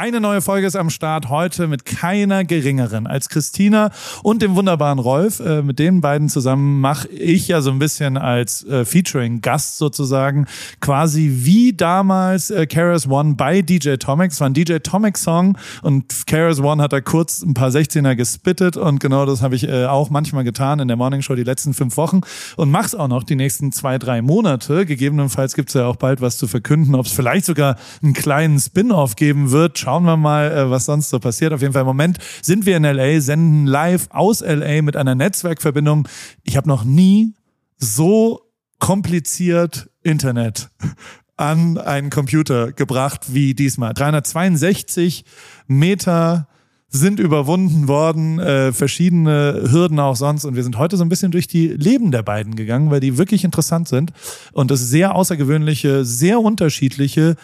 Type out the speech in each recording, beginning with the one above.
Eine neue Folge ist am Start heute mit keiner geringeren als Christina und dem wunderbaren Rolf. Äh, mit den beiden zusammen mache ich ja so ein bisschen als äh, Featuring-Gast sozusagen quasi wie damals äh, Keras One bei DJ Tomics. Es war ein DJ Tomics Song und Keras One hat da kurz ein paar 16er gespittet und genau das habe ich auch manchmal getan in der Morning Show die letzten fünf Wochen und mach's auch noch die nächsten zwei, drei Monate. Gegebenenfalls gibt's ja auch bald was zu verkünden, ob es vielleicht sogar einen kleinen Spin-off geben wird schauen wir mal, äh, was sonst so passiert. Auf jeden Fall im Moment sind wir in LA, senden live aus LA mit einer Netzwerkverbindung. Ich habe noch nie so kompliziert Internet an einen Computer gebracht wie diesmal. 362 Meter sind überwunden worden, äh, verschiedene Hürden auch sonst. Und wir sind heute so ein bisschen durch die Leben der beiden gegangen, weil die wirklich interessant sind und das sehr außergewöhnliche, sehr unterschiedliche,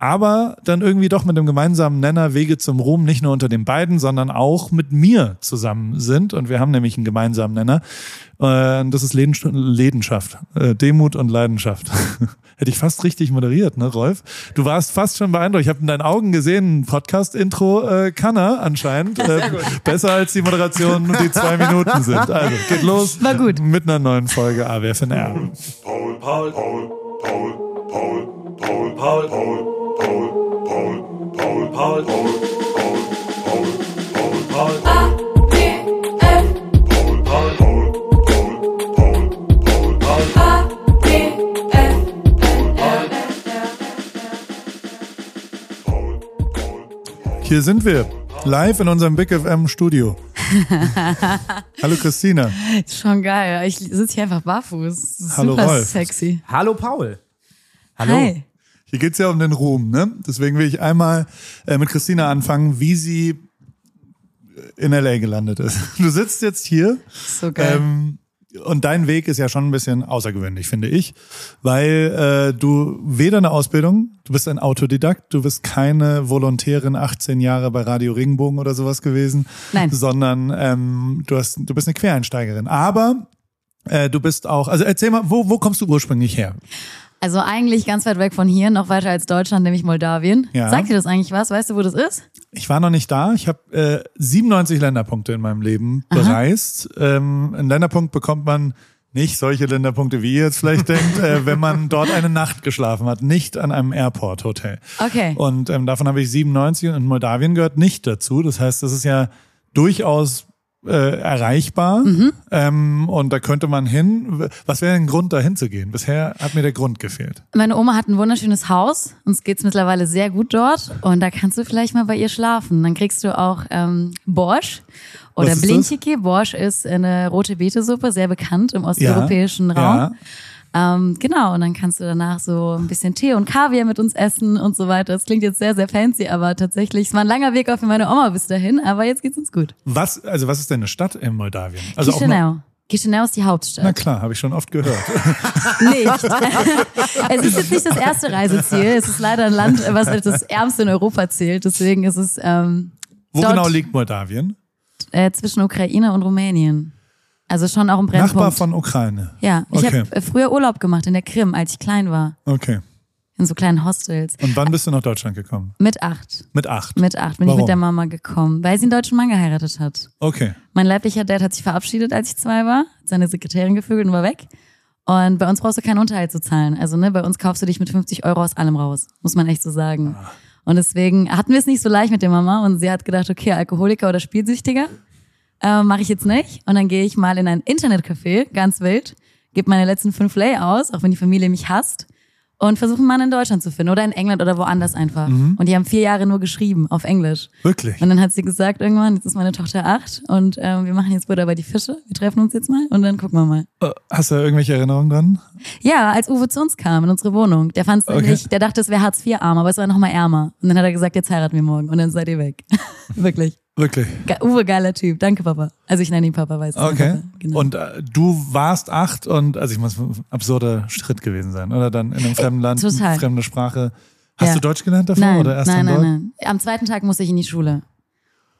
aber dann irgendwie doch mit dem gemeinsamen Nenner Wege zum Ruhm nicht nur unter den beiden, sondern auch mit mir zusammen sind. Und wir haben nämlich einen gemeinsamen Nenner. Äh, das ist Leidenschaft, äh, Demut und Leidenschaft. Hätte ich fast richtig moderiert, ne, Rolf? Du warst fast schon beeindruckt. Ich habe in deinen Augen gesehen, Podcast-Intro äh, kann er anscheinend. Äh, besser als die Moderation die zwei Minuten sind. Also, geht los. War gut. Mit einer neuen Folge AWFNR. Paul, Paul, Paul, Paul, Paul, Paul, Paul, Paul. Paul, Paul, Paul, Paul, Paul, Paul, Paul, Paul, Paul. A, B, F. Paul, Paul, Paul, Paul, Paul, Paul, Paul. A, B, F, N, R, Paul, Paul. Hier sind wir. Live in unserem Big FM Studio. Hallo Christina. Schon geil. Ich sitze hier einfach barfuß. Super Hallo Rolf. sexy. Hallo Paul. Hallo. Hi. Hier geht's ja um den Ruhm, ne? Deswegen will ich einmal äh, mit Christina anfangen, wie sie in LA gelandet ist. Du sitzt jetzt hier. So geil. Ähm, und dein Weg ist ja schon ein bisschen außergewöhnlich, finde ich, weil äh, du weder eine Ausbildung, du bist ein Autodidakt, du bist keine Volontärin 18 Jahre bei Radio Regenbogen oder sowas gewesen, Nein. sondern ähm, du hast, du bist eine Quereinsteigerin. Aber äh, du bist auch, also erzähl mal, wo, wo kommst du ursprünglich her? Also eigentlich ganz weit weg von hier, noch weiter als Deutschland, nämlich Moldawien. Ja. Sagt dir das eigentlich was? Weißt du, wo das ist? Ich war noch nicht da. Ich habe äh, 97 Länderpunkte in meinem Leben bereist. Ähm, einen Länderpunkt bekommt man nicht solche Länderpunkte, wie ihr jetzt vielleicht denkt, äh, wenn man dort eine Nacht geschlafen hat, nicht an einem Airport-Hotel. Okay. Und ähm, davon habe ich 97 und Moldawien gehört nicht dazu. Das heißt, das ist ja durchaus äh, erreichbar ähm, und da könnte man hin. Was wäre ein Grund, da hinzugehen? Bisher hat mir der Grund gefehlt. Meine Oma hat ein wunderschönes Haus. Uns geht's mittlerweile sehr gut dort. Und da kannst du vielleicht mal bei ihr schlafen. Dann kriegst du auch ähm, Borsch oder Blintjiki. Borsch ist eine rote Betesuppe, sehr bekannt im osteuropäischen Raum. Ja. Ähm, genau, und dann kannst du danach so ein bisschen Tee und Kaviar mit uns essen und so weiter. Das klingt jetzt sehr, sehr fancy, aber tatsächlich, es war ein langer Weg auch für meine Oma bis dahin, aber jetzt geht's uns gut. Was, also was ist denn eine Stadt in Moldawien? Also Chisinau. Chisinau ist die na Hauptstadt. klar, habe ich schon oft gehört. Nicht. es ist jetzt nicht das erste Reiseziel. Es ist leider ein Land, was als das ärmste in Europa zählt. Deswegen ist es ähm, Wo genau liegt Moldawien? äh, zwischen Ukraine und Rumänien. Also schon auch ein Brennpunkt. Nachbar von Ukraine. ja, ich Okay. habe früher Urlaub gemacht in der Krim, als ich klein war. Okay. In so kleinen Hostels. Und wann bist du nach Deutschland gekommen? Mit acht. Mit acht. Mit acht bin Warum? ich mit der Mama gekommen, weil sie einen deutschen Mann geheiratet hat. Okay. Mein leiblicher Dad hat sich verabschiedet, als ich zwei war, seine Sekretärin gevögelt und war weg. Und bei uns brauchst du keinen Unterhalt zu zahlen. Also ne, bei uns kaufst du dich mit 50 Euro aus allem raus, muss man echt so sagen. Und deswegen hatten wir es nicht so leicht mit der Mama und sie hat gedacht, okay, Alkoholiker oder Spielsüchtiger äh, mache ich jetzt nicht. Und dann gehe ich mal in ein Internetcafé, ganz wild, gebe meine letzten fünf Lay aus, auch wenn die Familie mich hasst. Und versuche einen Mann in Deutschland zu finden oder in England oder woanders einfach. Und die haben vier Jahre nur geschrieben auf Englisch. Wirklich? Und dann hat sie gesagt irgendwann, jetzt ist meine Tochter acht und ähm, wir machen jetzt Butter bei die Fische. Wir treffen uns jetzt mal und dann gucken wir mal. Äh, Hast du irgendwelche Erinnerungen dran? Ja, als Uwe zu uns kam in unsere Wohnung, der fand es Okay. nämlich, der dachte, es wäre Hartz IV arm, aber es war noch mal ärmer. Und dann hat er gesagt, jetzt heiraten wir morgen und dann seid ihr weg. Wirklich. Wirklich. Ge Uwe, geiler Typ. Danke, Papa. Also ich nenne ihn Papa, weißt du. Okay. Papa. Genau. Und äh, du warst acht und, also ich muss ein absurder Schritt gewesen sein, oder? Dann in einem fremden Land, Total. fremde Sprache. Hast Ja. du Deutsch gelernt davor nein, oder erst nein, nein, nein. Am zweiten Tag musste ich in die Schule.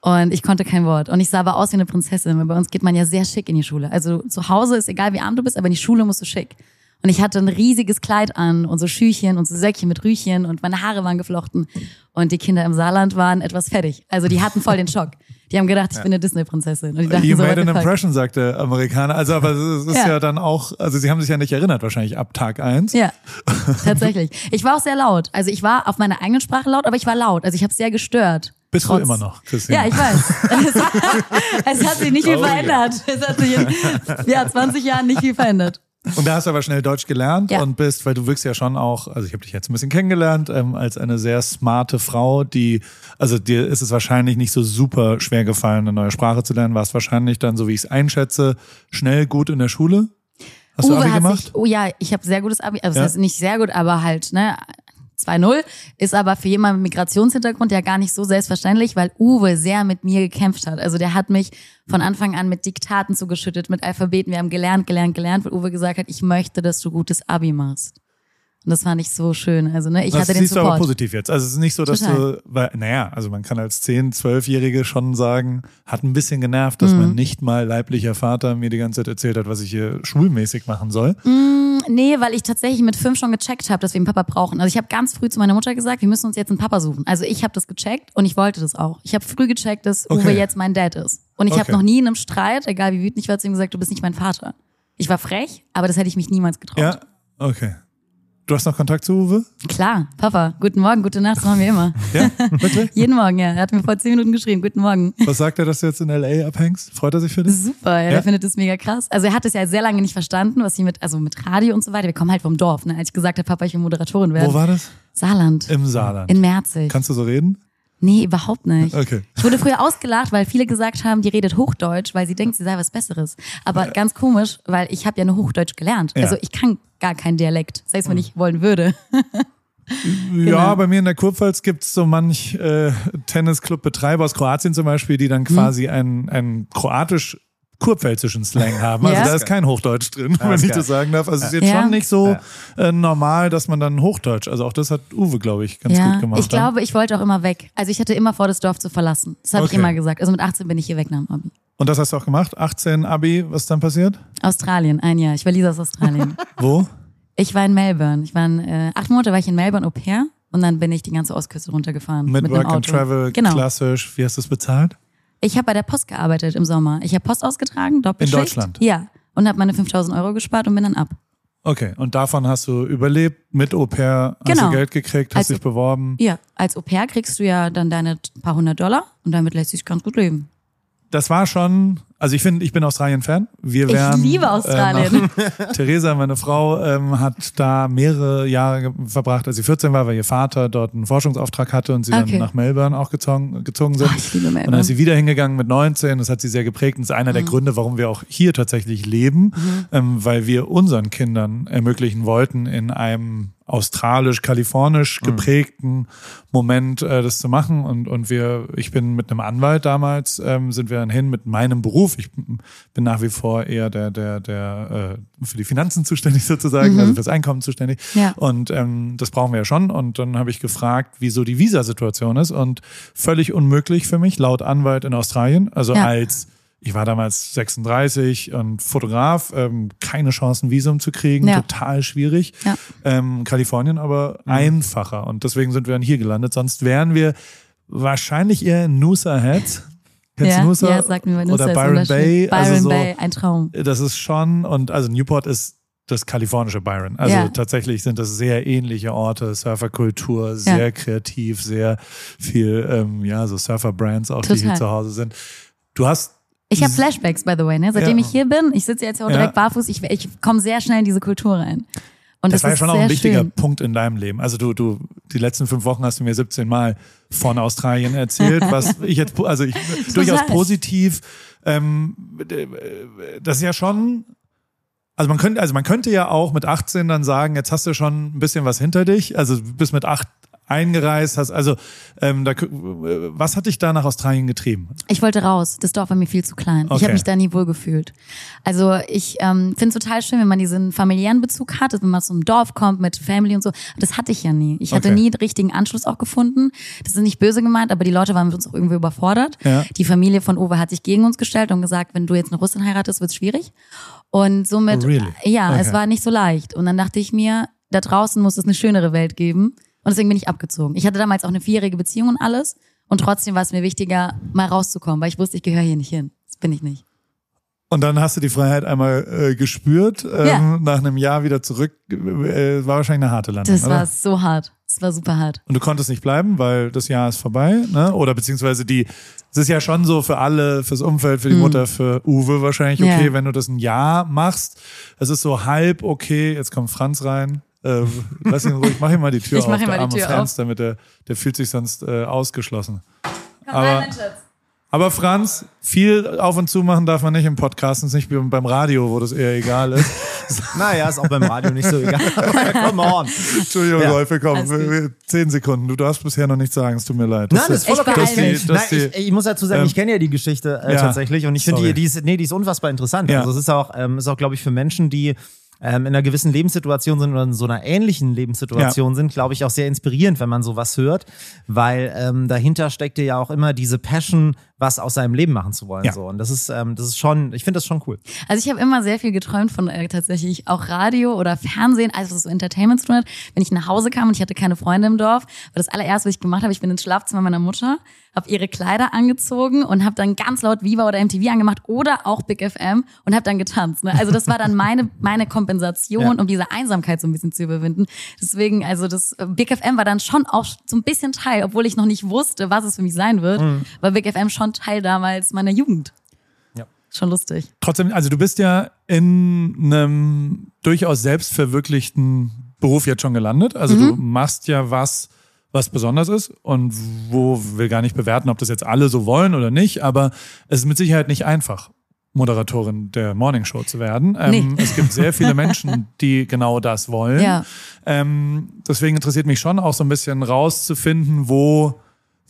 Und ich konnte kein Wort. Und ich sah aber aus wie eine Prinzessin, weil bei uns geht man ja sehr schick in die Schule. Also zu Hause ist egal, wie arm du bist, aber in die Schule musst du schick. Und ich hatte ein riesiges Kleid an und so Schüchchen und so Söckchen mit Rüchen und meine Haare waren geflochten. Und die Kinder im Saarland waren etwas fertig. Also die hatten voll den Schock. Die haben gedacht, ich bin eine Disney-Prinzessin. Und die dachten You so, made an impression, sagt der Amerikaner. Also, aber es ist ja. Ja. dann auch, also sie haben sich ja nicht erinnert, wahrscheinlich ab Tag eins. Ja, tatsächlich. Ich war auch sehr laut. Also ich war auf meiner eigenen Sprache laut, aber ich war laut. Also ich habe sehr gestört. Bist du Trotz- immer noch, Christine? Ja, ich weiß. Es, es hat sich nicht viel Oh, ja. verändert. Es hat sich in ja, 20 Jahren nicht viel verändert. Und da hast du aber schnell Deutsch gelernt Ja. und bist, weil du wirkst ja schon auch, also ich habe dich jetzt ein bisschen kennengelernt, ähm, als eine sehr smarte Frau, die, also dir ist es wahrscheinlich nicht so super schwer gefallen, eine neue Sprache zu lernen, warst wahrscheinlich dann, so wie ich es einschätze, schnell gut in der Schule. Hast du Uwe Abi hat gemacht? sich, oh ja, ich habe sehr gutes Abi, also Ja. das heißt nicht sehr gut, aber halt, ne, 2-0 ist aber für jemanden mit Migrationshintergrund ja gar nicht so selbstverständlich, weil Uwe sehr mit mir gekämpft hat. Also der hat mich von Anfang an mit Diktaten zugeschüttet, mit Alphabeten. Wir haben gelernt, gelernt, gelernt, weil Uwe gesagt hat, ich möchte, dass du gutes Abi machst. Und das fand ich so schön. Also, ne, ich das hatte den siehst du aber Support. positiv jetzt. Also es ist nicht so, dass Total. du, weil, naja, also man kann als 10-, 12-Jährige schon sagen, hat ein bisschen genervt, dass Mhm. mein nicht mal leiblicher Vater mir die ganze Zeit erzählt hat, was ich hier schulmäßig machen soll. Nee, weil ich tatsächlich mit fünf schon gecheckt habe, dass wir einen Papa brauchen. Also ich habe ganz früh zu meiner Mutter gesagt, wir müssen uns jetzt einen Papa suchen. Also ich habe das gecheckt und ich wollte das auch. Ich habe früh gecheckt, dass Okay. Uwe jetzt mein Dad ist. Und ich Okay. habe noch nie in einem Streit, egal wie wütend ich war, zu ihm gesagt, du bist nicht mein Vater. Ich war frech, aber das hätte ich mich niemals getraut. Ja, okay. Du hast noch Kontakt zu Uwe? Klar, Papa, guten Morgen, gute Nacht, das machen wir immer. Ja, wirklich? Jeden Morgen, ja. Er hat mir vor zehn Minuten geschrieben, guten Morgen. Was sagt er, dass du jetzt in L.A. abhängst? Freut er sich für dich? Super, ja, Ja? der findet es mega krass. Also er hat es ja sehr lange nicht verstanden, was sie mit, also mit Radio und so weiter. Wir kommen halt vom Dorf, ne? Als ich gesagt habe, Papa, ich will Moderatorin werden. Wo war das? Saarland. Im Saarland. In Merzig. Kannst du so reden? Nee, überhaupt nicht. Okay. Ich wurde früher ausgelacht, weil viele gesagt haben, die redet Hochdeutsch, weil sie denkt, sie sei was Besseres. Aber ganz komisch, weil ich habe ja nur Hochdeutsch gelernt. Ja. Also ich kann gar keinen Dialekt, selbst wenn ich wollen würde. Genau. Ja, bei mir in der Kurpfalz gibt's so manch äh, Tennisclub-Betreiber aus Kroatien zum Beispiel, die dann quasi einen, einen kroatisch kurpfälzischen Slang haben. Also Ja. da ist kein Hochdeutsch drin, wenn ist ich geil. das sagen darf. Also es ist jetzt Ja. schon nicht so äh, normal, dass man dann Hochdeutsch, also auch das hat Uwe, glaube ich, ganz ja, gut gemacht. ich glaube, ich wollte auch immer weg. Also ich hatte immer vor, das Dorf zu verlassen. Das habe Okay. ich immer gesagt. Also mit 18 bin ich hier weg nach dem Abi. Und das hast du auch gemacht? 18 Abi, was dann passiert? Australien, ein Jahr. Ich war Lisa aus Australien. Wo? ich war in Melbourne. Ich war in, äh, acht Monate war ich in Melbourne Au pair und dann bin ich die ganze Ostküste runtergefahren. Mit, mit, Work einem and. Travel, Genau. klassisch. Wie hast du es bezahlt? Ich habe bei der Post gearbeitet im Sommer. Ich habe Post ausgetragen, Doppelschicht. Deutschland? Ja. Und habe meine 5000 Euro gespart und bin dann ab. Okay, und davon hast du überlebt, mit Au pair, hast Genau. du Geld gekriegt, hast Also- dich beworben. Ja, als Au pair kriegst du ja dann deine paar hundert Dollar und damit lässt sich ganz gut leben. Das war schon, also ich finde, ich bin Australien-Fan. Wir Ich wären, liebe Australien. Äh, Theresa, meine Frau, ähm, hat da mehrere Jahre verbracht, als sie 14 war, weil ihr Vater dort einen Forschungsauftrag hatte und sie Okay. dann nach Melbourne auch gezogen, gezogen sind. Oh, ich liebe Und dann Melbourne. ist sie wieder hingegangen mit 19. Das hat sie sehr geprägt. Und das ist einer Mhm. der Gründe, warum wir auch hier tatsächlich leben, ähm, weil wir unseren Kindern ermöglichen wollten, in einem australisch-kalifornisch geprägten Moment äh, das zu machen. Und, und wir, ich bin mit einem Anwalt damals, ähm, sind wir dann hin mit meinem Beruf. Ich bin nach wie vor eher der, der, der äh, für die Finanzen zuständig sozusagen, also fürs Einkommen zuständig. Ja. Und ähm, das brauchen wir ja schon. Und dann habe ich gefragt, wieso die Visasituation ist. Und völlig unmöglich für mich, laut Anwalt in Australien. Also Ja. als ich war damals 36 und Fotograf, ähm, keine Chance, ein Visum zu kriegen, Ja. total schwierig. Ja. Ähm, Kalifornien aber einfacher. Und deswegen sind wir dann hier gelandet. Sonst wären wir wahrscheinlich eher in Noosa Head. Kennst ja, du Noosa? ja, sag mir mal, Noosa Oder ist Byron. Bay. Byron also so, Bay, ein Traum. das ist schon, und also Newport ist das kalifornische Byron. Also Ja. tatsächlich sind das sehr ähnliche Orte, Surferkultur, sehr Ja. kreativ, sehr viel, ähm, ja, so Surfer-Brands auch, die hier Total. zu Hause sind. Du hast, Ich habe Flashbacks, by the way, ne? Seitdem Ja. ich hier bin, ich sitze jetzt hier auch Ja. direkt barfuß, ich, ich komme sehr schnell in diese Kultur rein. Und das das, war ja schon auch ein wichtiger schön. Punkt in deinem Leben. Also du, du, die letzten fünf Wochen hast du mir 17 Mal von Australien erzählt, was ich jetzt, also ich, durchaus positiv, ähm, das ist ja schon, also man könnte, also man könnte ja auch mit 18 dann sagen, jetzt hast du schon ein bisschen was hinter dich. Also du bist mit acht eingereist, hast also ähm, da, was hat dich da nach Australien getrieben? Ich wollte raus. Das Dorf war mir viel zu klein. Ich Okay. habe mich da nie wohl gefühlt. Also ich ähm, finde es total schön, wenn man diesen familiären Bezug hat, wenn man einem Dorf kommt mit Family und so. Das hatte ich ja nie. Ich hatte Okay. nie den richtigen Anschluss auch gefunden. Das ist nicht böse gemeint, aber die Leute waren mit uns auch irgendwie überfordert. Ja. Die Familie von Uwe hat sich gegen uns gestellt und gesagt, wenn du jetzt eine Russin heiratest, wird's schwierig. Und somit, Oh, really? ja, Okay. es war nicht so leicht. Und dann dachte ich mir, da draußen muss es eine schönere Welt geben. Und deswegen bin ich abgezogen. Ich hatte damals auch eine vierjährige Beziehung und alles. Und trotzdem war es mir wichtiger, mal rauszukommen, weil ich wusste, ich gehöre hier nicht hin. Das bin ich nicht. Und dann hast du die Freiheit einmal äh, gespürt, ähm, Ja. nach einem Jahr wieder zurück. Äh, war wahrscheinlich eine harte Landung. Das oder? war so hart. Das war super hart. Und du konntest nicht bleiben, weil das Jahr ist vorbei, ne? Oder beziehungsweise die, es ist ja schon so für alle, fürs Umfeld, für die Mutter, für Uwe wahrscheinlich okay, Mhm. Ja. wenn du das ein Jahr machst. Es ist so halb okay, jetzt kommt Franz rein. Äh, lass ihn ruhig, mach ihm mal die Tür Ich auf, mach ihm der mal die arme Tür Franz, auf. damit der, der fühlt sich sonst äh, ausgeschlossen. Aber- Aber Franz, viel auf und zu machen darf man nicht im Podcast, und nicht wie beim Radio, wo das eher egal ist. Naja, ist auch beim Radio nicht so egal. Come on. Entschuldigung, Ja. Wir- wir- Zehn Sekunden. Du darfst bisher noch nichts sagen, es tut mir leid. Nein, das ist voll Ich okay. dass die, dass Nein, ich, ich muss dazu sagen, ähm, ich kenne ja die Geschichte äh, ja, tatsächlich und ich finde die, die ist, nee, die ist unfassbar interessant. Ja. Also es ist auch, ähm, ist auch, glaube ich, für Menschen, die ähm, in einer gewissen Lebenssituation sind oder in so einer ähnlichen Lebenssituation sind, glaube ich, auch sehr inspirierend, wenn man sowas hört, weil ähm, dahinter steckt ja auch immer diese Passion, was aus seinem Leben machen zu wollen. Ja. So. Und das ist, ähm, das ist schon, ich finde das schon cool. Also ich habe immer sehr viel geträumt von äh, tatsächlich auch Radio oder Fernsehen, alles was so Entertainment zu tun hat. Wenn ich nach Hause kam und ich hatte keine Freunde im Dorf, war das allererste, was ich gemacht habe, ich bin ins Schlafzimmer meiner Mutter, habe ihre Kleider angezogen und habe dann ganz laut Viva oder MTV angemacht oder auch Big FM und habe dann getanzt. Ne? Also das war dann meine meine Kompensation, Ja. um diese Einsamkeit so ein bisschen zu überwinden. Deswegen, also das äh, Big FM war dann schon auch so ein bisschen Teil, obwohl ich noch nicht wusste, was es für mich sein wird, war Big FM schon Teil damals meiner Jugend. Ja. Schon lustig. trotzdem, also du bist ja in einem durchaus selbstverwirklichten Beruf jetzt schon gelandet. Also du machst ja was, was besonders ist und wo will gar nicht bewerten, ob das jetzt alle so wollen oder nicht, aber es ist mit Sicherheit nicht einfach. Moderatorin der Morning Show zu werden. Ähm, Nee. Es gibt sehr viele Menschen, die genau das wollen. Ja. Ähm, deswegen interessiert mich schon auch so ein bisschen rauszufinden, wo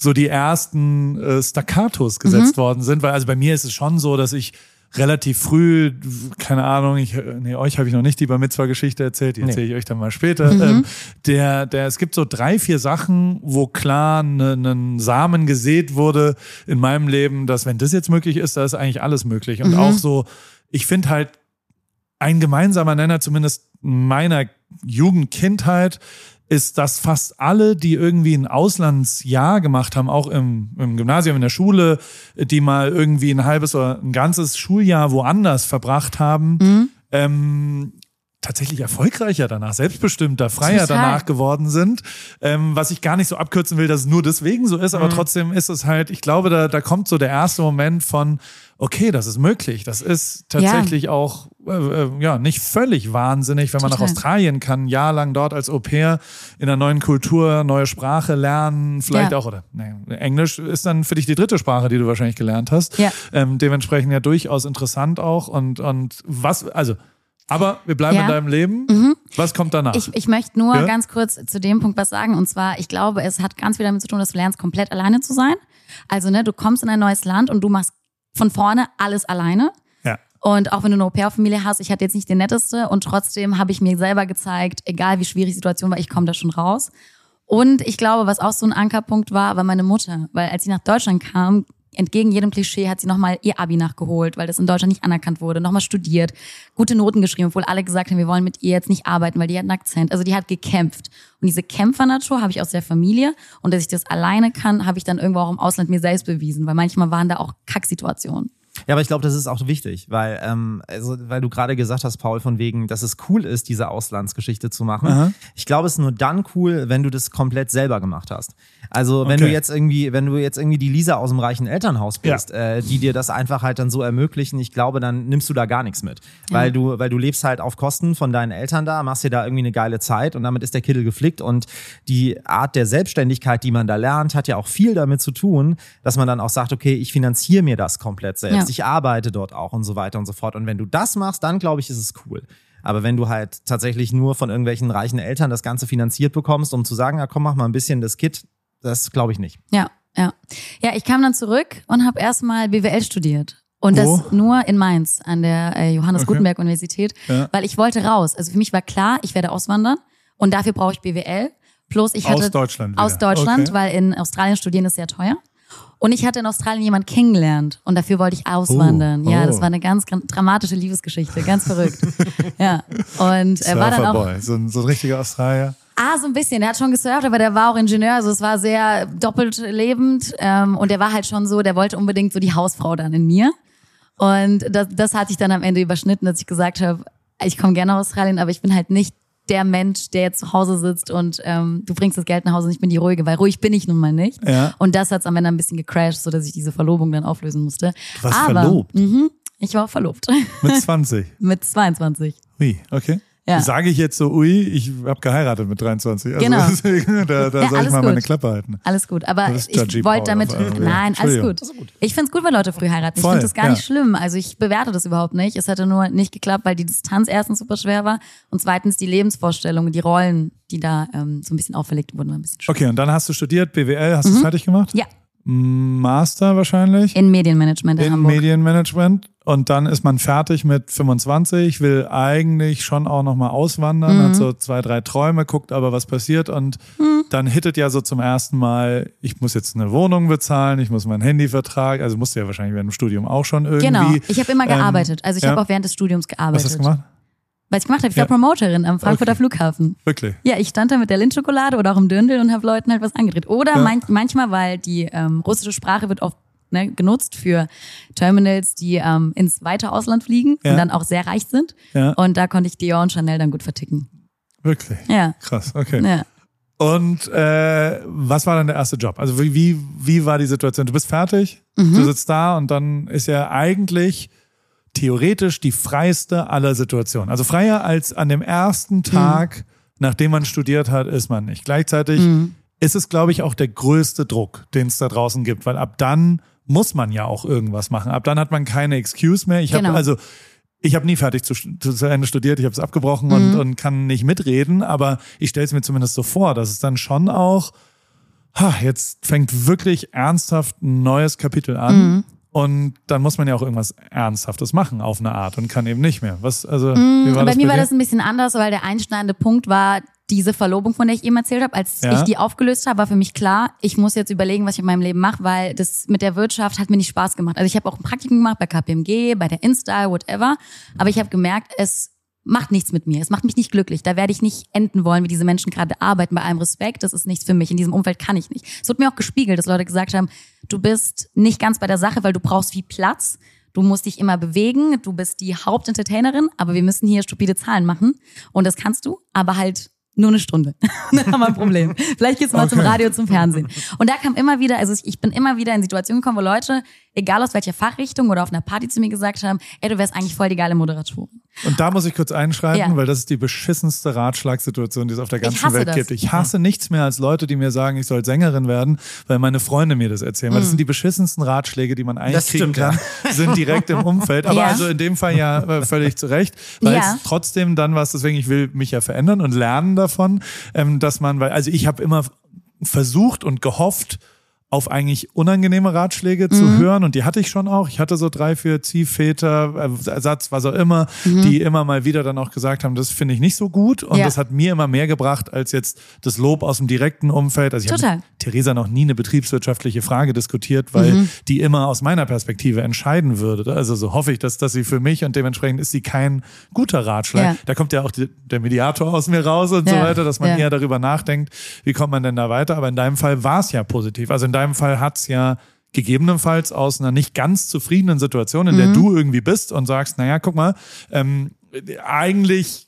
so die ersten äh, Staccatos gesetzt worden sind, weil also bei mir ist es schon so, dass ich relativ früh, keine Ahnung, ich, nee, euch habe ich noch nicht die Bar Mitzvah Geschichte erzählt, die Nee. erzähle ich euch dann mal später. Ähm, der, der, es gibt so drei, vier Sachen, wo klar ein Samen gesät wurde in meinem Leben, dass wenn das jetzt möglich ist, da ist eigentlich alles möglich. Und auch so, ich finde halt ein gemeinsamer Nenner, zumindest meiner Jugend, Kindheit, ist, dass fast alle, die irgendwie ein Auslandsjahr gemacht haben, auch im, im Gymnasium, in der Schule, die mal irgendwie ein halbes oder ein ganzes Schuljahr woanders verbracht haben, ähm, tatsächlich erfolgreicher danach, selbstbestimmter, freier Total. danach geworden sind. Ähm, was ich gar nicht so abkürzen will, dass es nur deswegen so ist, aber trotzdem ist es halt, ich glaube, da, da kommt so der erste Moment von, okay, das ist möglich. Das ist tatsächlich auch äh, äh, ja nicht völlig wahnsinnig, wenn man nach Total. Australien kann, ein Jahr lang dort als Au pair in einer neuen Kultur, neue Sprache lernen, vielleicht Ja. auch, oder nee, Englisch ist dann für dich die dritte Sprache, die du wahrscheinlich gelernt hast. Ja. Ähm, dementsprechend ja durchaus interessant auch. Und, und was, also, aber wir bleiben Ja. Mhm. in deinem Leben. Was kommt danach? Ich, ich möchte nur Ja? ganz kurz zu dem Punkt was sagen. Und zwar, ich glaube, es hat ganz viel damit zu tun, dass du lernst, komplett alleine zu sein. Also, ne, du kommst in ein neues Land und du machst von vorne alles alleine. ja. Und auch wenn du eine Au-pair-Familie hast, ich hatte jetzt nicht den netteste und trotzdem habe ich mir selber gezeigt, egal wie schwierig die Situation war, ich komme da schon raus. Und ich glaube, was auch so ein Ankerpunkt war, war meine Mutter. Weil als sie nach Deutschland kam, entgegen jedem Klischee hat sie nochmal ihr Abi nachgeholt, weil das in Deutschland nicht anerkannt wurde, nochmal studiert, gute Noten geschrieben, obwohl alle gesagt haben, wir wollen mit ihr jetzt nicht arbeiten, weil die hat einen Akzent. Also die hat gekämpft. Und diese Kämpfernatur habe ich aus der Familie. Und dass ich das alleine kann, habe ich dann irgendwo auch im Ausland mir selbst bewiesen, weil manchmal waren da auch Kacksituationen. Ja, aber ich glaube, das ist auch wichtig, weil, ähm, also, weil du gerade gesagt hast, Paul, von wegen, dass es cool ist, diese Auslandsgeschichte zu machen. Aha. Ich glaube, es ist nur dann cool, wenn du das komplett selber gemacht hast. Also, wenn Okay. du jetzt irgendwie, wenn du jetzt irgendwie die Lisa aus dem reichen Elternhaus Ja. bist, äh, die dir das einfach halt dann so ermöglichen, ich glaube, dann nimmst du da gar nichts mit. Weil du, weil du lebst halt auf Kosten von deinen Eltern da, machst dir da irgendwie eine geile Zeit und damit ist der Kittel geflickt und die Art der Selbstständigkeit, die man da lernt, hat ja auch viel damit zu tun, dass man dann auch sagt, okay, ich finanziere mir das komplett selbst. Ja. Ich arbeite dort auch und so weiter und so fort. Und wenn du das machst, dann glaube ich, ist es cool. Aber wenn du halt tatsächlich nur von irgendwelchen reichen Eltern das Ganze finanziert bekommst, um zu sagen, ja komm, mach mal ein bisschen das Kit, das glaube ich nicht. Ja, ja. Ja, ich kam dann zurück und habe erstmal BWL studiert. Und das Wo? nur in Mainz an der äh, Johannes Gutenberg Universität, Ja. weil ich wollte raus. Also für mich war klar, ich werde auswandern und dafür brauche ich BWL. Plus ich hatte Aus Deutschland aus. Deutschland, Okay. weil in Australien studieren ist sehr teuer. Und ich hatte in Australien jemanden kennengelernt und dafür wollte ich auswandern. Oh, Ja, oh. das war eine ganz, ganz dramatische Liebesgeschichte, ganz verrückt. ja. Und er war dann auch so ein, so ein richtiger Australier. Ah, so ein bisschen. Er hat schon gesurft, aber der war auch Ingenieur, also es war sehr doppelt lebend. Ähm, und der war halt schon so, der wollte unbedingt so die Hausfrau dann in mir. Und das, das hat sich dann am Ende überschnitten, dass ich gesagt habe, ich komme gerne aus Australien, aber ich bin halt nicht der Mensch, der jetzt zu Hause sitzt und ähm, du bringst das Geld nach Hause und ich bin die Ruhige, weil ruhig bin ich nun mal nicht. Ja. Und das hat am Ende ein bisschen gecrashed, so dass ich diese Verlobung dann auflösen musste. Du warst aber, verlobt? Mhm, ich war auch verlobt. Mit 20. Mit 22. Ui, okay. Ja. Sage ich jetzt so, ui, ich habe geheiratet mit 23. Also Genau. deswegen, da, da Ja, soll ich mal gut. meine Klappe halten. Alles gut, aber ich wollte damit, nein, alles gut. Ich find's gut, wenn Leute früh heiraten. Ich Voll, finde das gar ja. nicht schlimm. Also ich bewerte das überhaupt nicht. Es hatte nur nicht geklappt, weil die Distanz erstens super schwer war und zweitens die Lebensvorstellungen, die Rollen, die da ähm, so ein bisschen auferlegt wurden, war ein bisschen schwer. Okay, und dann hast du studiert, BWL, hast du es fertig gemacht? Ja, Master wahrscheinlich in Medienmanagement in, in Hamburg. Medienmanagement. Und dann ist man fertig mit 25, will eigentlich schon auch nochmal auswandern, Mhm. hat so zwei, drei Träume, guckt aber, was passiert. Und Mhm. dann hittet ja so zum ersten Mal, ich muss jetzt eine Wohnung bezahlen, ich muss meinen Handyvertrag, also musst du ja wahrscheinlich während dem Studium auch schon irgendwie. Genau, ich habe immer ähm, gearbeitet. Also ich ja. habe auch während des Studiums Was gearbeitet. hast du gemacht? Was ich gemacht habe, ich war Ja. Promoterin am Frankfurter Okay. Flughafen. Wirklich? Ja, ich stand da mit der Lindschokolade oder auch im Dirndl und habe Leuten halt was angedreht. Oder Ja. manch, manchmal, weil die ähm, russische Sprache wird oft ne, genutzt für Terminals, die ähm, ins weite Ausland fliegen Ja. und dann auch sehr reich sind. Ja. Und da konnte ich Dior und Chanel dann gut verticken. Wirklich? Ja. Krass, okay. ja. Und äh, was war dann der erste Job? Also wie, wie, wie war die Situation? Du bist fertig, Mhm. du sitzt da und dann ist ja eigentlich theoretisch die freiste aller Situationen. Also freier als an dem ersten Tag, nachdem man studiert hat, ist man nicht. Gleichzeitig ist es, glaube ich, auch der größte Druck, den es da draußen gibt, weil ab dann muss man ja auch irgendwas machen. Ab dann hat man keine Excuse mehr. Ich Genau. habe also ich habe nie fertig zu, zu, zu Ende studiert, ich habe es abgebrochen Mhm. und, und kann nicht mitreden, aber ich stelle es mir zumindest so vor, dass es dann schon auch, ha, jetzt fängt wirklich ernsthaft ein neues Kapitel an Mhm. Und dann muss man ja auch irgendwas Ernsthaftes machen auf eine Art und kann eben nicht mehr. Was, also, wie war Bei mir bei war das ein bisschen anders, weil der einschneidende Punkt war diese Verlobung, von der ich eben erzählt habe. Als Ja. ich die aufgelöst habe, war für mich klar, ich muss jetzt überlegen, was ich in meinem Leben mache, weil das mit der Wirtschaft hat mir nicht Spaß gemacht. Also ich habe auch ein Praktikum gemacht bei KPMG, bei der InStyle, whatever. Aber ich habe gemerkt, es macht nichts mit mir. Es macht mich nicht glücklich. Da werde ich nicht enden wollen, wie diese Menschen gerade arbeiten. Bei allem Respekt, das ist nichts für mich. In diesem Umfeld kann ich nicht. Es wird mir auch gespiegelt, dass Leute gesagt haben, du bist nicht ganz bei der Sache, weil du brauchst viel Platz. Du musst dich immer bewegen. Du bist die Hauptentertainerin, aber wir müssen hier stupide Zahlen machen. Und das kannst du, aber halt nur eine Stunde. Dann haben wir ein Problem. Vielleicht geht's mal zum Okay. Radio, zum Fernsehen. Und da kam immer wieder, also ich bin immer wieder in Situationen gekommen, wo Leute, egal aus welcher Fachrichtung oder auf einer Party zu mir gesagt haben, ey, du wärst eigentlich voll die geile Moderatorin. Und da muss ich kurz einschreiten, Ja. weil das ist die beschissenste Ratschlagssituation, die es auf der ganzen Welt das. gibt. Ich hasse nichts mehr als Leute, die mir sagen, ich soll Sängerin werden, weil meine Freunde mir das erzählen. Weil das sind die beschissensten Ratschläge, die man eigentlich Das kriegen stimmt, kann, sind direkt im Umfeld. Aber Ja. also in dem Fall ja äh, völlig zu Recht, weil Ja. es trotzdem dann was, deswegen ich will mich ja verändern und lernen davon, ähm, dass man, weil, also ich habe immer versucht und gehofft, auf eigentlich unangenehme Ratschläge Mhm. zu hören und die hatte ich schon auch. Ich hatte so drei, vier Ziehväter, Ersatz, was auch immer, die immer mal wieder dann auch gesagt haben, das finde ich nicht so gut und Mhm. Ja. das hat mir immer mehr gebracht als jetzt das Lob aus dem direkten Umfeld. Also ich habe mit Theresa noch nie eine betriebswirtschaftliche Frage diskutiert, weil Mhm. die immer aus meiner Perspektive entscheiden würde. Also so hoffe ich, dass, dass sie für mich und dementsprechend ist sie kein guter Ratschlag. Ja. Da kommt ja auch die, der Mediator aus mir raus und so Ja. weiter, dass man Ja. eher darüber nachdenkt, wie kommt man denn da weiter. Aber in deinem Fall war es ja positiv. Also in deinem Fall hat's ja gegebenenfalls aus einer nicht ganz zufriedenen Situation, in Mhm. der du irgendwie bist und sagst, naja, guck mal, ähm, eigentlich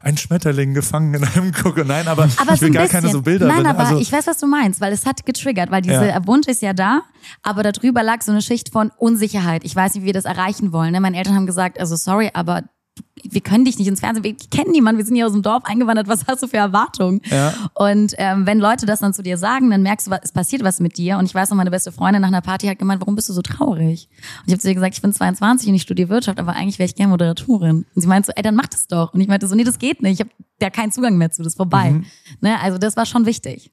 ein Schmetterling gefangen in einem Kokon. Nein, aber, Aber ich will gar bisschen. keine so Bilder. Nein, aber also, ich weiß, was du meinst, weil es hat getriggert, weil dieser Ja. Wunsch ist ja da, aber darüber lag so eine Schicht von Unsicherheit. Ich weiß nicht, wie wir das erreichen wollen. Ne? Meine Eltern haben gesagt, also sorry, aber wir können dich nicht ins Fernsehen, wir kennen niemanden, wir sind hier aus dem Dorf eingewandert, was hast du für Erwartungen? Ja. Und ähm, wenn Leute das dann zu dir sagen, dann merkst du, was, es passiert was mit dir. Und ich weiß noch, meine beste Freundin nach einer Party hat gemeint, warum bist du so traurig? Und ich habe zu ihr gesagt, ich bin 22 und ich studiere Wirtschaft, aber eigentlich wäre ich gerne Moderatorin. Und sie meinte so, ey, dann mach das doch. Und ich meinte so, nee, das geht nicht, ich habe da keinen Zugang mehr zu, das ist vorbei. Ne? Also das war schon wichtig.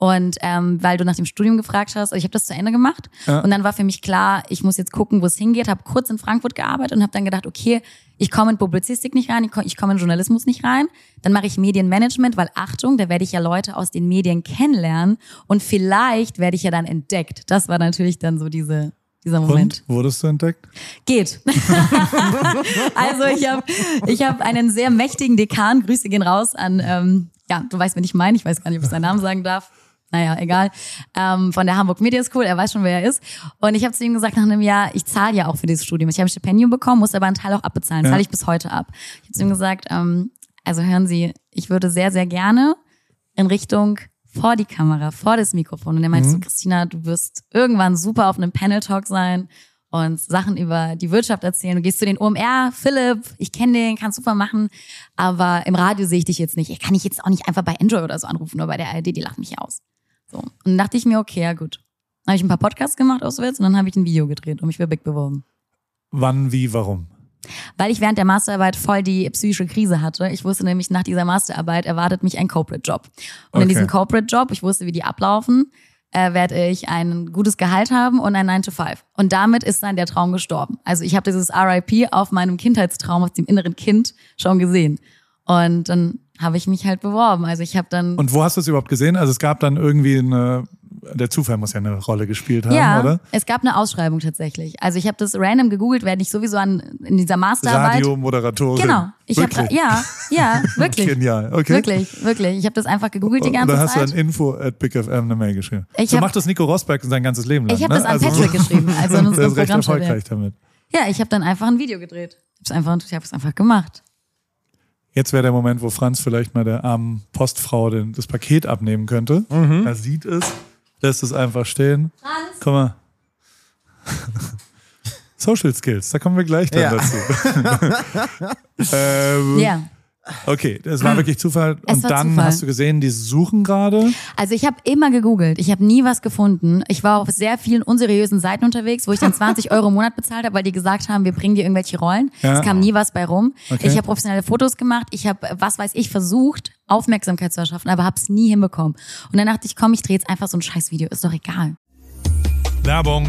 Und ähm, weil du nach dem Studium gefragt hast, also ich habe das zu Ende gemacht Ja. und dann war für mich klar, ich muss jetzt gucken, wo es hingeht. Habe kurz in Frankfurt gearbeitet und habe dann gedacht, okay, ich komme in Publizistik nicht rein, ich komme in Journalismus nicht rein. Dann mache ich Medienmanagement, weil Achtung, da werde ich ja Leute aus den Medien kennenlernen und vielleicht werde ich ja dann entdeckt. Das war natürlich dann so diese dieser Moment. Und wurdest du entdeckt? Geht. also ich habe ich hab einen sehr mächtigen Dekan. Grüße gehen raus an, ähm, ja, du weißt, wen ich meine. Ich weiß gar nicht, ob ich seinen Namen sagen darf. Naja, egal. Ähm, von der Hamburg Media School. Er weiß schon, wer er ist. Und ich habe zu ihm gesagt, nach einem Jahr, ich zahle ja auch für dieses Studium. Ich habe ein Stipendium bekommen, muss aber einen Teil auch abbezahlen. Ja. Zahle ich bis heute ab. Ich habe zu ihm gesagt, ähm, also hören Sie, ich würde sehr, sehr gerne in Richtung vor die Kamera, vor das Mikrofon. Und er meinte so, Christina, du wirst irgendwann super auf einem Panel-Talk sein und Sachen über die Wirtschaft erzählen. Du gehst zu den OMR, Philipp, ich kenne den, kannst super machen, aber im Radio sehe ich dich jetzt nicht. Ich kann dich jetzt auch nicht einfach bei Enjoy oder so anrufen, nur bei der ARD, die lachen mich aus. So. Und dann dachte ich mir, okay, ja gut. Dann habe ich ein paar Podcasts gemacht auswärts und dann habe ich ein Video gedreht und mich für Big beworben. Wann, wie, warum? Weil ich während der Masterarbeit voll die psychische Krise hatte. Ich wusste nämlich, nach dieser Masterarbeit erwartet mich ein Corporate-Job. Und in Okay. diesem Corporate-Job, ich wusste, wie die ablaufen, äh, werde ich ein gutes Gehalt haben und ein 9 to 5. Und damit ist dann der Traum gestorben. Also ich habe dieses RIP auf meinem Kindheitstraum, auf dem inneren Kind schon gesehen. Und dann habe ich mich halt beworben. Also ich habe dann Und wo hast du es überhaupt gesehen? Also es gab dann irgendwie eine, der Zufall muss ja eine Rolle gespielt haben, ja, oder? es gab eine Ausschreibung tatsächlich. Also ich habe das random gegoogelt, während ich sowieso an in dieser Masterarbeit Radiomoderatorin. Genau. Ich habe Wirklich? ja, ja, wirklich. Genial, okay. Wirklich, wirklich. Ich habe das einfach gegoogelt die Und ganze dann hast du Zeit. an info at bigfm eine Mail geschrieben. Ich so hab- macht das Nico Rosberg sein ganzes Leben lang. Ich habe ne? das an also, Patrick geschrieben, also in unserem ist recht Programm. erfolgreich damit. Ja, ich habe dann einfach ein Video gedreht. Ich habe einfach, ich habe es einfach gemacht. Jetzt wäre der Moment, wo Franz vielleicht mal der armen Postfrau den, das Paket abnehmen könnte. Mhm. Er sieht es, lässt es einfach stehen. Guck mal. Social Skills, da kommen wir gleich dann Ja. dazu. ähm, Ja. Okay, das war wirklich Zufall. Es Und dann Zufall. hast du gesehen, die suchen gerade. Also ich habe immer gegoogelt. Ich habe nie was gefunden. Ich war auf sehr vielen unseriösen Seiten unterwegs, wo ich dann 20 Euro im Monat bezahlt habe, weil die gesagt haben, wir bringen dir irgendwelche Rollen. Ja. Es kam nie was bei rum. Okay. Ich habe professionelle Fotos gemacht. Ich habe, was weiß ich, versucht, Aufmerksamkeit zu erschaffen, aber habe es nie hinbekommen. Und dann dachte ich, komm, ich drehe jetzt einfach so ein scheiß Video. Ist doch egal. Werbung.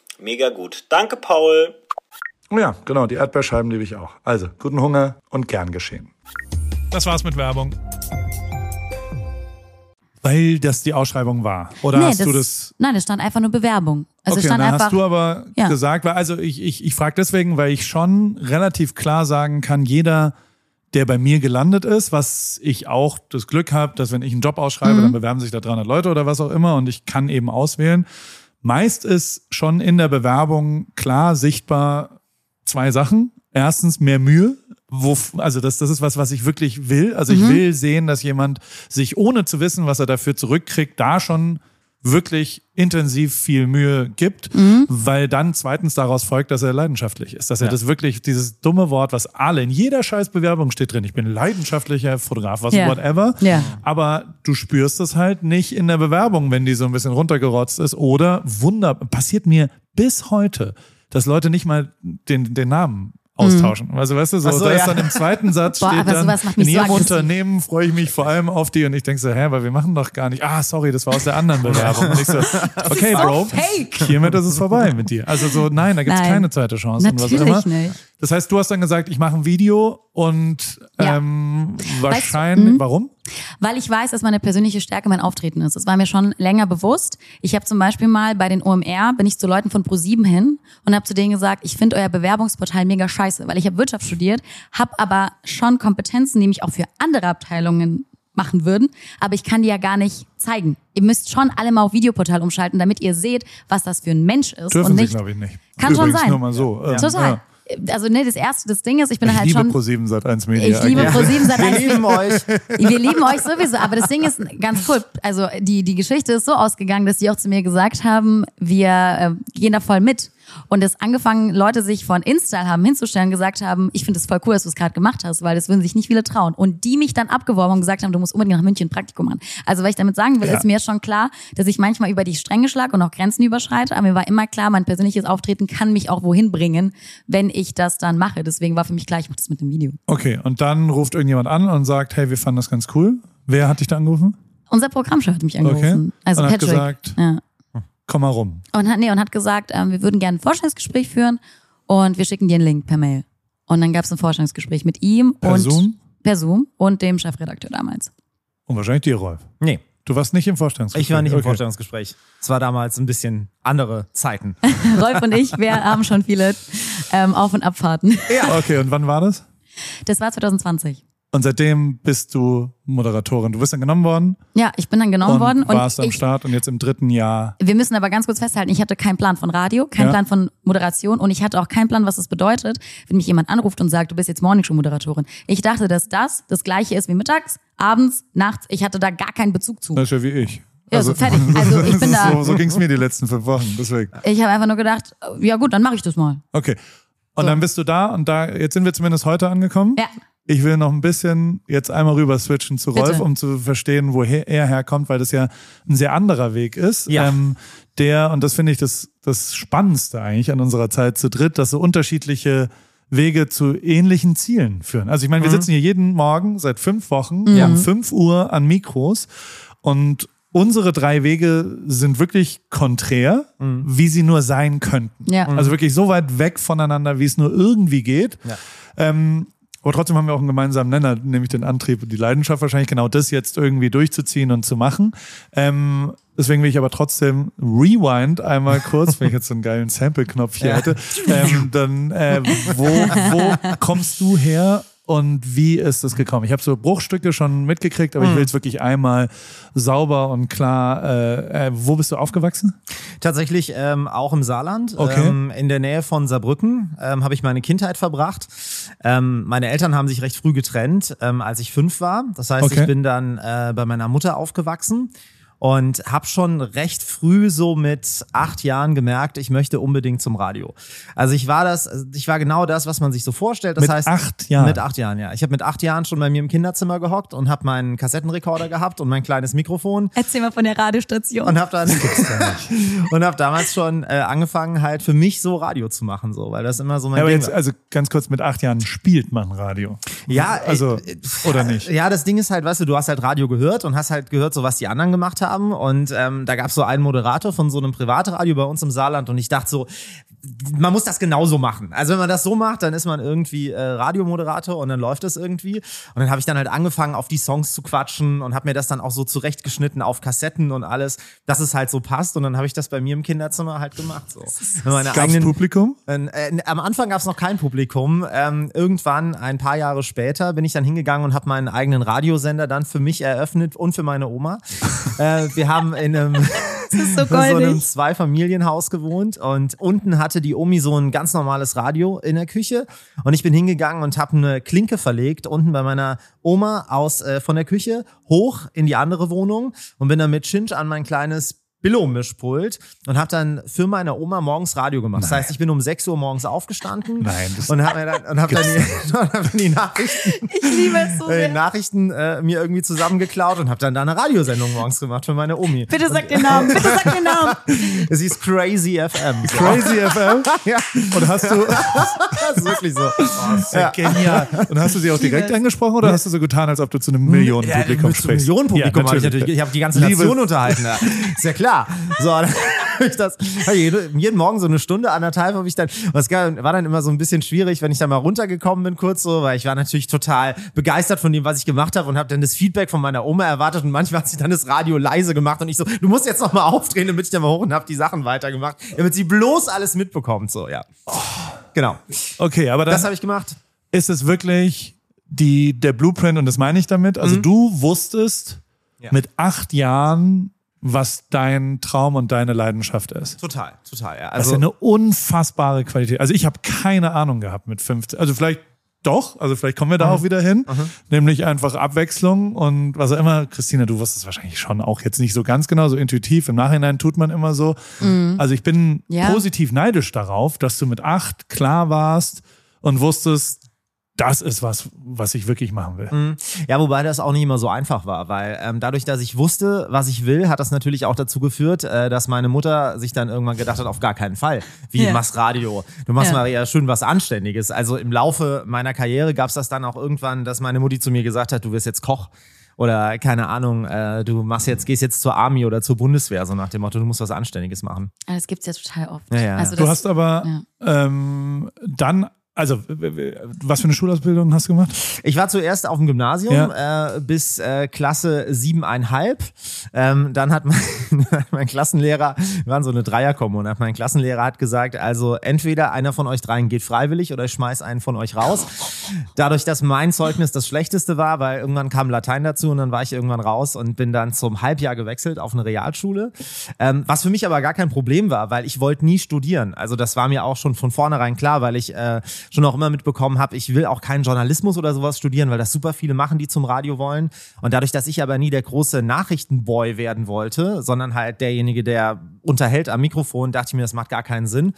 Mega gut. Danke, Paul. Oh ja, genau, die Erdbeerscheiben liebe ich auch. Also, guten Hunger und gern geschehen. Das war's mit Werbung. Weil das die Ausschreibung war. Oder nee, hast das, du das. Nein, das stand einfach nur Bewerbung. Also okay, stand dann einfach. hast du aber Ja. gesagt, weil, also ich, ich, ich frage deswegen, weil ich schon relativ klar sagen kann, jeder, der bei mir gelandet ist, was ich auch das Glück habe, dass wenn ich einen Job ausschreibe, Mhm. dann bewerben sich da 300 Leute oder was auch immer und ich kann eben auswählen. Meist ist schon in der Bewerbung klar sichtbar zwei Sachen. Erstens mehr Mühe. Wo, also das, das ist was, was ich wirklich will. Also Mhm. ich will sehen, dass jemand sich ohne zu wissen, was er dafür zurückkriegt, da schon wirklich intensiv viel Mühe gibt, Mhm. weil dann zweitens daraus folgt, dass er leidenschaftlich ist. Dass er das wirklich, dieses dumme Wort, was alle in jeder scheiß Bewerbung steht drin, ich bin leidenschaftlicher Fotograf, was Ja. whatever. Ja. Aber du spürst es halt nicht in der Bewerbung, wenn die so ein bisschen runtergerotzt ist. Oder Wunder, passiert mir bis heute, dass Leute nicht mal den, den Namen austauschen. Also weißt du, so, so, da ist ja. dann im zweiten Satz Boah, steht dann, in so ihrem aggressiv. Unternehmen freue ich mich vor allem auf die und ich denke so, hä, weil wir machen doch gar nicht. Ah, sorry, das war aus der anderen Bewerbung. Und ich so, okay, Bro, hiermit ist es vorbei mit dir. Also so, nein, da gibt's Nein. keine zweite Chance und was Natürlich immer. nicht. Das heißt, du hast dann gesagt, ich mache ein Video und Ja. ähm, Weißt wahrscheinlich, du, warum? Weil ich weiß, dass meine persönliche Stärke mein Auftreten ist. Das war mir schon länger bewusst. Ich habe zum Beispiel mal bei den OMR, bin ich zu Leuten von Pro7 hin und habe zu denen gesagt, ich finde euer Bewerbungsportal mega scheiße, weil ich habe Wirtschaft studiert, habe aber schon Kompetenzen, die mich auch für andere Abteilungen machen würden, aber ich kann die ja gar nicht zeigen. Ihr müsst schon alle mal auf Videoportal umschalten, damit ihr seht, was das für ein Mensch ist Dürfen und sie, nicht. glaube ich, nicht. Kann schon Übrigens sein. nur mal so. Ähm, Total. ja. Also ne, das erste, das Ding ist, ich bin Ich halt liebe schon. Pro7 seit 1 Media. Ich liebe eigentlich. Pro7 seit Wir 1 lieben euch. wir lieben euch sowieso, aber das Ding ist ganz cool. Also die, die Geschichte ist so ausgegangen, dass die auch zu mir gesagt haben, wir äh, gehen da voll mit. Und es angefangen, Leute sich von Insta haben hinzustellen und gesagt haben, ich finde es voll cool, dass du es gerade gemacht hast, weil das würden sich nicht viele trauen. Und die mich dann abgeworben und gesagt haben, du musst unbedingt nach München ein Praktikum machen. Also was ich damit sagen will, Ja. ist mir schon klar, dass ich manchmal über die Stränge schlage und auch Grenzen überschreite. Aber mir war immer klar, mein persönliches Auftreten kann mich auch wohin bringen, wenn ich das dann mache. Deswegen war für mich klar, ich mache das mit dem Video. Okay, und dann ruft irgendjemand an und sagt, hey, wir fanden das ganz cool. Wer hat dich da angerufen? Unser Programmchef hat mich angerufen. Okay. Also Und hat Patrick. gesagt- ja. Komm mal rum. Und hat, nee, und hat gesagt, ähm, wir würden gerne ein Vorstellungsgespräch führen und wir schicken dir einen Link per Mail. Und dann gab es ein Vorstellungsgespräch mit ihm Per und Zoom? per Zoom und dem Chefredakteur damals. Und wahrscheinlich dir, Rolf. Nee, Du warst nicht im Vorstellungsgespräch. ich war nicht im okay. Vorstellungsgespräch. Es war damals ein bisschen andere Zeiten. Rolf und ich, wir haben schon viele ähm, Auf- und Abfahrten. Okay, und wann war das? Das war 2020. Und seitdem bist du Moderatorin. Du bist dann genommen worden Ja, ich bin dann genommen und worden und warst am ich, Start und jetzt im dritten Jahr. wir müssen aber ganz kurz festhalten, ich hatte keinen Plan von Radio, keinen Ja. Plan von Moderation und ich hatte auch keinen Plan, was es bedeutet, wenn mich jemand anruft und sagt, du bist jetzt Morningshow-Moderatorin. Ich dachte, dass das das gleiche ist wie mittags, abends, nachts. Ich hatte da gar keinen Bezug zu. Das ist ja wie ich. Ja, so fertig. Also ich bin da- So, so ging es mir die letzten fünf Wochen. Deswegen. Ich habe einfach nur gedacht, ja gut, dann mache ich das mal. Okay. Und dann bist du da und da, jetzt sind wir zumindest heute angekommen. Ja. Ich will noch ein bisschen jetzt einmal rüber switchen zu Rolf, Bitte. um zu verstehen, woher er herkommt, weil das ja ein sehr anderer Weg ist. Ja. Ähm, der, und das finde ich das, das Spannendste eigentlich an unserer Zeit zu dritt, dass so unterschiedliche Wege zu ähnlichen Zielen führen. Also ich meine, wir sitzen hier jeden Morgen seit fünf Wochen um fünf Uhr an Mikros und unsere drei Wege sind wirklich konträr, wie sie nur sein könnten. Ja. Also wirklich so weit weg voneinander, wie es nur irgendwie geht. Ja. Ähm, aber trotzdem haben wir auch einen gemeinsamen Nenner, nämlich den Antrieb und die Leidenschaft wahrscheinlich genau das jetzt irgendwie durchzuziehen und zu machen. Ähm, deswegen will ich aber trotzdem rewind einmal kurz, wenn ich jetzt so einen geilen Sample-Knopf hier Ja. hätte. Ähm, dann, äh, wo, wo kommst du her und wie ist es gekommen? Ich habe so Bruchstücke schon mitgekriegt, Mhm. aber ich will es wirklich einmal sauber und klar. Äh, äh, wo bist du aufgewachsen? Tatsächlich ähm, auch im Saarland, Okay. ähm, in der Nähe von Saarbrücken, ähm, habe ich meine Kindheit verbracht. Ähm, meine Eltern haben sich recht früh getrennt, ähm, als ich fünf war. Das heißt, Okay. ich bin dann äh, bei meiner Mutter aufgewachsen und habe schon recht früh so mit acht Jahren gemerkt, ich möchte unbedingt zum Radio. Also ich war das, ich war genau das, was man sich so vorstellt. Das Mit heißt, acht Jahren? Mit acht Jahren, ja. Ich habe mit acht Jahren schon bei mir im Kinderzimmer gehockt und habe meinen Kassettenrekorder gehabt und mein kleines Mikrofon Erzähl mal von der Radiostation. und habe dann und habe damals schon äh, angefangen halt für mich so Radio zu machen so, weil das immer so mein Ja, aber Ding jetzt, war. also ganz kurz, mit acht Jahren spielt man Radio. Ja, also äh, oder nicht? Ja, das Ding ist halt, weißt du, du hast halt Radio gehört und hast halt gehört, so was die anderen gemacht haben. Und ähm, da gab es so einen Moderator von so einem Privatradio bei uns im Saarland und ich dachte so, man muss das genauso machen. Also wenn man das so macht, dann ist man irgendwie äh, Radiomoderator und dann läuft das irgendwie. Und dann habe ich dann halt angefangen, auf die Songs zu quatschen und habe mir das dann auch so zurechtgeschnitten auf Kassetten und alles, dass es halt so passt. Und dann habe ich das bei mir im Kinderzimmer halt gemacht. So. Eigenen- Publikum? äh, äh, am Anfang gab es noch kein Publikum. Ähm, irgendwann, ein paar Jahre später, bin ich dann hingegangen und habe meinen eigenen Radiosender dann für mich eröffnet und für meine Oma. äh, wir haben in einem, so so einem. Zweifamilienhaus gewohnt und unten hatte die Omi so ein ganz normales Radio in der Küche und ich bin hingegangen und habe eine Klinke verlegt unten bei meiner Oma aus äh, von der Küche hoch in die andere Wohnung und bin dann mit Chinch an mein kleines Billo-Mischpult und habe dann für meine Oma morgens Radio gemacht. Das heißt, ich bin um 6 Uhr morgens aufgestanden Nein, das- und habe mir dann, und hab dann, die, und hab die Nachrichten Ich liebe es so äh, sehr. Nachrichten äh, mir irgendwie zusammengeklaut und habe dann da eine Radiosendung morgens gemacht für meine Omi. Bitte sag den Namen, bitte sag den Namen. Es hieß Crazy FM. So. Crazy FM? Ja, Und hast du, das ist wirklich so. ja. genial. Und hast du sie auch direkt Liebe es. angesprochen oder hast du so getan, als ob du zu einem Millionenpublikum einem sprichst? Millionenpublikum Ja, habe ich natürlich. Ich habe die ganze Liebe- Nation unterhalten. Ja. Ist ja klar. So, dann hab ich das, hab ich jede- jeden Morgen so eine Stunde, anderthalb habe ich dann, was war dann immer so ein bisschen schwierig, wenn ich da mal runtergekommen bin, kurz so, weil ich war natürlich total begeistert von dem, was ich gemacht habe und habe dann das Feedback von meiner Oma erwartet und manchmal hat sie dann das Radio leise gemacht und ich so, du musst jetzt noch mal aufdrehen, damit ich dann mal hoch und habe die Sachen weitergemacht, damit sie bloß alles mitbekommt, so, ja. Genau. Okay, aber Das dann habe ich gemacht. ist es wirklich die, der Blueprint und das meine ich damit. Also du wusstest Ja. mit acht Jahren, was dein Traum und deine Leidenschaft ist. Total, total, ja. Das ist Also, ja eine unfassbare Qualität. Also ich habe keine Ahnung gehabt mit 15. Also vielleicht doch, also vielleicht kommen wir da auch wieder hin. Nämlich einfach Abwechslung und was auch immer. Christina, du wusstest wahrscheinlich schon auch jetzt nicht so ganz genau, so intuitiv. Im Nachhinein tut man immer so. Also ich bin Ja. positiv neidisch darauf, dass du mit acht klar warst und wusstest, das ist was, was ich wirklich machen will. Ja, wobei das auch nicht immer so einfach war, weil ähm, dadurch, dass ich wusste, was ich will, hat das natürlich auch dazu geführt, äh, dass meine Mutter sich dann irgendwann gedacht hat, auf gar keinen Fall. Wie, Ja. du machst Radio? Du machst Ja. mal eher schön was Anständiges. Also im Laufe meiner Karriere gab es das dann auch irgendwann, dass meine Mutti zu mir gesagt hat, du wirst jetzt Koch. Oder keine Ahnung, äh, du machst jetzt, gehst jetzt zur Army oder zur Bundeswehr, so nach dem Motto, du musst was Anständiges machen. Ah, Das gibt's ja total oft. Ja, ja. Also Du hast aber ähm, dann, also was für eine Schulausbildung hast du gemacht? Ich war zuerst auf dem Gymnasium äh, bis äh, Klasse siebeneinhalb. Ähm, dann hat mein, mein Klassenlehrer, wir waren so eine Dreierkommune, mein Klassenlehrer hat gesagt, also entweder einer von euch dreien geht freiwillig oder ich schmeiß einen von euch raus. Dadurch, dass mein Zeugnis das schlechteste war, weil irgendwann kam Latein dazu und dann war ich irgendwann raus und bin dann zum Halbjahr gewechselt auf eine Realschule. Ähm, was für mich aber gar kein Problem war, weil ich wollte nie studieren. Also das war mir auch schon von vornherein klar, weil ich äh, schon auch immer mitbekommen habe, ich will auch keinen Journalismus oder sowas studieren, weil das super viele machen, die zum Radio wollen. Und dadurch, dass ich aber nie der große Nachrichtenboy werden wollte, sondern halt derjenige, der unterhält am Mikrofon, dachte ich mir, das macht gar keinen Sinn.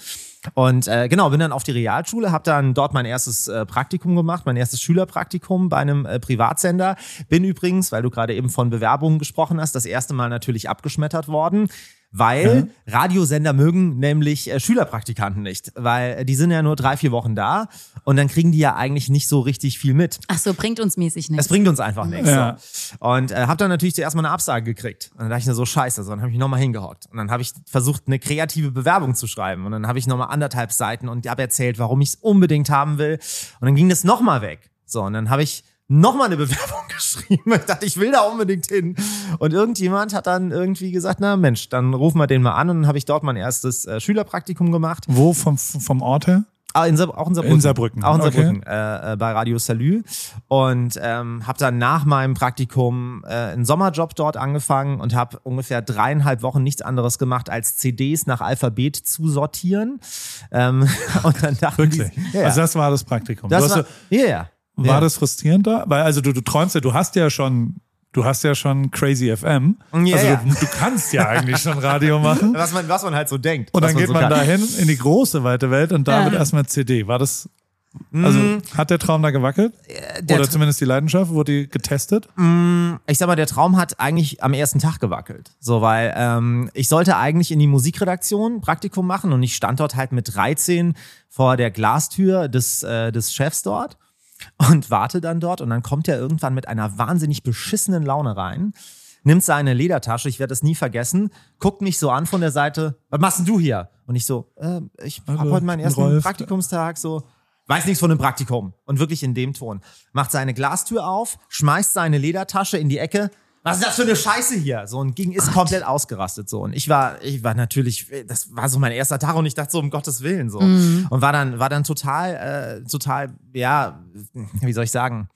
Und äh, genau, bin dann auf die Realschule, habe dann dort mein erstes äh, Praktikum gemacht, mein erstes Schülerpraktikum bei einem äh, Privatsender. Bin übrigens, weil du gerade eben von Bewerbungen gesprochen hast, das erste Mal natürlich abgeschmettert worden. Weil Radiosender mögen nämlich äh, Schülerpraktikanten nicht, weil äh, die sind ja nur drei, vier Wochen da und dann kriegen die ja eigentlich nicht so richtig viel mit. ach so, bringt uns mäßig Es nichts. bringt uns einfach nichts. Ja. So. Und äh, habe dann natürlich zuerst mal eine Absage gekriegt. Und dann dachte ich mir so, scheiße. So, dann habe ich mich nochmal hingehockt. Und dann habe ich versucht, eine kreative Bewerbung zu schreiben. Und dann habe ich nochmal anderthalb Seiten und habe erzählt, warum ich es unbedingt haben will. Und dann ging das nochmal weg. So, und dann habe ich nochmal eine Bewerbung geschrieben. Ich dachte, ich will da unbedingt hin. Und irgendjemand hat dann irgendwie gesagt, na Mensch, dann rufen wir den mal an. Und dann habe ich dort mein erstes äh, Schülerpraktikum gemacht. Wo vom, vom Ort her? Ah, in auch in Saarbrücken. In Saarbrücken, Auch in okay. Saarbrücken, äh, äh, bei Radio Salü. Und ähm, habe dann nach meinem Praktikum äh, einen Sommerjob dort angefangen und habe ungefähr dreieinhalb Wochen nichts anderes gemacht, als CDs nach Alphabet zu sortieren. Ähm, und dann dachte Wirklich? ich, ja, Also das war das Praktikum. das war, ja, ja. War ja. das frustrierend da? Weil also du, du träumst ja, du hast ja schon, du hast ja schon Crazy FM. Ja, also ja. Du, du kannst ja eigentlich schon Radio machen. was man, was man halt so denkt. Und dann geht so man kann. dahin in die große weite Welt und da Ja. wird erstmal CD. War das, also hat der Traum da gewackelt? Äh, der Oder Tra- zumindest die Leidenschaft? Wurde die getestet? ich sag mal, der Traum hat eigentlich am ersten Tag gewackelt. So, weil ähm, ich sollte eigentlich in die Musikredaktion Praktikum machen und ich stand dort halt mit 13 vor der Glastür des, äh, des Chefs dort. Und warte dann dort und dann kommt er irgendwann mit einer wahnsinnig beschissenen Laune rein, nimmt seine Ledertasche, ich werde es nie vergessen, guckt mich so an von der Seite, was machst denn du hier? Und ich so, äh, ich habe heute meinen ersten Rolf. Praktikumstag, so, weiß nichts von dem Praktikum. Und wirklich in dem Ton. Macht seine Glastür auf, schmeißt seine Ledertasche in die Ecke. Was ist das für eine Scheiße hier? So und ging ist komplett ausgerastet so. Und ich war ich war natürlich das war so mein erster Tag und ich dachte so um Gottes Willen so. Und war dann war dann total äh, total ja wie soll ich sagen?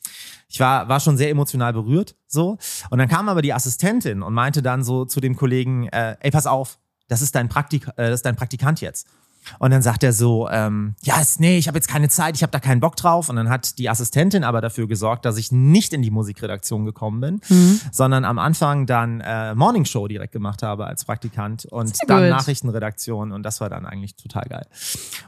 Ich war war schon sehr emotional berührt so. Und dann kam aber die Assistentin und meinte dann so zu dem Kollegen äh, ey pass auf das ist dein Praktik äh, das ist dein Praktikant jetzt und dann sagt er so, ähm, ja, ist- nee, ich habe jetzt keine Zeit, ich habe da keinen Bock drauf. Und dann hat die Assistentin aber dafür gesorgt, dass ich nicht in die Musikredaktion gekommen bin, Mhm. sondern am Anfang dann äh, Morning Show direkt gemacht habe als Praktikant und Sehr dann gut. Nachrichtenredaktion. Und das war dann eigentlich total geil.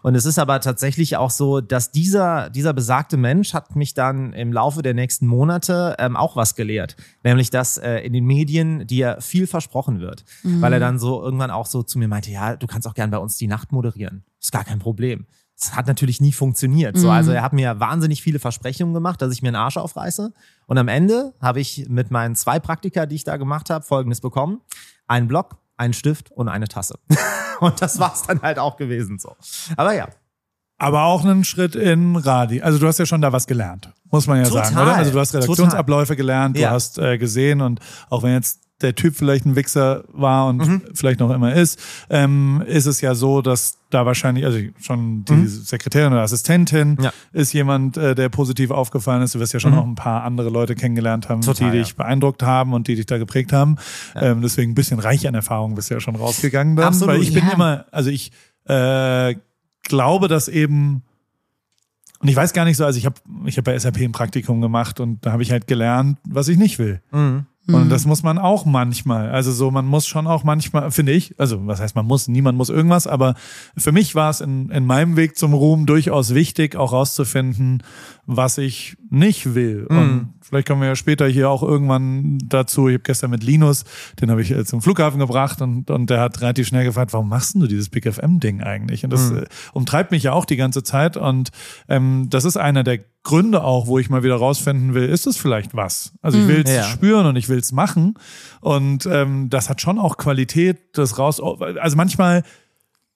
Und es ist aber tatsächlich auch so, dass dieser, dieser besagte Mensch hat mich dann im Laufe der nächsten Monate ähm, auch was gelehrt. Nämlich, dass äh, in den Medien dir viel versprochen wird. Weil er dann so irgendwann auch so zu mir meinte, ja, du kannst auch gern bei uns die Nacht moderieren. Ist gar kein Problem. Das hat natürlich nie funktioniert. So, also er hat mir wahnsinnig viele Versprechungen gemacht, dass ich mir einen Arsch aufreiße. Und am Ende habe ich mit meinen zwei Praktika, die ich da gemacht habe, folgendes bekommen. Einen Block, einen Stift und eine Tasse. und das war's dann halt auch gewesen so. Aber ja. Aber auch einen Schritt in Radi. Also du hast ja schon da was gelernt, muss man ja Total, sagen, oder? Also du hast Redaktionsabläufe gelernt, du Ja. hast äh, gesehen und auch wenn jetzt der Typ vielleicht ein Wichser war und Mhm. vielleicht noch immer ist, ähm, ist es ja so, dass da wahrscheinlich, also schon die Sekretärin oder Assistentin Mhm. Ja. ist jemand, äh, der positiv aufgefallen ist. Du wirst ja schon noch ein paar andere Leute kennengelernt haben, Mhm. Total, die ja. dich beeindruckt haben und die dich da geprägt haben. Ähm, deswegen ein bisschen reich an Erfahrung bist du ja schon rausgegangen dann. Absolut, Weil ich bin ja. immer, also ich äh, glaube, dass eben und ich weiß gar nicht so, also ich habe ich hab bei SAP ein Praktikum gemacht und da habe ich halt gelernt, was ich nicht will. Mhm. Und das muss man auch manchmal. Also so, man muss schon auch manchmal, finde ich, also was heißt man muss, niemand muss irgendwas, aber für mich war es in, in meinem Weg zum Ruhm durchaus wichtig, auch rauszufinden, was ich nicht will. Und vielleicht kommen wir ja später hier auch irgendwann dazu. Ich habe gestern mit Linus, den habe ich äh, zum Flughafen gebracht und, und der hat relativ schnell gefragt, warum machst denn du dieses Big FM-Ding eigentlich? Und das äh, umtreibt mich ja auch die ganze Zeit. Und ähm, das ist einer der Gründe auch, wo ich mal wieder rausfinden will, ist es vielleicht was? Also ich will es Ja. spüren und ich will es machen. Und ähm, das hat schon auch Qualität, das raus. Also manchmal,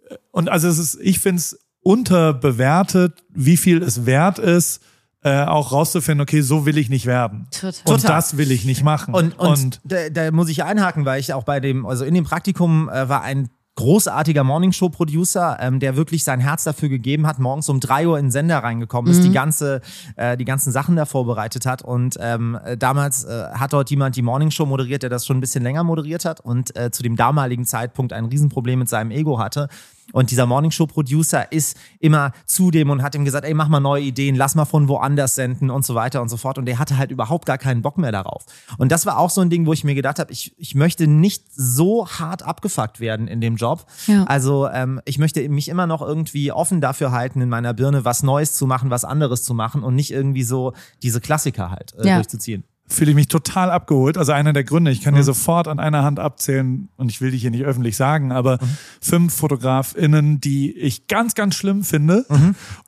äh, und also es ist, ich finde es unterbewertet, wie viel es wert ist, äh, auch rauszufinden, okay, so will ich nicht werden. Total. Und Total. das will ich nicht machen. Und, und, da, da muss ich einhaken, weil ich auch bei dem, also in dem Praktikum äh, war ein großartiger Morningshow-Producer, ähm, der wirklich sein Herz dafür gegeben hat, morgens um drei Uhr in den Sender reingekommen ist, die ganze, äh, die ganzen Sachen da vorbereitet hat. Und ähm, äh, damals äh, hat dort jemand die Morningshow moderiert, der das schon ein bisschen länger moderiert hat und äh, zu dem damaligen Zeitpunkt ein Riesenproblem mit seinem Ego hatte. Und dieser Morningshow-Producer ist immer zu dem und hat ihm gesagt, ey, mach mal neue Ideen, lass mal von woanders senden und so weiter und so fort. Und der hatte halt überhaupt gar keinen Bock mehr darauf. Und das war auch so ein Ding, wo ich mir gedacht habe, ich, ich möchte nicht so hart abgefuckt werden in dem Job. Ja. Also ähm, ich möchte mich immer noch irgendwie offen dafür halten, in meiner Birne was Neues zu machen, was anderes zu machen und nicht irgendwie so diese Klassiker halt äh, Ja. durchzuziehen. Fühle ich mich total abgeholt. Also einer der Gründe, ich kann dir sofort an einer Hand abzählen, und ich will dich hier nicht öffentlich sagen, aber fünf FotografInnen, die ich ganz, ganz schlimm finde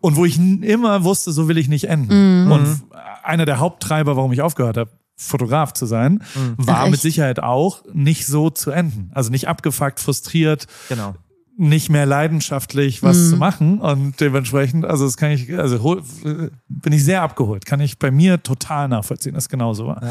und wo ich immer wusste, so will ich nicht enden. Und einer der Haupttreiber, warum ich aufgehört habe, Fotograf zu sein, war Ach, mit? Sicherheit auch nicht so zu enden. Also nicht abgefuckt, frustriert, Genau. Nicht mehr leidenschaftlich was zu machen. Und dementsprechend, also das kann ich, also hol, bin ich sehr abgeholt, kann ich bei mir total nachvollziehen, dass es genauso war.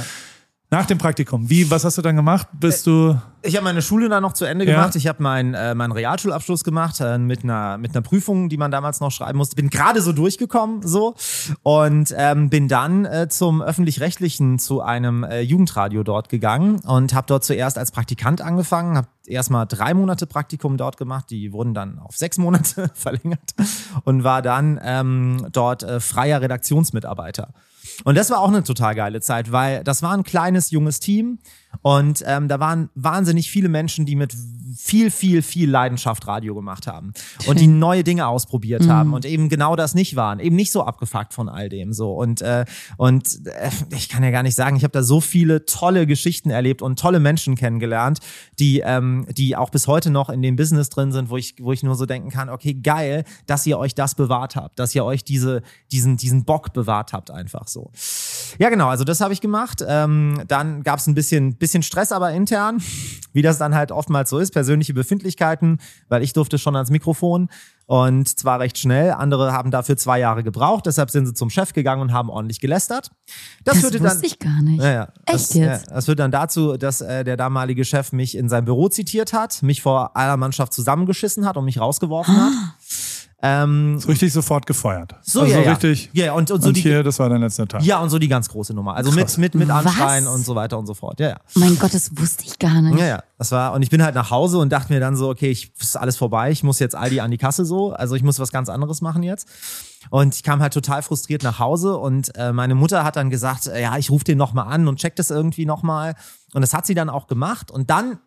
Nach dem Praktikum, wie, was hast du dann gemacht? Bist du, Ich habe meine Schule dann noch zu Ende Ja. gemacht. Ich habe meinen äh, meinen Realschulabschluss gemacht äh, mit einer mit einer Prüfung, die man damals noch schreiben musste. Bin gerade so durchgekommen so und ähm, bin dann äh, zum öffentlich-rechtlichen zu einem äh, Jugendradio dort gegangen und habe dort zuerst als Praktikant angefangen. Habe erstmal drei Monate Praktikum dort gemacht. Die wurden dann auf sechs Monate verlängert und war dann ähm, dort äh, freier Redaktionsmitarbeiter. Und das war auch eine total geile Zeit, weil das war ein kleines, junges Team Und ähm, da waren wahnsinnig viele Menschen, die mit viel, viel, viel Leidenschaft Radio gemacht haben und die neue Dinge ausprobiert haben und eben genau das nicht waren, eben nicht so abgefuckt von all dem so und äh, und äh, ich kann ja gar nicht sagen, ich habe da so viele tolle Geschichten erlebt und tolle Menschen kennengelernt, die ähm, die auch bis heute noch in dem Business drin sind, wo ich wo ich nur so denken kann, okay geil, dass ihr euch das bewahrt habt, dass ihr euch diese diesen diesen Bock bewahrt habt einfach so. Ja genau, also das habe ich gemacht. Ähm, dann gab es ein bisschen bisschen Stress aber intern, wie das dann halt oftmals so ist persönliche Befindlichkeiten, weil ich durfte schon ans Mikrofon und zwar recht schnell. Andere haben dafür zwei Jahre gebraucht, deshalb sind sie zum Chef gegangen und haben ordentlich gelästert. Das führte wusste ich gar nicht. Ja, ja. Echt das, jetzt? Ja, das führt dann dazu, dass äh, der damalige Chef mich in sein Büro zitiert hat, mich vor aller Mannschaft zusammengeschissen hat und mich rausgeworfen hat. Ähm, So richtig sofort gefeuert. so, also ja, ja. richtig. Ja, und, und so und die, hier, das war dein letzter Tag. ja, und so die ganz große Nummer. Also mit, mit, mit Was? Anschreien und so weiter und so fort. Ja, ja. Mein Gott, das wusste ich gar nicht. Ja, ja. Das war, und ich bin halt nach Hause und dachte mir dann so, okay, ich ist alles vorbei, ich muss jetzt Aldi an die Kasse so, also ich muss was ganz anderes machen jetzt. Und ich kam halt total frustriert nach Hause und äh, meine Mutter hat dann gesagt, äh, ja, ich rufe den nochmal an und check das irgendwie nochmal. Und das hat sie dann auch gemacht. Und dann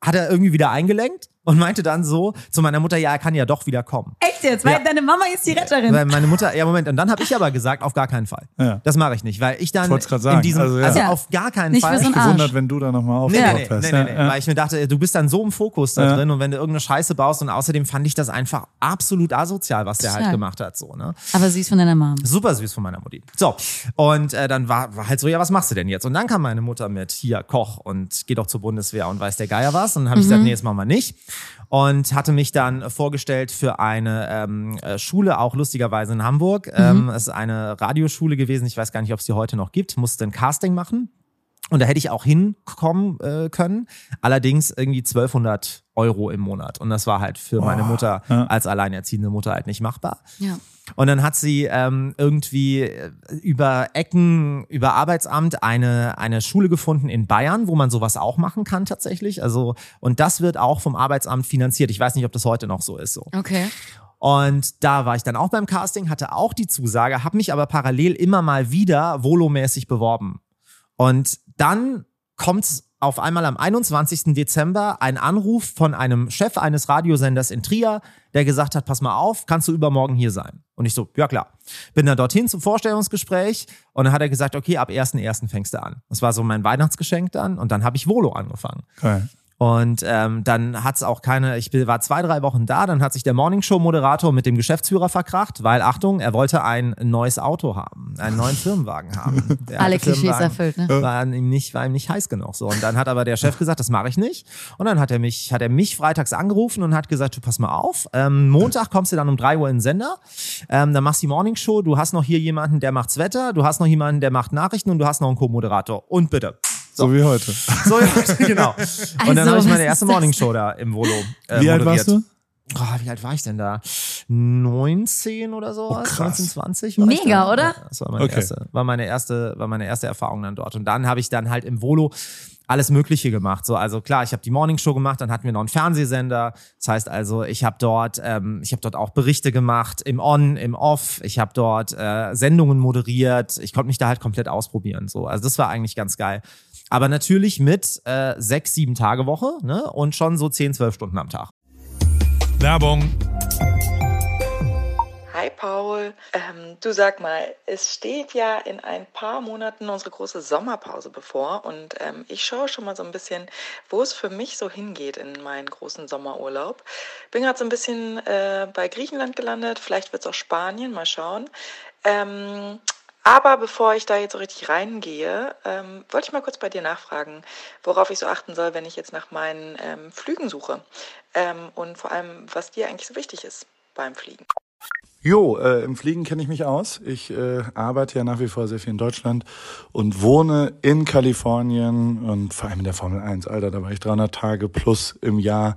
hat er irgendwie wieder eingelenkt und meinte dann so zu meiner Mutter, ja, er kann ja doch wieder kommen. Echt jetzt? Weil Ja. deine Mama ist die Retterin. Weil meine Mutter, ja Moment, und dann habe ich aber gesagt, auf gar keinen Fall. Ja. Das mache ich nicht, weil ich dann Ich sagen, in diesem, also also, ja. auf gar keinen Nicht Fall. so Arsch. Gewundert, wenn du da nochmal Nee, nee, aufgetaucht nee, hast. nee, nee, Ja, ja. weil ich mir dachte, du bist dann so im Fokus da Ja. drin und wenn du irgendeine Scheiße baust und außerdem fand ich das einfach absolut asozial, was der halt gemacht hat, so, ne? Aber süß von deiner Mom. Super süß von meiner Mutti. So, und äh, dann war, war halt so, ja, was machst du denn jetzt? Und dann kam meine Mutter mit, hier, Koch und geh doch zur Bundeswehr und weiß der Geier was. Und dann habe ich gesagt, nee, jetzt machen wir nicht. Und hatte mich dann vorgestellt für eine ähm, äh, Schule, auch lustigerweise in Hamburg. Ähm, es ist eine Radioschule gewesen, ich weiß gar nicht, ob es die heute noch gibt, musste ein Casting machen. Und da hätte ich auch hinkommen äh, können. Allerdings irgendwie 1200 Euro im Monat. Und das war halt für meine Mutter ja. als alleinerziehende Mutter halt nicht machbar. Ja. Und dann hat sie ähm, irgendwie äh, über Ecken, über Arbeitsamt eine, eine Schule gefunden in Bayern, wo man sowas auch machen kann tatsächlich. Also, und das wird auch vom Arbeitsamt finanziert. Ich weiß nicht, ob das heute noch so ist. So. Okay. Und da war ich dann auch beim Casting, hatte auch die Zusage, habe mich aber parallel immer mal wieder volomäßig beworben. Und dann kommt auf einmal am 21. Dezember ein Anruf von einem Chef eines Radiosenders in Trier, der gesagt hat, pass mal auf, kannst du übermorgen hier sein? Und ich so, ja klar. Bin dann dorthin zum Vorstellungsgespräch und dann hat er gesagt, okay, ab 1.1. fängst du an. Das war so mein Weihnachtsgeschenk dann und dann habe ich Volo angefangen. Geil. Und ähm, dann hat's auch keine, ich bin- war zwei, drei Wochen da, dann hat sich der Morningshow-Moderator mit dem Geschäftsführer verkracht, weil, Achtung, er wollte ein neues Auto haben, einen neuen Firmenwagen haben. Der Alle Klischees erfüllt, ne? War ihm nicht, war ihm nicht heiß genug. So. Und dann hat aber der Chef gesagt, das mache ich nicht. Und dann hat er mich, hat er mich freitags angerufen und hat gesagt, du pass mal auf, ähm, Montag kommst du dann um drei Uhr in den Sender, ähm, dann machst du die Morningshow, du hast noch hier jemanden, der macht's Wetter, du hast noch jemanden, der macht Nachrichten und du hast noch einen Co-Moderator. Und bitte. So wie heute. So, genau. Und dann Also, habe ich meine erste Morningshow da im Volo. Äh, Wie alt moderiert. warst du? Oh, wie alt war ich denn da? 19 oder so? Oh, krass. 19, 20? War Mega, oder? Ja, das war meine, Okay. erste, war, meine erste, war meine erste Erfahrung dann dort. Und dann habe ich dann halt im Volo alles Mögliche gemacht. So, also klar, ich habe die Morningshow gemacht, dann hatten wir noch einen Fernsehsender. Das heißt also, ich habe dort, ähm, ich habe dort auch Berichte gemacht im On, im Off. Ich habe dort äh, Sendungen moderiert. Ich konnte mich da halt komplett ausprobieren. So, also das war eigentlich ganz geil. Aber natürlich mit äh, sechs, sieben Tage Woche ne? und schon so zehn, zwölf Stunden am Tag. Werbung. Hi Paul, ähm, du sag mal, es steht ja in ein paar Monaten unsere große Sommerpause bevor und ähm, ich schaue schon mal so ein bisschen, wo es für mich so hingeht in meinen großen Sommerurlaub. Bin gerade so ein bisschen äh, bei Griechenland gelandet, vielleicht wird es auch Spanien, mal schauen. Ähm, aber bevor ich da jetzt so richtig reingehe, ähm, wollte ich mal kurz bei dir nachfragen, worauf ich so achten soll, wenn ich jetzt nach meinen ähm, Flügen suche ähm, und vor allem, was dir eigentlich so wichtig ist beim Fliegen. Jo, äh, im Fliegen kenne ich mich aus. Ich äh, arbeite ja nach wie vor sehr viel in Deutschland und wohne in Kalifornien und vor allem in der Formel 1. Alter, da war ich 300 Tage plus im Jahr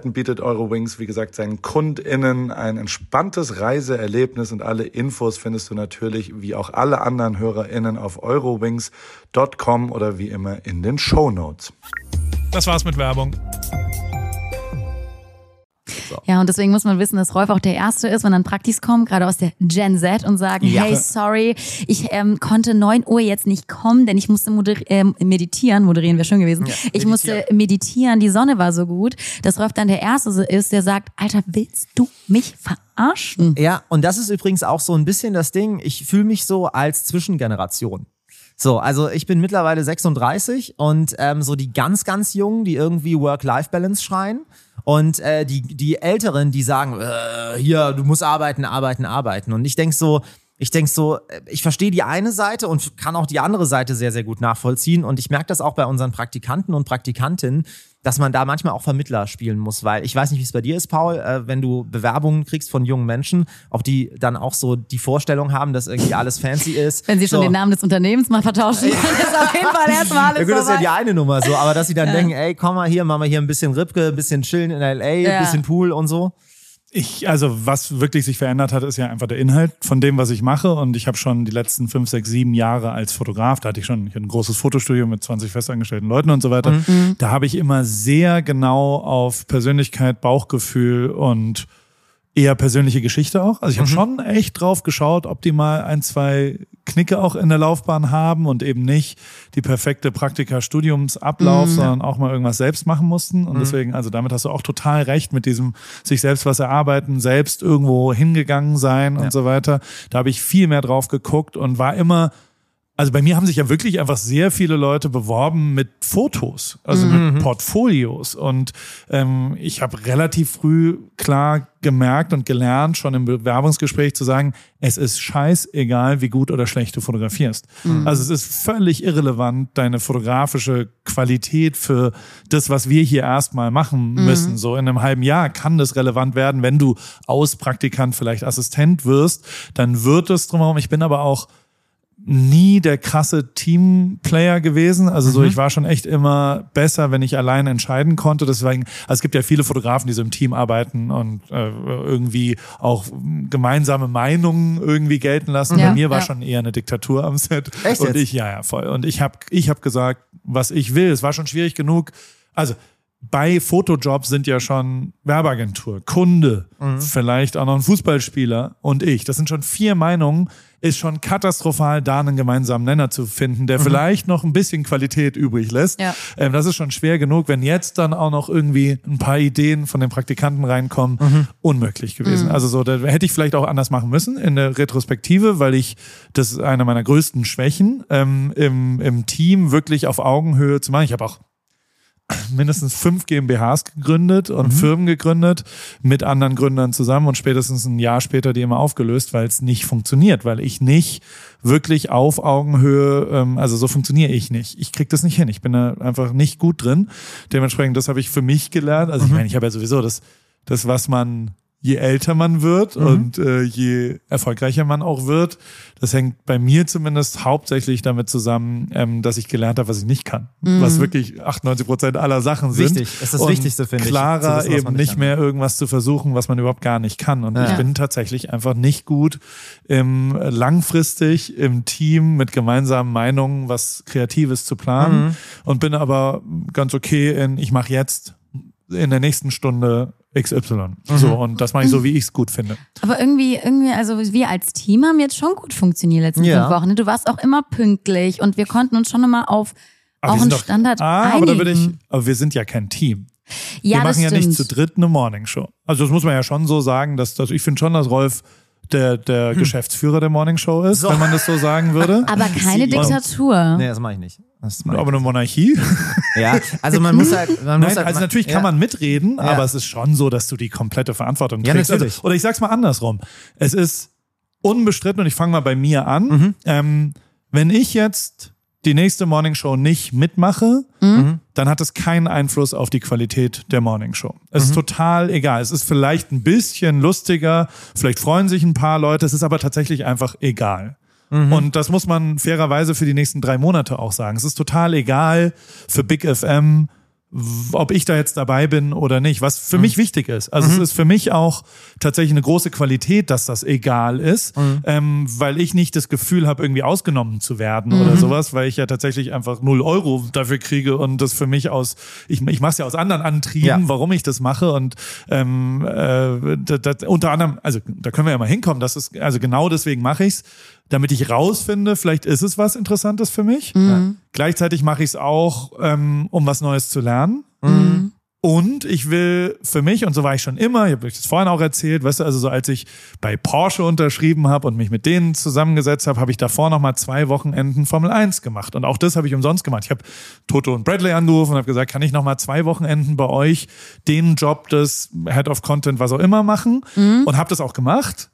bietet Eurowings, wie gesagt, seinen KundInnen ein entspanntes Reiseerlebnis und alle Infos findest du natürlich, wie auch alle anderen HörerInnen, auf eurowings.com oder wie immer in den Shownotes. Das war's mit Werbung. Ja, und deswegen muss man wissen, dass Rolf auch der Erste ist, wenn dann Praktis kommen, gerade aus der Gen Z und sagen, Ja. hey, sorry, ich ähm, konnte 9 Uhr jetzt nicht kommen, denn ich musste moder ähm, meditieren, moderieren wäre schön gewesen. ich musste meditieren, die Sonne war so gut, dass Rolf dann der Erste so ist, der sagt, Alter, willst du mich verarschen? Ja, und das ist übrigens auch so ein bisschen das Ding. Ich fühle mich so als Zwischengeneration. So, also ich bin mittlerweile 36 und ähm, so die ganz, ganz Jungen, die irgendwie Work-Life-Balance schreien. Und äh, die, die Älteren, die sagen, äh, hier, du musst arbeiten, arbeiten, arbeiten. Und ich denk so, ich denk so, äh, ich verstehe die eine Seite und kann auch die andere Seite sehr, sehr gut nachvollziehen. Und ich merke das auch bei unseren Praktikanten und Praktikantinnen, dass man da manchmal auch Vermittler spielen muss, weil ich weiß nicht, wie es bei dir ist, Paul, äh, wenn du Bewerbungen kriegst von jungen Menschen, ob die dann auch so die Vorstellung haben, dass irgendwie alles fancy ist. Wenn sie schon so. den Namen des Unternehmens mal vertauschen, dann ist auf jeden Fall erstmal alles Ja gut, das ist ja die eine Nummer so, aber dass sie dann denken, ey, komm mal hier, machen wir hier ein bisschen Ripke, ein bisschen chillen in L.A., Ja. ein bisschen Pool und so. Ich, also was wirklich sich verändert hat, ist ja einfach der Inhalt von dem, was ich mache. Und ich habe schon die letzten fünf, sechs, sieben Jahre als Fotograf, da hatte ich schon ich hatte ein großes Fotostudio mit 20 festangestellten Leuten und so weiter. Da habe ich immer sehr genau auf Persönlichkeit, Bauchgefühl und eher persönliche Geschichte auch. Also ich habe schon echt drauf geschaut, ob die mal ein, zwei Knicke auch in der Laufbahn haben und eben nicht die perfekte Praktika-Studiumsablauf, sondern auch mal irgendwas selbst machen mussten. Und deswegen, also damit hast du auch total recht mit diesem sich selbst was erarbeiten, selbst irgendwo hingegangen sein und so weiter. Da habe ich viel mehr drauf geguckt und war immer also bei mir haben sich ja wirklich einfach sehr viele Leute beworben mit Fotos, also Mhm. mit Portfolios. Und ähm, ich habe relativ früh klar gemerkt und gelernt, schon im Bewerbungsgespräch zu sagen, es ist scheißegal, wie gut oder schlecht du fotografierst. Mhm. Also es ist völlig irrelevant, deine fotografische Qualität für das, was wir hier erstmal machen Mhm. müssen. So in einem halben Jahr kann das relevant werden, wenn du aus Praktikant vielleicht Assistent wirst, dann wird es drumherum. Ich bin aber auch nie der krasse Teamplayer gewesen. Also so, ich war schon echt immer besser, wenn ich allein entscheiden konnte. Deswegen, also es gibt ja viele Fotografen, die so im Team arbeiten und äh, irgendwie auch gemeinsame Meinungen irgendwie gelten lassen. Ja, Bei mir war ja. schon eher eine Diktatur am Set. Echt und jetzt? ich, ja, ja, voll. Und ich habe ich hab gesagt, was ich will. Es war schon schwierig genug. Also bei Fotojobs sind ja schon Werbeagentur, Kunde, vielleicht auch noch ein Fußballspieler und ich. Das sind schon vier Meinungen. Ist schon katastrophal, da einen gemeinsamen Nenner zu finden, der vielleicht noch ein bisschen Qualität übrig lässt. Ja. Ähm, das ist schon schwer genug, wenn jetzt dann auch noch irgendwie ein paar Ideen von den Praktikanten reinkommen. Unmöglich gewesen. Also so, da hätte ich vielleicht auch anders machen müssen in der Retrospektive, weil ich, das ist eine meiner größten Schwächen, ähm, im, im Team wirklich auf Augenhöhe zu machen. Ich habe auch mindestens fünf GmbHs gegründet und Firmen gegründet mit anderen Gründern zusammen und spätestens ein Jahr später die immer aufgelöst, weil es nicht funktioniert, weil ich nicht wirklich auf Augenhöhe, ähm, also so funktioniere ich nicht. Ich krieg das nicht hin. Ich bin da einfach nicht gut drin. Dementsprechend, das habe ich für mich gelernt. Also ich meine, ich habe ja sowieso das, das, was man je älter man wird und äh, je erfolgreicher man auch wird, das hängt bei mir zumindest hauptsächlich damit zusammen, ähm, dass ich gelernt habe, was ich nicht kann. Was wirklich 98 Prozent aller Sachen sind. Wichtig. Das ist das Und Wichtigste, finde ich, Klarer wissen, eben nicht kann. mehr irgendwas zu versuchen, was man überhaupt gar nicht kann. Und ich Ja. bin tatsächlich einfach nicht gut im langfristig im Team mit gemeinsamen Meinungen was Kreatives zu planen Mhm. und bin aber ganz okay in, ich mache jetzt in der nächsten Stunde XY. Mhm. So, und das mache ich so, wie ich es gut finde. Aber irgendwie, irgendwie, also wir als Team haben jetzt schon gut funktioniert letzten Ja. fünf Wochen. Du warst auch immer pünktlich und wir konnten uns schon immer auf Aber auch einen doch- Standard ah, einigen. aber da würde ich, aber wir sind ja kein Team. ja, wir das machen ja stimmt. nicht zu dritt eine Morningshow. Also das muss man ja schon so sagen, dass, dass ich finde schon, dass Rolf der, der Geschäftsführer der Morning Show ist, So. wenn man das so sagen würde. Aber keine CEO. Diktatur. Nee, das mache ich nicht. Das mach ich Aber eine Monarchie? Ja, also man muss halt. Man muss Nein, halt also natürlich kann ja. man mitreden, Ja. aber es ist schon so, dass du die komplette Verantwortung Ja, trägst. natürlich. Also, oder ich sag's mal andersrum. Es ist unbestritten und ich fange mal bei mir an. Mhm. Ähm, wenn ich jetzt die nächste Morning Show nicht mitmache, Mhm. dann hat es keinen Einfluss auf die Qualität der Morning Show. Es Mhm. ist total egal. Es ist vielleicht ein bisschen lustiger, vielleicht freuen sich ein paar Leute, es ist aber tatsächlich einfach egal. Mhm. Und das muss man fairerweise für die nächsten drei Monate auch sagen. Es ist total egal für Big FM, ob ich da jetzt dabei bin oder nicht, was für mich wichtig ist. Also es ist für mich auch tatsächlich eine große Qualität, dass das egal ist, ähm, weil ich nicht das Gefühl habe, irgendwie ausgenommen zu werden oder sowas, weil ich ja tatsächlich einfach null Euro dafür kriege und das für mich aus, ich, ich mache es ja aus anderen Antrieben, Ja. warum ich das mache und ähm, äh, das, das, unter anderem, also da können wir ja mal hinkommen, das ist, also genau deswegen mache ich's, damit ich rausfinde, vielleicht ist es was Interessantes für mich. Gleichzeitig mache ich es auch, ähm, um was Neues zu lernen. Und ich will für mich, und so war ich schon immer, ich habe euch das vorhin auch erzählt, weißt du, also so als ich bei Porsche unterschrieben habe und mich mit denen zusammengesetzt habe, habe ich davor nochmal zwei Wochenenden Formel 1 gemacht. Und auch das habe ich umsonst gemacht. Ich habe Toto und Bradley angerufen und habe gesagt, kann ich nochmal zwei Wochenenden bei euch den Job des Head of Content, was auch immer machen? Und habe das auch gemacht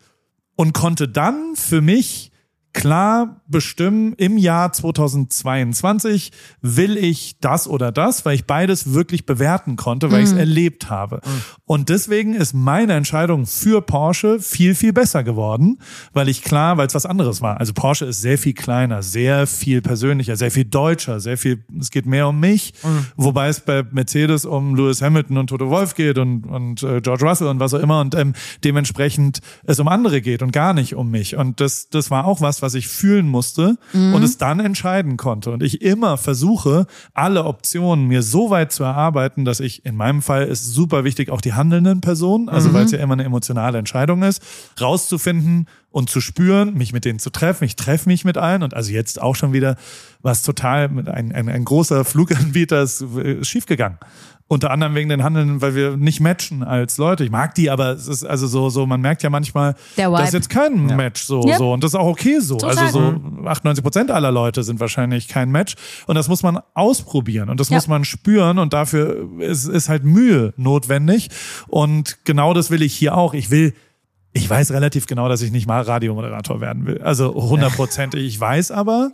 und konnte dann für mich klar bestimmen, im Jahr 2022 will ich das oder das, weil ich beides wirklich bewerten konnte, weil ich es erlebt habe. Und deswegen ist meine Entscheidung für Porsche viel, viel besser geworden, weil ich klar, weil es was anderes war. Also Porsche ist sehr viel kleiner, sehr viel persönlicher, sehr viel deutscher, sehr viel, es geht mehr um mich, wobei es bei Mercedes um Lewis Hamilton und Toto Wolf geht und, und äh, George Russell und was auch immer und ähm, dementsprechend es um andere geht und gar nicht um mich. Und das, das war auch was, was ich fühlen musste und es dann entscheiden konnte. Und ich immer versuche, alle Optionen mir so weit zu erarbeiten, dass ich, in meinem Fall ist super wichtig, auch die handelnden Personen, also weil es ja immer eine emotionale Entscheidung ist, rauszufinden und zu spüren, mich mit denen zu treffen. Ich treffe mich mit allen und also jetzt auch schon wieder was total, mit ein, ein, ein großer Fluganbieter ist äh, schiefgegangen. Unter anderem wegen den Handeln, weil wir nicht matchen als Leute. Ich mag die, aber es ist also so, so man merkt ja manchmal, Der das ist Vibe. jetzt kein Match so, Ja. so. Und das ist auch okay so. Total. Also so 98 Prozent aller Leute sind wahrscheinlich kein Match. Und das muss man ausprobieren und das Ja. muss man spüren und dafür ist, ist halt Mühe notwendig. Und genau das will ich hier auch. Ich will ich weiß relativ genau, dass ich nicht mal Radiomoderator werden will. Also hundertprozentig. Ich weiß aber,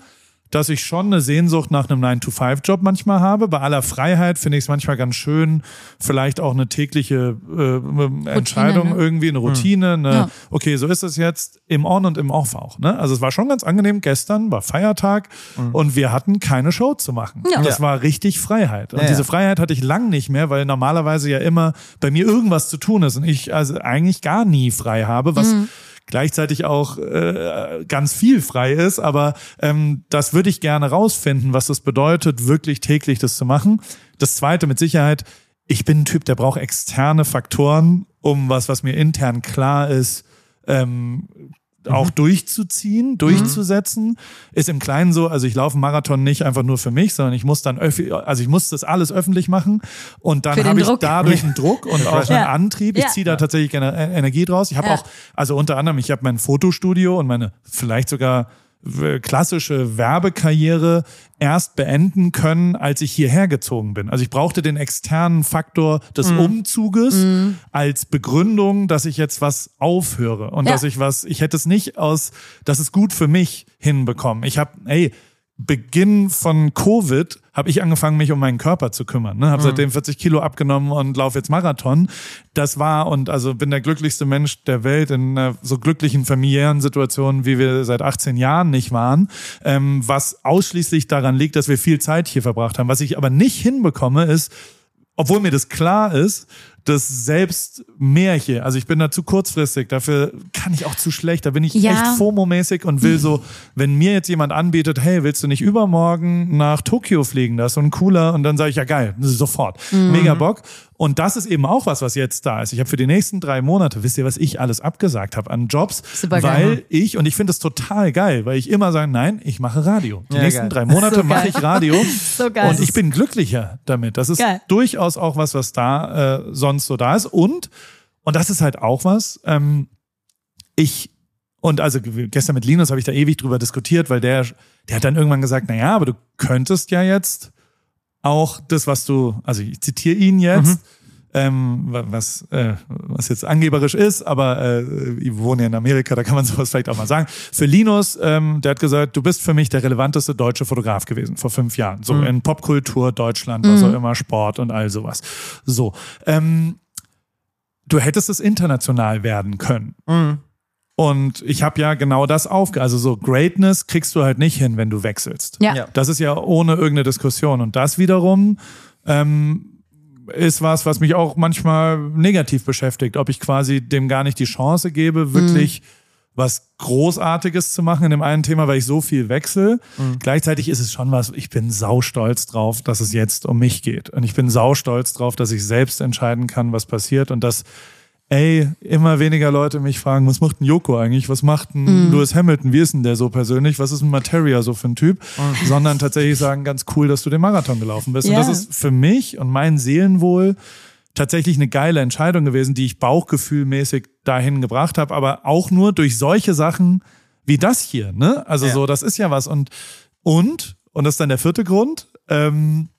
dass ich schon eine Sehnsucht nach einem 9-to-5-Job manchmal habe. Bei aller Freiheit finde ich es manchmal ganz schön, vielleicht auch eine tägliche äh, Entscheidung ne? irgendwie, eine Routine. Eine, Ja. Okay, so ist es jetzt im On und im Off auch. Ne? Also es war schon ganz angenehm. Gestern war Feiertag und wir hatten keine Show zu machen. Ja. Das war richtig Freiheit. Und Ja, ja. diese Freiheit hatte ich lang nicht mehr, weil normalerweise ja immer bei mir irgendwas zu tun ist und ich also eigentlich gar nie frei habe, was gleichzeitig auch äh, ganz viel frei ist, aber ähm, das würde ich gerne rausfinden, was das bedeutet, wirklich täglich das zu machen. Das zweite mit Sicherheit, ich bin ein Typ, der braucht externe Faktoren, um was, was mir intern klar ist, ähm, auch durchzuziehen, durchzusetzen. Ist im Kleinen so, also ich laufe einen Marathon nicht einfach nur für mich, sondern ich muss dann, öffi- also ich muss das alles öffentlich machen und dann habe ich Druck. dadurch einen Druck und auch einen Ja. Antrieb. Ich Ja. ziehe da tatsächlich gerne äh, Energie draus. Ich habe Ja. auch, also unter anderem, ich habe mein Fotostudio und meine vielleicht sogar klassische Werbekarriere erst beenden können, als ich hierher gezogen bin. Also ich brauchte den externen Faktor des Mhm. Umzuges als Begründung, dass ich jetzt was aufhöre und Ja. dass ich was, ich hätte es nicht aus, das ist gut für mich hinbekommen. Ich habe, ey, Beginn von Covid habe ich angefangen, mich um meinen Körper zu kümmern. Ne? Habe seitdem 40 Kilo abgenommen und laufe jetzt Marathon. Das war und also bin der glücklichste Mensch der Welt in einer so glücklichen familiären Situation, wie wir seit 18 Jahren nicht waren. Ähm, was ausschließlich daran liegt, dass wir viel Zeit hier verbracht haben. Was ich aber nicht hinbekomme, ist, obwohl mir das klar ist, dass selbst Märchen, also ich bin da zu kurzfristig, dafür kann ich auch zu schlecht, da bin ich Ja. echt FOMO-mäßig und will so, wenn mir jetzt jemand anbietet, hey, willst du nicht übermorgen nach Tokio fliegen, das ist so ein cooler, und dann sage ich, ja geil, sofort, mega Bock. Und das ist eben auch was, was jetzt da ist. Ich habe für die nächsten drei Monate, wisst ihr, was ich alles abgesagt habe an Jobs, Super geil. weil ich, und ich finde das total geil, weil ich immer sage, nein, ich mache Radio. Die Ja, nächsten geil. drei Monate So mache ich Radio. So geil. Und ich bin glücklicher damit. Das ist Geil. durchaus auch was, was da äh, sonst so da ist. Und, und das ist halt auch was, ähm, ich Und also gestern mit Linus habe ich da ewig drüber diskutiert, weil der, der hat dann irgendwann gesagt, na ja, aber du könntest ja jetzt auch das, was du, also ich zitiere ihn jetzt, ähm, wa- was, äh, was jetzt angeberisch ist, aber äh, ich wohne ja in Amerika, da kann man sowas vielleicht auch mal sagen. Für Linus, ähm, der hat gesagt, du bist für mich der relevanteste deutsche Fotograf gewesen vor fünf Jahren. So in Popkultur, Deutschland, was auch immer, Sport und all sowas. So. Ähm, du hättest es international werden können. Und ich habe ja genau das aufge... Also so Greatness kriegst du halt nicht hin, wenn du wechselst. Ja. Ja. Das ist ja ohne irgendeine Diskussion. Und das wiederum ähm, ist was, was mich auch manchmal negativ beschäftigt. Ob ich quasi dem gar nicht die Chance gebe, wirklich was Großartiges zu machen in dem einen Thema, weil ich so viel wechsle. Gleichzeitig ist es schon was, ich bin saustolz drauf, dass es jetzt um mich geht. Und ich bin saustolz drauf, dass ich selbst entscheiden kann, was passiert und dass ey, immer weniger Leute mich fragen, was macht ein Joko eigentlich? Was macht ein Lewis Hamilton? Wie ist denn der so persönlich? Was ist ein Materia so für ein Typ? Sondern tatsächlich sagen, ganz cool, dass du den Marathon gelaufen bist. Und Ja. das ist für mich und mein Seelenwohl tatsächlich eine geile Entscheidung gewesen, die ich bauchgefühlmäßig dahin gebracht habe, aber auch nur durch solche Sachen wie das hier, ne? Also Ja. so, das ist ja was und und und das ist dann der vierte Grund. Ähm,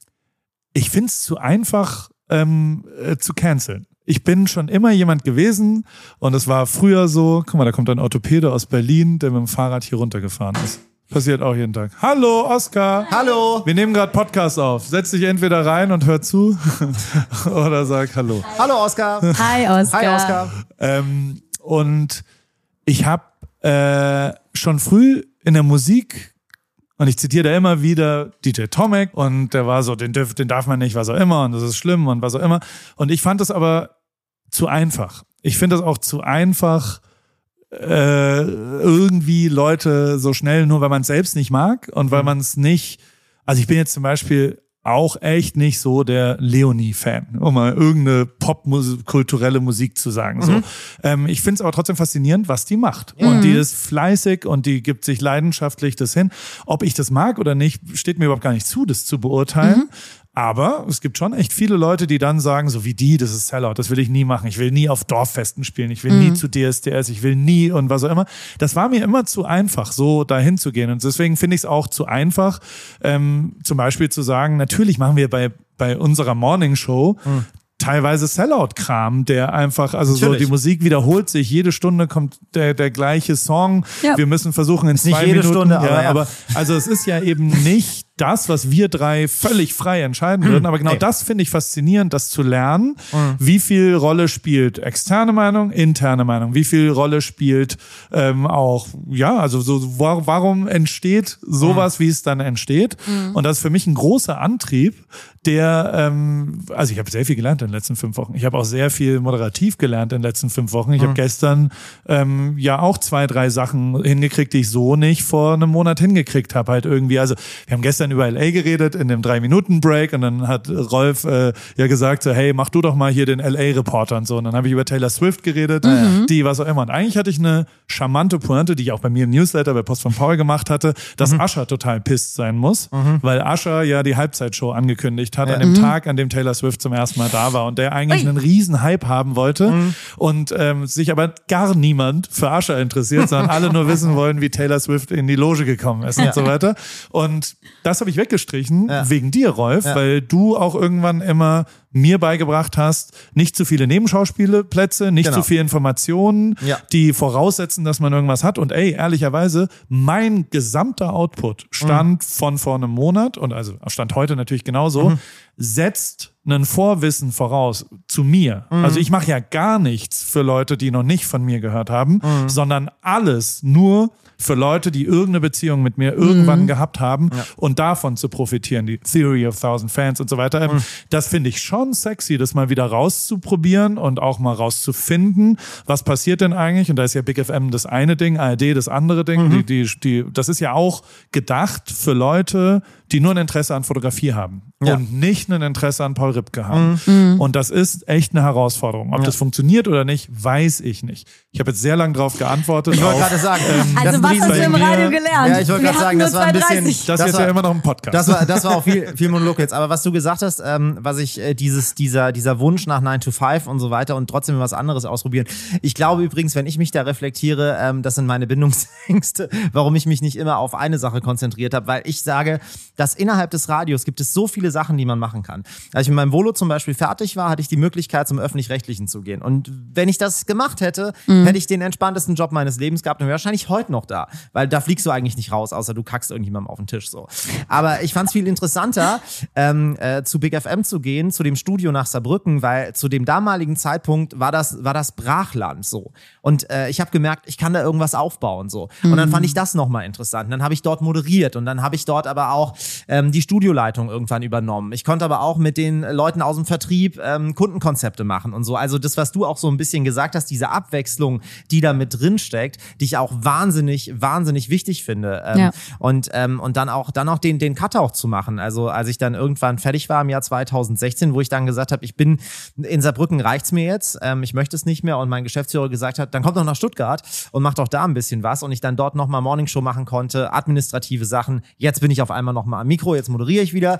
ich finde es zu einfach ähm, äh, zu canceln. Ich bin schon immer jemand gewesen und es war früher so, guck mal, da kommt ein Orthopäde aus Berlin, der mit dem Fahrrad hier runtergefahren ist. Passiert auch jeden Tag. Hallo, Oskar. Hallo. Wir nehmen gerade Podcast auf. Setz dich entweder rein und hör zu oder sag Hallo. Hallo Oskar. Hi, Oskar. Hi Oskar. Ähm, und ich habe äh, schon früh in der Musik, und ich zitiere da immer wieder DJ Tomek, und der war so, den, dürf, den darf man nicht, was auch immer, und das ist schlimm und was auch immer. Und ich fand das aber zu einfach. Ich finde das auch zu einfach, äh, irgendwie Leute so schnell, nur weil man es selbst nicht mag und weil man es nicht, also ich bin jetzt zum Beispiel auch echt nicht so der Leonie-Fan, um mal irgendeine popkulturelle Musik zu sagen. So. Ähm, ich finde es aber trotzdem faszinierend, was die macht. Und die ist fleißig und die gibt sich leidenschaftlich das hin. Ob ich das mag oder nicht, steht mir überhaupt gar nicht zu, das zu beurteilen. Aber es gibt schon echt viele Leute, die dann sagen, so wie die, das ist Sellout, das will ich nie machen. Ich will nie auf Dorffesten spielen, ich will nie zu DSDS, ich will nie und was auch immer. Das war mir immer zu einfach, so dahin zu gehen. Und deswegen finde ich es auch zu einfach, ähm, zum Beispiel zu sagen, natürlich machen wir bei, bei unserer Morning Show teilweise Sellout-Kram, der einfach, also so Natürlich. die Musik wiederholt sich, jede Stunde kommt der, der gleiche Song. Ja. Wir müssen versuchen in nicht zwei jede Minuten, Stunde, aber ja, ja. aber also es ist ja eben nicht das, was wir drei völlig frei entscheiden würden. Aber genau Ey. das finde ich faszinierend, das zu lernen. Mhm. Wie viel Rolle spielt externe Meinung, interne Meinung? Wie viel Rolle spielt ähm, auch, ja, also so, wa- warum entsteht sowas, wie es dann entsteht? Und das ist für mich ein großer Antrieb, der, ähm, also ich habe sehr viel gelernt in den letzten fünf Wochen. Ich habe auch sehr viel moderativ gelernt in den letzten fünf Wochen. Ich habe gestern ähm, ja auch zwei, drei Sachen hingekriegt, die ich so nicht vor einem Monat hingekriegt habe. Halt irgendwie, also wir haben gestern über LA geredet in dem Drei-Minuten-Break und dann hat Rolf äh, ja gesagt, so, hey, mach du doch mal hier den LA-Reporter und so. Und dann habe ich über Taylor Swift geredet, die was auch immer. Und eigentlich hatte ich eine charmante Pointe, die ich auch bei mir im Newsletter bei Post von Paul gemacht hatte, dass Usher total pisst sein muss, weil Usher ja die Halbzeitshow angekündigt hat an dem Tag, an dem Taylor Swift zum ersten Mal da war und der eigentlich Ui. einen riesen Hype haben wollte und ähm, sich aber gar niemand für Usher interessiert, sondern alle nur wissen wollen, wie Taylor Swift in die Loge gekommen ist und so weiter. Und das habe ich weggestrichen Ja. wegen dir, Rolf, Ja. weil du auch irgendwann immer mir beigebracht hast, nicht zu viele Nebenschauspielplätze, nicht Genau. zu viel Informationen, Ja. die voraussetzen, dass man irgendwas hat. Und ey, ehrlicherweise, mein gesamter Output stand Mhm. von vor einem Monat und also stand heute natürlich genauso, Mhm. setzt einen Vorwissen voraus zu mir. Mhm. Also ich mache ja gar nichts für Leute, die noch nicht von mir gehört haben, Mhm. sondern alles nur für Leute, die irgendeine Beziehung mit mir irgendwann gehabt haben und davon zu profitieren, die Theory of Thousand Fans und so weiter. Ähm, Das finde ich schon sexy, das mal wieder rauszuprobieren und auch mal rauszufinden, was passiert denn eigentlich? Und da ist ja Big FM das eine Ding, ARD das andere Ding. Die, die, die, das ist ja auch gedacht für Leute, die nur ein Interesse an Fotografie haben. Ja. und nicht ein Interesse an Paul Ripke haben. Und das ist echt eine Herausforderung. Ob Ja. das funktioniert oder nicht, weiß ich nicht. Ich habe jetzt sehr lange darauf geantwortet. Ich wollte gerade sagen, Also das was Dries hast du bei im mir- Radio gelernt? Ja, ich wollte Wir gerade sagen, das war ein bisschen. 2,30. das, ist jetzt war- ja immer noch ein Podcast. Das war, das war auch viel, viel Monolog jetzt. Aber was du gesagt hast, ähm, was ich, äh, dieses, dieser, dieser Wunsch nach 9 to 5 und so weiter und trotzdem was anderes ausprobieren. Ich glaube übrigens, wenn ich mich da reflektiere, ähm, das sind meine Bindungsängste, warum ich mich nicht immer auf eine Sache konzentriert habe, weil ich sage, dass innerhalb des Radios gibt es so viele Sachen, die man machen kann. Als ich mit meinem Volo zum Beispiel fertig war, hatte ich die Möglichkeit, zum Öffentlich-Rechtlichen zu gehen. Und wenn ich das gemacht hätte, hätte ich den entspanntesten Job meines Lebens gehabt und wäre wahrscheinlich heute noch da. Weil da fliegst du eigentlich nicht raus, außer du kackst irgendjemandem auf den Tisch so. Aber ich fand es viel interessanter, ähm, äh, zu Big FM zu gehen, zu dem Studio nach Saarbrücken, weil zu dem damaligen Zeitpunkt war das, war das Brachland so. Und äh, ich habe gemerkt, ich kann da irgendwas aufbauen so. Und dann fand ich das nochmal interessant. Und dann habe ich dort moderiert und dann habe ich dort aber auch ähm, die Studioleitung irgendwann übernommen. Ich konnte aber auch mit den Leuten aus dem Vertrieb ähm, Kundenkonzepte machen und so. Also das, was du auch so ein bisschen gesagt hast, diese Abwechslung, die da mit drin steckt, die ich auch wahnsinnig, wahnsinnig wichtig finde. Ähm, Ja. Und, ähm, und dann auch, dann auch den, den Cut auch zu machen. Also als ich dann irgendwann fertig war im Jahr 2016, wo ich dann gesagt habe, ich bin in Saarbrücken reicht's mir jetzt, ähm, ich möchte es nicht mehr und mein Geschäftsführer gesagt hat, dann kommt doch nach Stuttgart und macht doch da ein bisschen was und ich dann dort nochmal Morningshow machen konnte, administrative Sachen. Jetzt bin ich auf einmal nochmal am Mikro, jetzt moderiere ich wieder.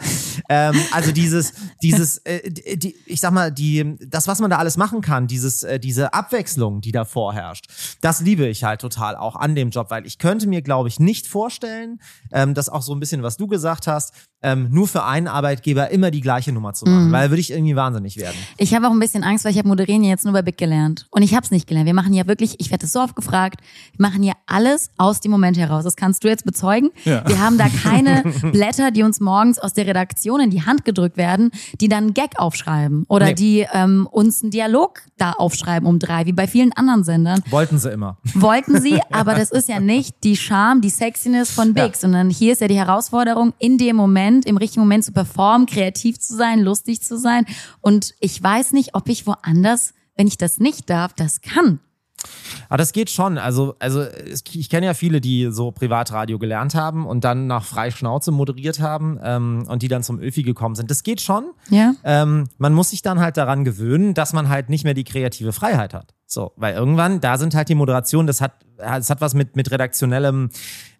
Ähm, also dieses, dieses, äh, die, ich sag mal, die, das, was man da alles machen kann, dieses, äh, diese Abwechslung, die da vorherrscht, das liebe ich halt total auch an dem Job, weil ich könnte mir, glaube ich, nicht vorstellen, ähm, dass auch so ein bisschen, was du gesagt hast, ähm, nur für einen Arbeitgeber immer die gleiche Nummer zu machen, weil da würde ich irgendwie wahnsinnig werden. Ich habe auch ein bisschen Angst, weil ich habe Moderieren jetzt nur bei Big gelernt. Und ich habe es nicht gelernt. Wir machen ja wirklich, ich werde so oft gefragt, wir machen ja alles aus dem Moment heraus. Das kannst du jetzt bezeugen. Ja. Wir haben da keine Blätter, die uns morgens aus der Redaktion in die Hand gedrückt werden, die dann einen Gag aufschreiben oder Nee. die ähm, uns einen Dialog da aufschreiben um drei, wie bei vielen anderen Sendern. Wollten sie immer. Wollten sie, aber das ist ja nicht die Charme, die Sexiness von Big, Ja. sondern hier ist ja die Herausforderung, in dem Moment, im richtigen Moment zu performen, kreativ zu sein, lustig zu sein. Und ich weiß nicht, ob ich woanders, wenn ich das nicht darf, das kann. Aber das geht schon. Also, also ich kenne ja viele, die so Privatradio gelernt haben und dann nach Freischnauze moderiert haben ähm, und die dann zum Öfi gekommen sind. Das geht schon. Ja. Ähm, man muss sich dann halt daran gewöhnen, dass man halt nicht mehr die kreative Freiheit hat. So, weil irgendwann, da sind halt die Moderationen, das hat, das hat was mit, mit redaktionellem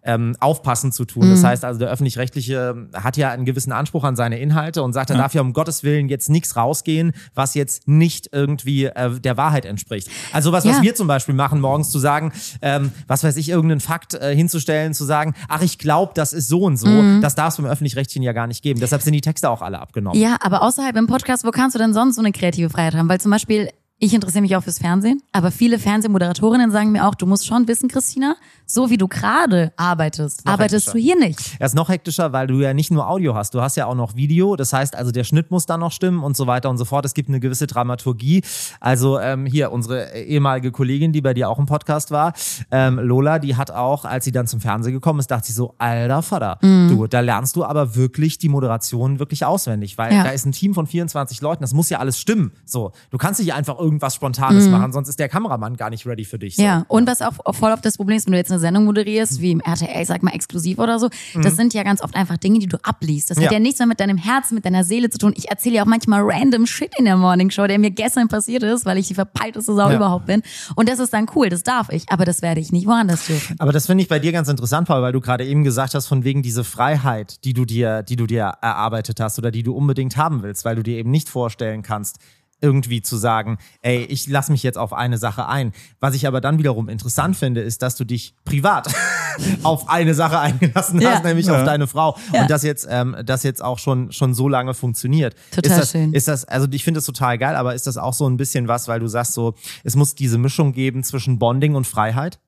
ähm, Aufpassen zu tun. Das heißt also, der Öffentlich-Rechtliche hat ja einen gewissen Anspruch an seine Inhalte und sagt, da darf ja um Gottes Willen jetzt nichts rausgehen, was jetzt nicht irgendwie äh, der Wahrheit entspricht. Also was, was Ja. wir zum Beispiel machen, morgens zu sagen, ähm, was weiß ich, irgendeinen Fakt äh, hinzustellen, zu sagen, ach, ich glaube, das ist so und so, das darf es beim Öffentlich-Rechtlichen ja gar nicht geben. Deshalb sind die Texte auch alle abgenommen. Ja, aber außerhalb im Podcast, wo kannst du denn sonst so eine kreative Freiheit haben? Weil zum Beispiel, ich interessiere mich auch fürs Fernsehen, aber viele Fernsehmoderatorinnen sagen mir auch, du musst schon wissen, Christina, so wie du gerade arbeitest, Noch arbeitest hektischer. du hier nicht. Er ist noch hektischer, weil du ja nicht nur Audio hast, du hast ja auch noch Video. Das heißt also, der Schnitt muss dann noch stimmen und so weiter und so fort. Es gibt eine gewisse Dramaturgie. Also ähm, hier, unsere ehemalige Kollegin, die bei dir auch im Podcast war, ähm, Lola, die hat auch, als sie dann zum Fernsehen gekommen ist, dachte sie so, alter Vater, Mhm. du, da lernst du aber wirklich die Moderation wirklich auswendig, weil Ja. da ist ein Team von 24 Leuten, das muss ja alles stimmen. So, du kannst nicht einfach irgendwas Mhm. Spontanes machen, sonst ist der Kameramann gar nicht ready für dich. So. Ja, und was auch voll oft das Problem ist, wenn du jetzt eine Sendung moderierst, wie im RTL, sag mal, exklusiv oder so, das sind ja ganz oft einfach Dinge, die du abliest. Das hat Mhm. Ja. ja nichts mehr mit deinem Herzen, mit deiner Seele zu tun. Ich erzähle ja auch manchmal random Shit in der Morning Show, der mir gestern passiert ist, weil ich die verpeilteste Sau Ja. überhaupt bin. Und das ist dann cool, das darf ich, aber das werde ich nicht woanders dürfen. Aber das finde ich bei dir ganz interessant, Paul, weil du gerade eben gesagt hast, von wegen diese Freiheit, die du dir, die du dir erarbeitet hast oder die du unbedingt haben willst, weil du dir eben nicht vorstellen kannst, irgendwie zu sagen, ey, ich lass mich jetzt auf eine Sache ein. Was ich aber dann wiederum interessant finde, ist, dass du dich privat auf eine Sache eingelassen Ja. hast, nämlich Ja. auf deine Frau. Ja. Und das jetzt, ähm, das jetzt auch schon, schon so lange funktioniert. Total ist das, schön. Ist das, also ich finde das total geil, aber ist das auch so ein bisschen was, weil du sagst so, es muss diese Mischung geben zwischen Bonding und Freiheit?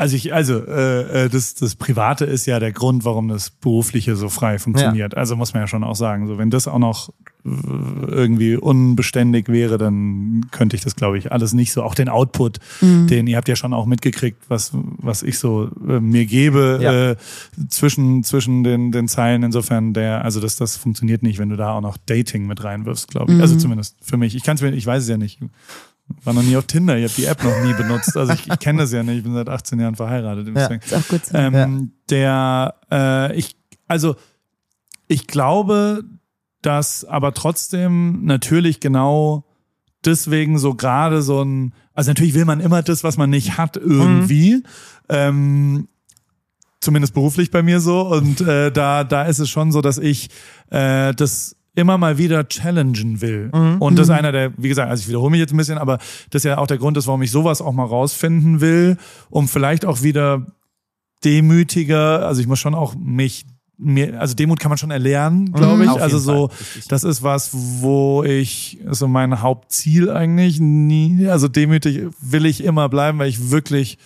Also ich, also äh, äh, das, das Private ist ja der Grund, warum das Berufliche so frei funktioniert. Also muss man ja schon auch sagen, so wenn das auch noch äh, irgendwie unbeständig wäre, dann könnte ich das, glaube ich, alles nicht so. Auch den Output, den ihr habt ja schon auch mitgekriegt, was was ich so äh, mir gebe Ja. äh, zwischen zwischen den den Zeilen. Insofern der, also das das funktioniert nicht, wenn du da auch noch Dating mit reinwirfst, glaube ich. Also zumindest für mich. Ich kann es mir, ich weiß es ja nicht. War noch nie auf Tinder, ich habe die App noch nie benutzt. Also ich, ich kenne das ja nicht, ich bin seit 18 Jahren verheiratet. Deswegen. Ist auch gut so. Ähm, Der, äh, ich, also ich glaube, dass aber trotzdem natürlich genau deswegen so gerade so ein, also natürlich will man immer das, was man nicht hat, irgendwie. Ähm, zumindest beruflich bei mir so. Und äh, da, da ist es schon so, dass ich äh, das immer mal wieder challengen will. Und das ist einer der, wie gesagt, also ich wiederhole mich jetzt ein bisschen, aber das ist ja auch der Grund ist, warum ich sowas auch mal rausfinden will, um vielleicht auch wieder demütiger, also ich muss schon auch mich mir, also Demut kann man schon erlernen, glaube ich. Jeden Also so, Fall, das ist was, wo ich, so mein Hauptziel eigentlich nie, also demütig will ich immer bleiben, weil ich wirklich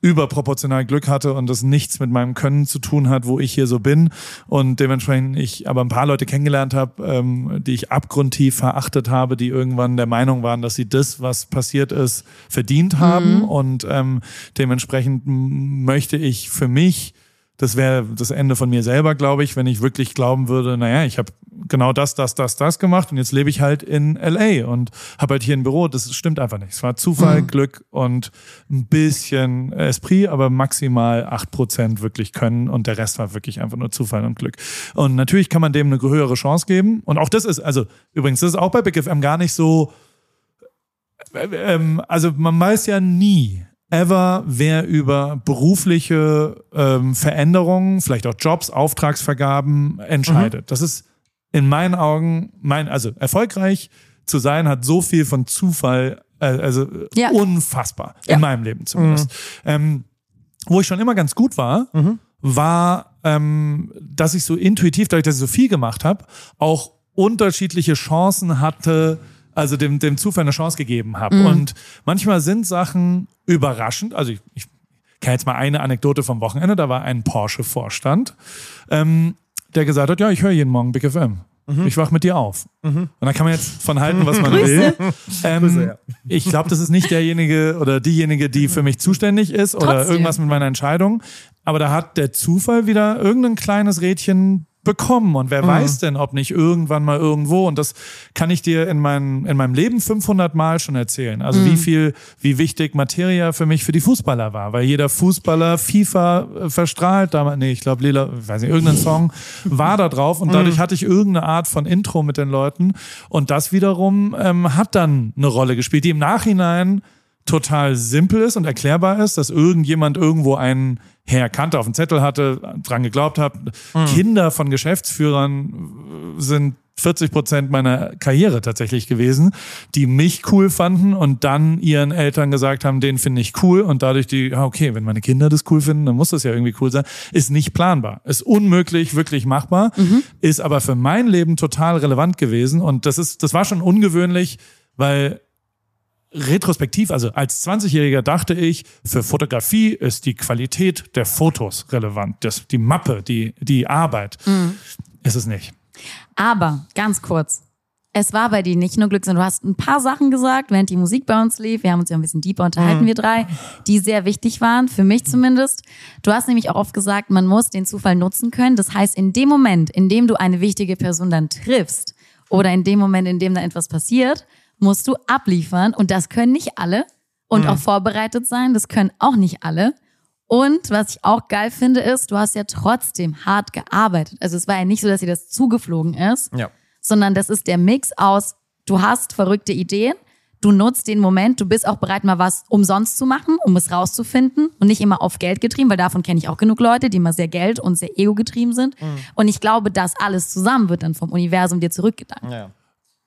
überproportional Glück hatte und das nichts mit meinem Können zu tun hat, wo ich hier so bin. Und dementsprechend ich aber ein paar Leute kennengelernt habe, ähm, die ich abgrundtief verachtet habe, die irgendwann der Meinung waren, dass sie das, was passiert ist, verdient haben. Und ähm, dementsprechend möchte ich für mich das wäre das Ende von mir selber, glaube ich, wenn ich wirklich glauben würde, naja, ich habe genau das, das, das, das gemacht und jetzt lebe ich halt in LA und habe halt hier ein Büro. Das stimmt einfach nicht. Es war Zufall, Glück und ein bisschen Esprit, aber maximal acht Prozent wirklich können und der Rest war wirklich einfach nur Zufall und Glück. Und natürlich kann man dem eine höhere Chance geben. Und auch das ist, also übrigens, das ist auch bei Big FM gar nicht so, ähm, also man weiß ja nie, ever, wer über berufliche ähm, Veränderungen, vielleicht auch Jobs, Auftragsvergaben entscheidet. Das ist in meinen Augen, mein, also erfolgreich zu sein, hat so viel von Zufall, äh, also Ja. unfassbar, Ja. in meinem Leben zumindest. Ähm, wo ich schon immer ganz gut war, war, ähm, dass ich so intuitiv, dadurch, dass ich so viel gemacht habe, auch unterschiedliche Chancen hatte, also dem, dem Zufall eine Chance gegeben habe. Und manchmal sind Sachen überraschend. Also ich, ich kann jetzt mal eine Anekdote vom Wochenende. Da war ein Porsche-Vorstand, ähm, der gesagt hat, ja, ich höre jeden Morgen Big FM. Ich wach mit dir auf. Und da kann man jetzt von halten, was man will. Ähm, ich glaube, das ist nicht derjenige oder diejenige, die für mich zuständig ist oder Trotzdem. irgendwas mit meiner Entscheidung. Aber da hat der Zufall wieder irgendein kleines Rädchen bekommen. Und wer weiß denn, ob nicht irgendwann mal irgendwo. Und das kann ich dir in, mein, in meinem Leben 500 Mal schon erzählen. Also wie viel, wie wichtig Materia für mich für die Fußballer war. Weil jeder Fußballer FIFA äh, verstrahlt damals, nee, ich glaube Lila, ich weiß nicht, irgendein Song war da drauf. Und dadurch hatte ich irgendeine Art von Intro mit den Leuten. Und das wiederum ähm, hat dann eine Rolle gespielt, die im Nachhinein total simpel ist und erklärbar ist, dass irgendjemand irgendwo einen Herr Kante auf dem Zettel hatte, dran geglaubt hat. Kinder von Geschäftsführern äh, sind 40 Prozent meiner Karriere tatsächlich gewesen, die mich cool fanden und dann ihren Eltern gesagt haben, den finde ich cool und dadurch die, okay, wenn meine Kinder das cool finden, dann muss das ja irgendwie cool sein, ist nicht planbar, ist unmöglich, wirklich machbar, ist aber für mein Leben total relevant gewesen und das ist, das war schon ungewöhnlich, weil retrospektiv, also als 20-Jähriger dachte ich, für Fotografie ist die Qualität der Fotos relevant, das, die Mappe, die, die Arbeit. Ist es nicht. Aber ganz kurz. Es war bei dir nicht nur Glück, sondern du hast ein paar Sachen gesagt, während die Musik bei uns lief. Wir haben uns ja ein bisschen deeper unterhalten, wir drei, die sehr wichtig waren, für mich zumindest. Du hast nämlich auch oft gesagt, man muss den Zufall nutzen können. Das heißt, in dem Moment, in dem du eine wichtige Person dann triffst oder in dem Moment, in dem da etwas passiert, musst du abliefern. Und das können nicht alle. Und auch vorbereitet sein, das können auch nicht alle. Und was ich auch geil finde, ist, du hast ja trotzdem hart gearbeitet. Also es war ja nicht so, dass dir das zugeflogen ist, Ja. sondern das ist der Mix aus, du hast verrückte Ideen, du nutzt den Moment, du bist auch bereit, mal was umsonst zu machen, um es rauszufinden und nicht immer auf Geld getrieben, weil davon kenne ich auch genug Leute, die immer sehr Geld und sehr ego getrieben sind. Und ich glaube, das alles zusammen wird dann vom Universum dir zurückgedankt. Ja.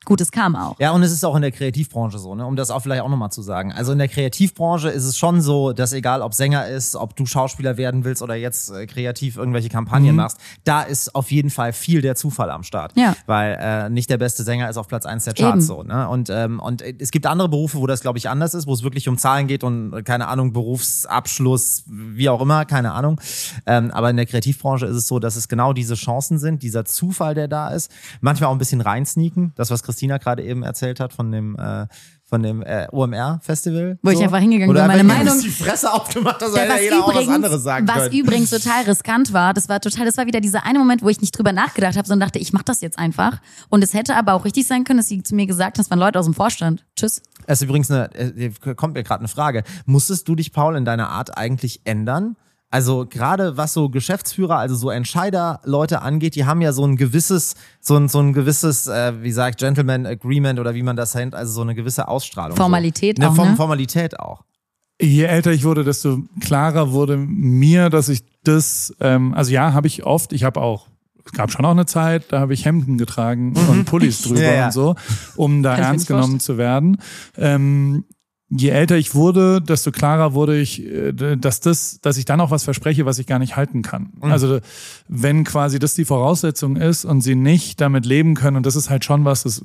Gutes kam auch. Ja, und es ist auch in der Kreativbranche so, ne? um das auch vielleicht auch nochmal zu sagen. Also in der Kreativbranche ist es schon so, dass egal ob Sänger ist, ob du Schauspieler werden willst oder jetzt äh, kreativ irgendwelche Kampagnen machst, da ist auf jeden Fall viel der Zufall am Start. Ja. Weil äh, nicht der beste Sänger ist auf Platz eins der Charts Eben. so. Ne? Und, ähm, und es gibt andere Berufe, wo das, glaube ich, anders ist, wo es wirklich um Zahlen geht und äh, keine Ahnung, Berufsabschluss, wie auch immer, keine Ahnung. Ähm, aber in der Kreativbranche ist es so, dass es genau diese Chancen sind, dieser Zufall, der da ist. Manchmal auch ein bisschen reinsneaken. Das, was Christina gerade eben erzählt hat von dem äh, von dem äh, OMR-Festival. Wo ich einfach hingegangen bin, meine Meinung- die Fresse aufgemacht hast, Ja, jeder auch was übrigens, anderes sagen was können. übrigens total riskant war, das war total, das war wieder dieser eine Moment, wo ich nicht drüber nachgedacht habe, sondern dachte, ich mache das jetzt einfach. Und es hätte aber auch richtig sein können, dass sie zu mir gesagt hat, das waren Leute aus dem Vorstand. Tschüss. Es ist übrigens eine, äh, kommt mir gerade eine Frage. Musstest du dich, Paul, in deiner Art eigentlich ändern, Also gerade was so Geschäftsführer, also so Entscheiderleute angeht, die haben ja so ein gewisses, so ein, so ein gewisses, äh, wie sagt Gentleman Agreement oder wie man das nennt, also so eine gewisse Ausstrahlung. Formalität so. auch, Form- ne? Formalität auch. Je älter ich wurde, desto klarer wurde mir, dass ich das, ähm, also ja, habe ich oft, ich habe auch, es gab schon auch eine Zeit, da habe ich Hemden getragen und Pullis drüber Ja, ja. und so, um da Kann ernst genommen zu werden. Ähm, je älter ich wurde, desto klarer wurde ich, äh, dass das, dass ich dann auch was verspreche, was ich gar nicht halten kann. Also wenn quasi das die Voraussetzung ist und sie nicht damit leben können, und das ist halt schon was, das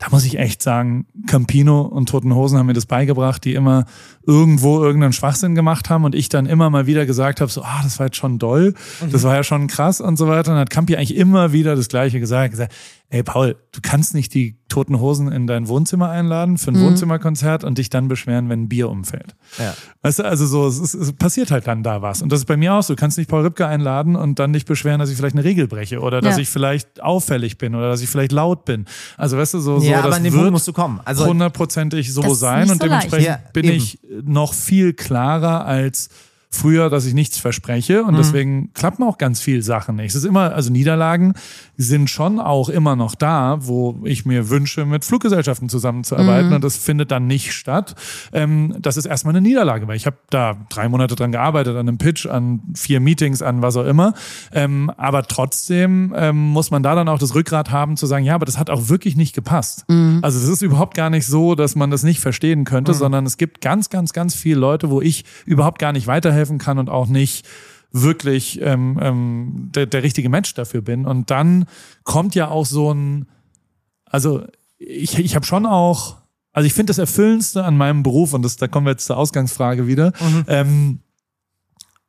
da muss ich echt sagen, Campino und Toten Hosen haben mir das beigebracht, die immer irgendwo irgendeinen Schwachsinn gemacht haben und ich dann immer mal wieder gesagt habe, so, ah, das war jetzt schon doll, das war ja schon krass und so weiter. Und dann hat Campi eigentlich immer wieder das Gleiche gesagt, gesagt, ey Paul, du kannst nicht die Toten Hosen in dein Wohnzimmer einladen für ein Wohnzimmerkonzert und dich dann beschweren, wenn ein Bier umfällt. Ja. Weißt du, also so, es, ist, es passiert halt dann da was. Und das ist bei mir auch so. Du kannst nicht Paul Ripke einladen und dann dich beschweren, dass ich vielleicht eine Regel breche oder dass Ja. ich vielleicht auffällig bin oder dass ich vielleicht laut bin. Also weißt du, so, so ja, das an Punkt wird musst du kommen. Also hundertprozentig so sein und so dementsprechend Ja, bin eben. ich noch viel klarer als früher, dass ich nichts verspreche Mhm. und deswegen klappen auch ganz viel Sachen nicht. Es ist immer, also Niederlagen sind schon auch immer noch da, wo ich mir wünsche, mit Fluggesellschaften zusammenzuarbeiten Mhm. und das findet dann nicht statt. Ähm, das ist erstmal eine Niederlage, weil ich habe da drei Monate dran gearbeitet, an einem Pitch, an vier Meetings, an was auch immer. Ähm, aber trotzdem ähm, muss man da dann auch das Rückgrat haben zu sagen, ja, aber das hat auch wirklich nicht gepasst. Also es ist überhaupt gar nicht so, dass man das nicht verstehen könnte, sondern es gibt ganz, ganz, ganz viele Leute, wo ich überhaupt gar nicht weiterhelfen kann und auch nicht wirklich ähm, ähm, der, der richtige Mensch dafür bin. Und dann kommt ja auch so ein, also ich, ich habe schon auch, also ich finde das Erfüllendste an meinem Beruf, und das, da kommen wir jetzt zur Ausgangsfrage wieder, ähm,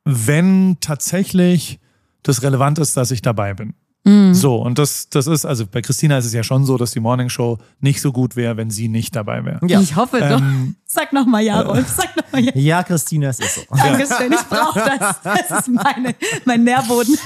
wenn tatsächlich das relevant ist, dass ich dabei bin. So, und das, das ist, also bei Christina ist es ja schon so, dass die Morning Show nicht so gut wäre, wenn sie nicht dabei wäre. Ja. Ich hoffe doch. Ähm, Sag noch mal ja, Rolf. Sag noch mal ja. ja, Christina, es ist so. Dankeschön, ich brauche das. Das ist meine, mein Nährboden.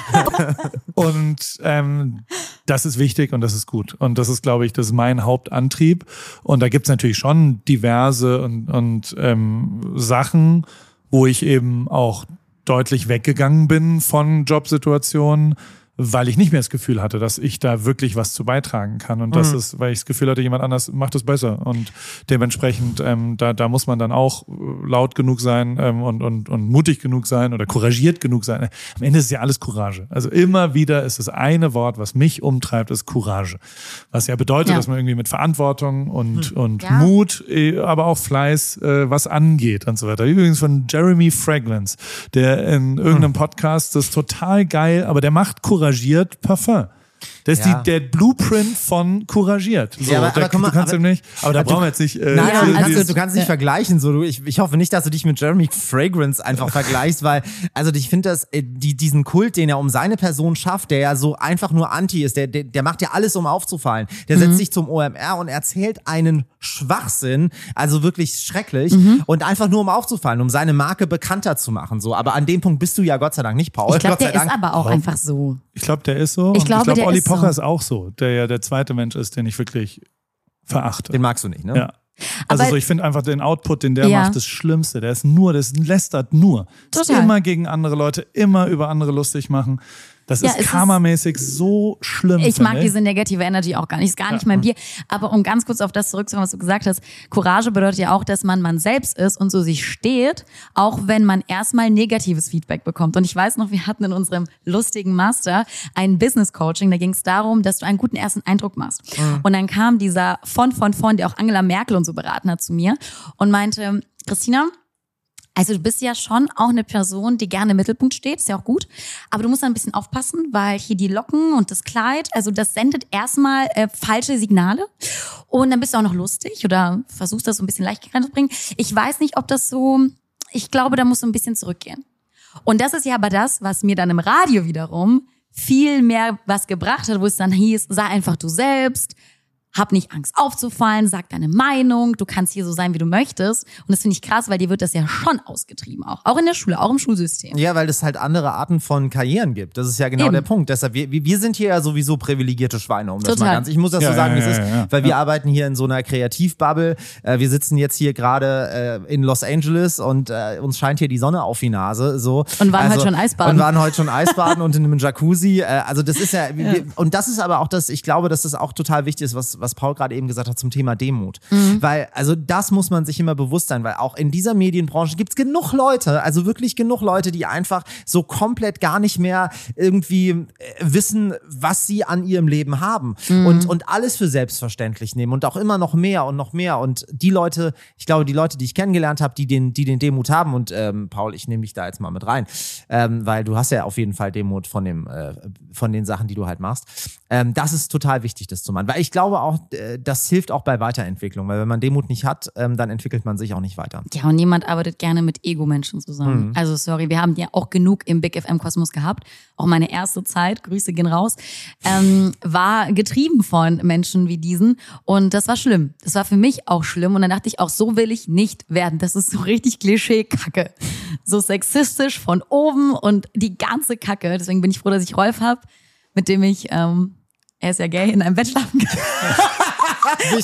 Und ähm, das ist wichtig und das ist gut. Und das ist, glaube ich, das ist mein Hauptantrieb. Und da gibt's natürlich schon diverse und, und ähm, Sachen, wo ich eben auch deutlich weggegangen bin von Jobsituationen, weil ich nicht mehr das Gefühl hatte, dass ich da wirklich was zu beitragen kann. Und das ist, weil ich das Gefühl hatte, jemand anders macht es besser. Und dementsprechend, ähm, da, da muss man dann auch äh, laut genug sein ähm, und, und, und mutig genug sein oder couragiert genug sein. Am Ende ist ja alles Courage. Also immer wieder ist das eine Wort, was mich umtreibt, ist Courage. Was ja bedeutet, Ja. dass man irgendwie mit Verantwortung und, und Ja. Mut, äh, aber auch Fleiß, äh, was angeht und so weiter. Übrigens von Jeremy Fragrance, der in irgendeinem Podcast das ist total geil, aber der macht couragiert Parfum. Das ist Ja. die, der Blueprint von couragiert. So, Ja, aber- da, aber mal, du kannst aber- ihm nicht, aber da aber brauchen du- wir jetzt nicht. Äh, Nein, Ja, also, also- also, du kannst nicht ja. vergleichen. So, du, ich, ich hoffe nicht, dass du dich mit Jeremy Fragrance einfach vergleichst, weil, also ich finde das, äh, die, diesen Kult, den er um seine Person schafft, der ja so einfach nur anti ist, der, der, der macht ja alles, um aufzufallen. Der Mhm. setzt sich zum OMR und erzählt einen Schwachsinn, also wirklich schrecklich, Mhm. und einfach nur um aufzufallen, um seine Marke bekannter zu machen. So, aber an dem Punkt bist du ja Gott sei Dank nicht, Paul. Ich glaube, der ist Dank. aber auch einfach so. ich glaube, der ist so. Ich glaube, ich der Olli ist Pocher so. ist auch so, der ja der zweite Mensch ist, den ich wirklich verachte. Den magst du nicht, ne? Ja. Also Aber- so, ich finde einfach den Output, den der Ja. macht, das Schlimmste. Der ist nur, das lästert nur. Das Total. Immer gegen andere Leute, immer über andere lustig machen. Das Ja, ist karmamäßig so schlimm. Ich mag diese negative Energy auch gar nicht. Ist gar nicht mein Bier. Aber um ganz kurz auf das zurückzukommen, was du gesagt hast. Courage bedeutet ja auch, dass man man selbst ist und so sich steht, auch wenn man erstmal negatives Feedback bekommt. Und ich weiß noch, wir hatten in unserem lustigen Master ein Business Coaching. Da ging es darum, dass du einen guten ersten Eindruck machst. Und dann kam dieser von, von, von, der auch Angela Merkel und so beraten hat zu mir und meinte, Christina, also du bist ja schon auch eine Person, die gerne im Mittelpunkt steht, ist ja auch gut. Aber du musst da ein bisschen aufpassen, weil hier die Locken und das Kleid, also das sendet erstmal äh, falsche Signale. Und dann bist du auch noch lustig oder versuchst das so ein bisschen leicht reinzubringen. Ich weiß nicht, ob das so, ich glaube, da musst du ein bisschen zurückgehen. Und das ist ja aber das, was mir dann im Radio wiederum viel mehr was gebracht hat, wo es dann hieß, sei einfach du selbst, hab nicht Angst aufzufallen, sag deine Meinung, du kannst hier so sein, wie du möchtest. Und das finde ich krass, weil dir wird das ja schon ausgetrieben auch. Auch in der Schule, auch im Schulsystem. Ja, weil es halt andere Arten von Karrieren gibt. Das ist ja genau Eben. der Punkt. Deshalb, wir, wir sind hier ja sowieso privilegierte Schweine, um das Total. mal ganz. Ich muss das Ja, so sagen, ja, wie es ja, ist, ja, ja. weil wir arbeiten hier in so einer Kreativbubble. Äh, wir sitzen jetzt hier gerade äh, in Los Angeles und äh, uns scheint hier die Sonne auf die Nase. So. Also, Und waren heute schon Eisbaden. Und waren heute schon Eisbaden und in einem Jacuzzi. Also das ist ja, Wir, und das ist aber auch das, ich glaube, dass das auch total wichtig ist, was, was Paul gerade eben gesagt hat zum Thema Demut. Mhm. Weil, also das muss man sich immer bewusst sein, weil auch in dieser Medienbranche gibt es genug Leute, also wirklich genug Leute, die einfach so komplett gar nicht mehr irgendwie äh, wissen, was sie an ihrem Leben haben Mhm. und, und alles für selbstverständlich nehmen und auch immer noch mehr und noch mehr. Und die Leute, ich glaube, die Leute, die ich kennengelernt habe, die den, die den Demut haben, und ähm, Paul, ich nehme dich da jetzt mal mit rein, ähm, weil du hast ja auf jeden Fall Demut von dem, äh, von den Sachen, die du halt machst. Ähm, das ist total wichtig, das zu machen. Weil ich glaube auch, äh, das hilft auch bei Weiterentwicklung, weil wenn man Demut nicht hat, ähm, dann entwickelt man sich auch nicht weiter. Ja, und niemand arbeitet gerne mit Ego-Menschen zusammen. Also sorry, wir haben ja auch genug im Big FM-Kosmos gehabt. Auch meine erste Zeit, Grüße gehen raus, ähm, war getrieben von Menschen wie diesen. Und das war schlimm. Das war für mich auch schlimm. Und dann dachte ich auch, so will ich nicht werden. Das ist so richtig Klischee-Kacke. So sexistisch von oben und die ganze Kacke. Deswegen bin ich froh, dass ich Rolf habe, mit dem ich, ähm, er ist ja gay, in einem Bett schlafen kann.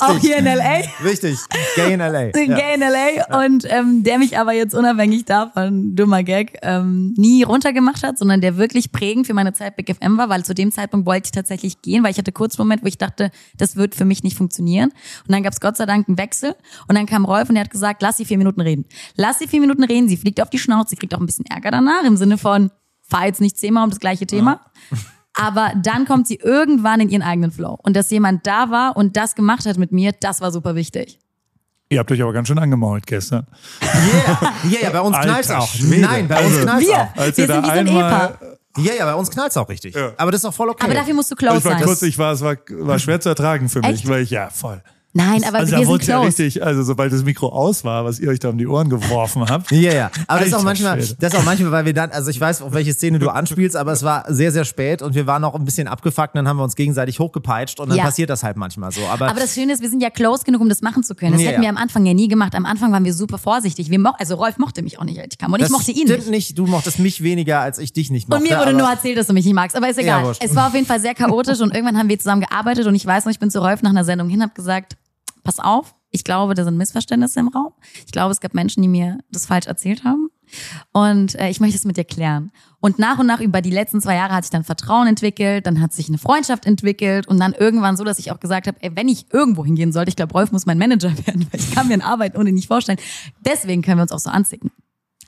auch hier in L.A. Wichtig. Gay in LA. Ja. Gay in LA und ähm, der mich aber jetzt unabhängig davon, dummer Gag, ähm, nie runtergemacht hat, sondern der wirklich prägend für meine Zeit Big FM war, weil zu dem Zeitpunkt wollte ich tatsächlich gehen, weil ich hatte kurz einen Moment, wo ich dachte, das wird für mich nicht funktionieren. Und dann gab es Gott sei Dank einen Wechsel und dann kam Rolf und der hat gesagt, lass sie vier Minuten reden. Lass sie vier Minuten reden, sie fliegt auf die Schnauze, sie kriegt auch ein bisschen Ärger danach im Sinne von, fahr jetzt nicht zehnmal um das gleiche Thema. Aber dann kommt sie irgendwann in ihren eigenen Flow. Und dass jemand da war und das gemacht hat mit mir, das war super wichtig. Ihr habt euch aber ganz schön angemault gestern. Yeah. Ja, ja, bei uns Alter knallt's auch. Schwede. Nein, bei uns Also- knallt's Wir, auch. Als wir sind wie so ein einmal- Ehepaar. Ja, ja, bei uns knallt's auch richtig. Aber das ist auch voll okay. Aber dafür musst du close Ich war sein. kurz, ich war, es war, war schwer zu ertragen für mich, Echt? weil ich, ja, voll. Nein, aber Also wir da sind wurde ja close. richtig, also sobald das Mikro aus war, was ihr euch da um die Ohren geworfen habt. Ja, ja. Aber das ist auch manchmal, Schwede. das ist auch manchmal, weil wir dann, also ich weiß, auf welche Szene du anspielst, aber es war sehr, sehr spät und wir waren auch ein bisschen abgefuckt und dann haben wir uns gegenseitig hochgepeitscht und dann Ja. passiert das halt manchmal so. Aber, Aber das Schöne ist, wir sind ja close genug, um das machen zu können. Das Ja, hätten ja. wir am Anfang ja nie gemacht. Am Anfang waren wir super vorsichtig. Wir mo also Rolf mochte mich auch nicht, als ich kam. Und das ich mochte ihn stimmt nicht. nicht. Du mochtest mich weniger, als ich dich nicht mochte. Und mir wurde nur erzählt, dass du mich nicht magst. Aber ist Ja, egal. wurscht. es war auf jeden Fall sehr chaotisch und irgendwann haben wir zusammen gearbeitet und ich weiß noch, ich bin zu Rolf nach einer Sendung hin, hab gesagt, pass auf, ich glaube, da sind Missverständnisse im Raum. Ich glaube, es gab Menschen, die mir das falsch erzählt haben. Und äh, ich möchte es mit dir klären. Und nach und nach über die letzten zwei Jahre hat sich dann Vertrauen entwickelt, dann hat sich eine Freundschaft entwickelt und dann irgendwann so, dass ich auch gesagt habe, ey, wenn ich irgendwo hingehen sollte, ich glaube, Rolf muss mein Manager werden, weil ich kann mir eine Arbeit ohne nicht vorstellen. Deswegen können wir uns auch so anzicken.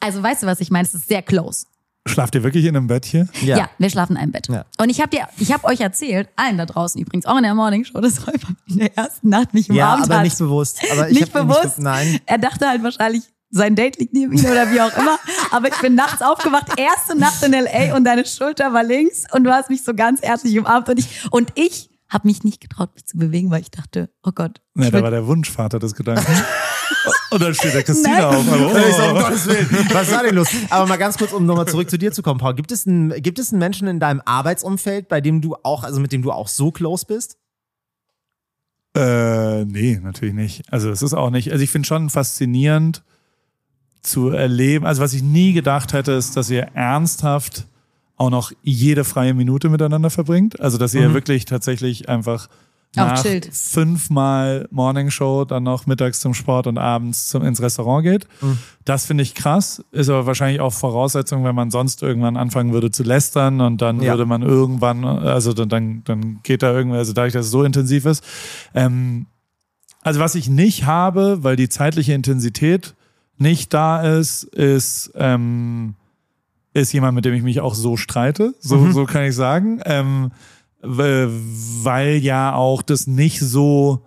Also weißt du, was ich meine? Es ist sehr close. Schlaft ihr wirklich in einem Bett hier? Ja, Ja. wir schlafen in einem Bett. Ja. Und ich habe dir, ich habe euch erzählt, allen da draußen übrigens, auch in der Morning Show, dass Rolf in der ersten Nacht mich Ja, umarmt aber hat. nicht bewusst. Aber ich nicht bewusst. Nicht, nein. Er dachte halt wahrscheinlich, sein Date liegt neben ihm oder wie auch immer. Aber ich bin nachts aufgewacht, erste Nacht in L.A. und deine Schulter war links und du hast mich so ganz herzlich umarmt und ich, und ich habe mich nicht getraut, mich zu bewegen, weil ich dachte, oh Gott. Ne, ich da war der Wunschvater des Gedanken. Und dann steht der Christina Nein. auf. Also, Ich sag, um oh. Gottes Willen, was da denn los? Aber mal ganz kurz, um nochmal zurück zu dir zu kommen, Paul. Gibt es, einen, gibt es einen Menschen in deinem Arbeitsumfeld, bei dem du auch, also mit dem du auch so close bist? Äh, nee, natürlich nicht. Also es ist auch nicht. Also ich finde schon faszinierend zu erleben. Also was ich nie gedacht hätte, ist, dass ihr ernsthaft auch noch jede freie Minute miteinander verbringt. Also dass ihr wirklich tatsächlich einfach nach chillt. fünfmal Morning Show dann noch mittags zum Sport und abends zum, ins Restaurant geht. Das finde ich krass. Ist aber wahrscheinlich auch Voraussetzung, wenn man sonst irgendwann anfangen würde zu lästern und dann Ja. würde man irgendwann, also dann, dann, dann geht da irgendwie, also dadurch, dass es so intensiv ist. Ähm, also was ich nicht habe, weil die zeitliche Intensität nicht da ist, ist, ähm, ist jemand, mit dem ich mich auch so streite. So, so kann ich sagen. Ähm, weil ja auch das nicht so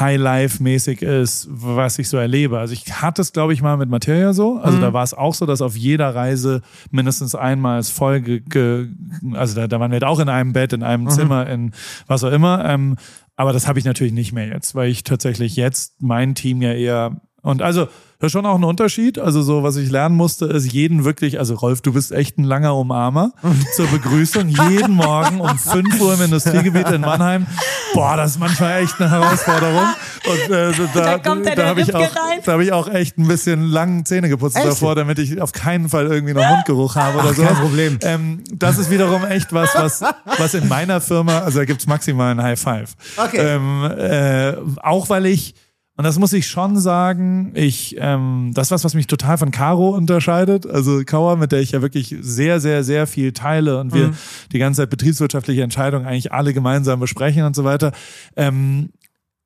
High-Life-mäßig ist, was ich so erlebe. Also ich hatte es, glaube ich, mal mit Materia so. Also da war es auch so, dass auf jeder Reise mindestens einmal es voll ge, ge also da, da waren wir halt auch in einem Bett, in einem Zimmer, in was auch immer. Ähm, aber das habe ich natürlich nicht mehr jetzt, weil ich tatsächlich jetzt mein Team ja eher Und also, das ist schon auch ein Unterschied. Also so, was ich lernen musste, ist jeden wirklich, also Rolf, du bist echt ein langer Umarmer zur Begrüßung. jeden Morgen um 5 Uhr im Industriegebiet in Mannheim. Boah, das ist manchmal echt eine Herausforderung. Und äh, da, Da da habe ich, auch- da hab ich auch echt ein bisschen lang Zähne geputzt davor, damit ich auf keinen Fall irgendwie noch Mundgeruch habe oder so. kein Problem. Ähm, das ist wiederum echt was, was, was in meiner Firma, also da gibt's maximal ein High Five. Okay. Ähm, äh, auch weil ich, und das muss ich schon sagen, ich, ähm, das was, was mich total von Caro unterscheidet. Also Kauer, mit der ich ja wirklich sehr, sehr, sehr viel teile und wir die ganze Zeit betriebswirtschaftliche Entscheidungen eigentlich alle gemeinsam besprechen und so weiter. Ähm,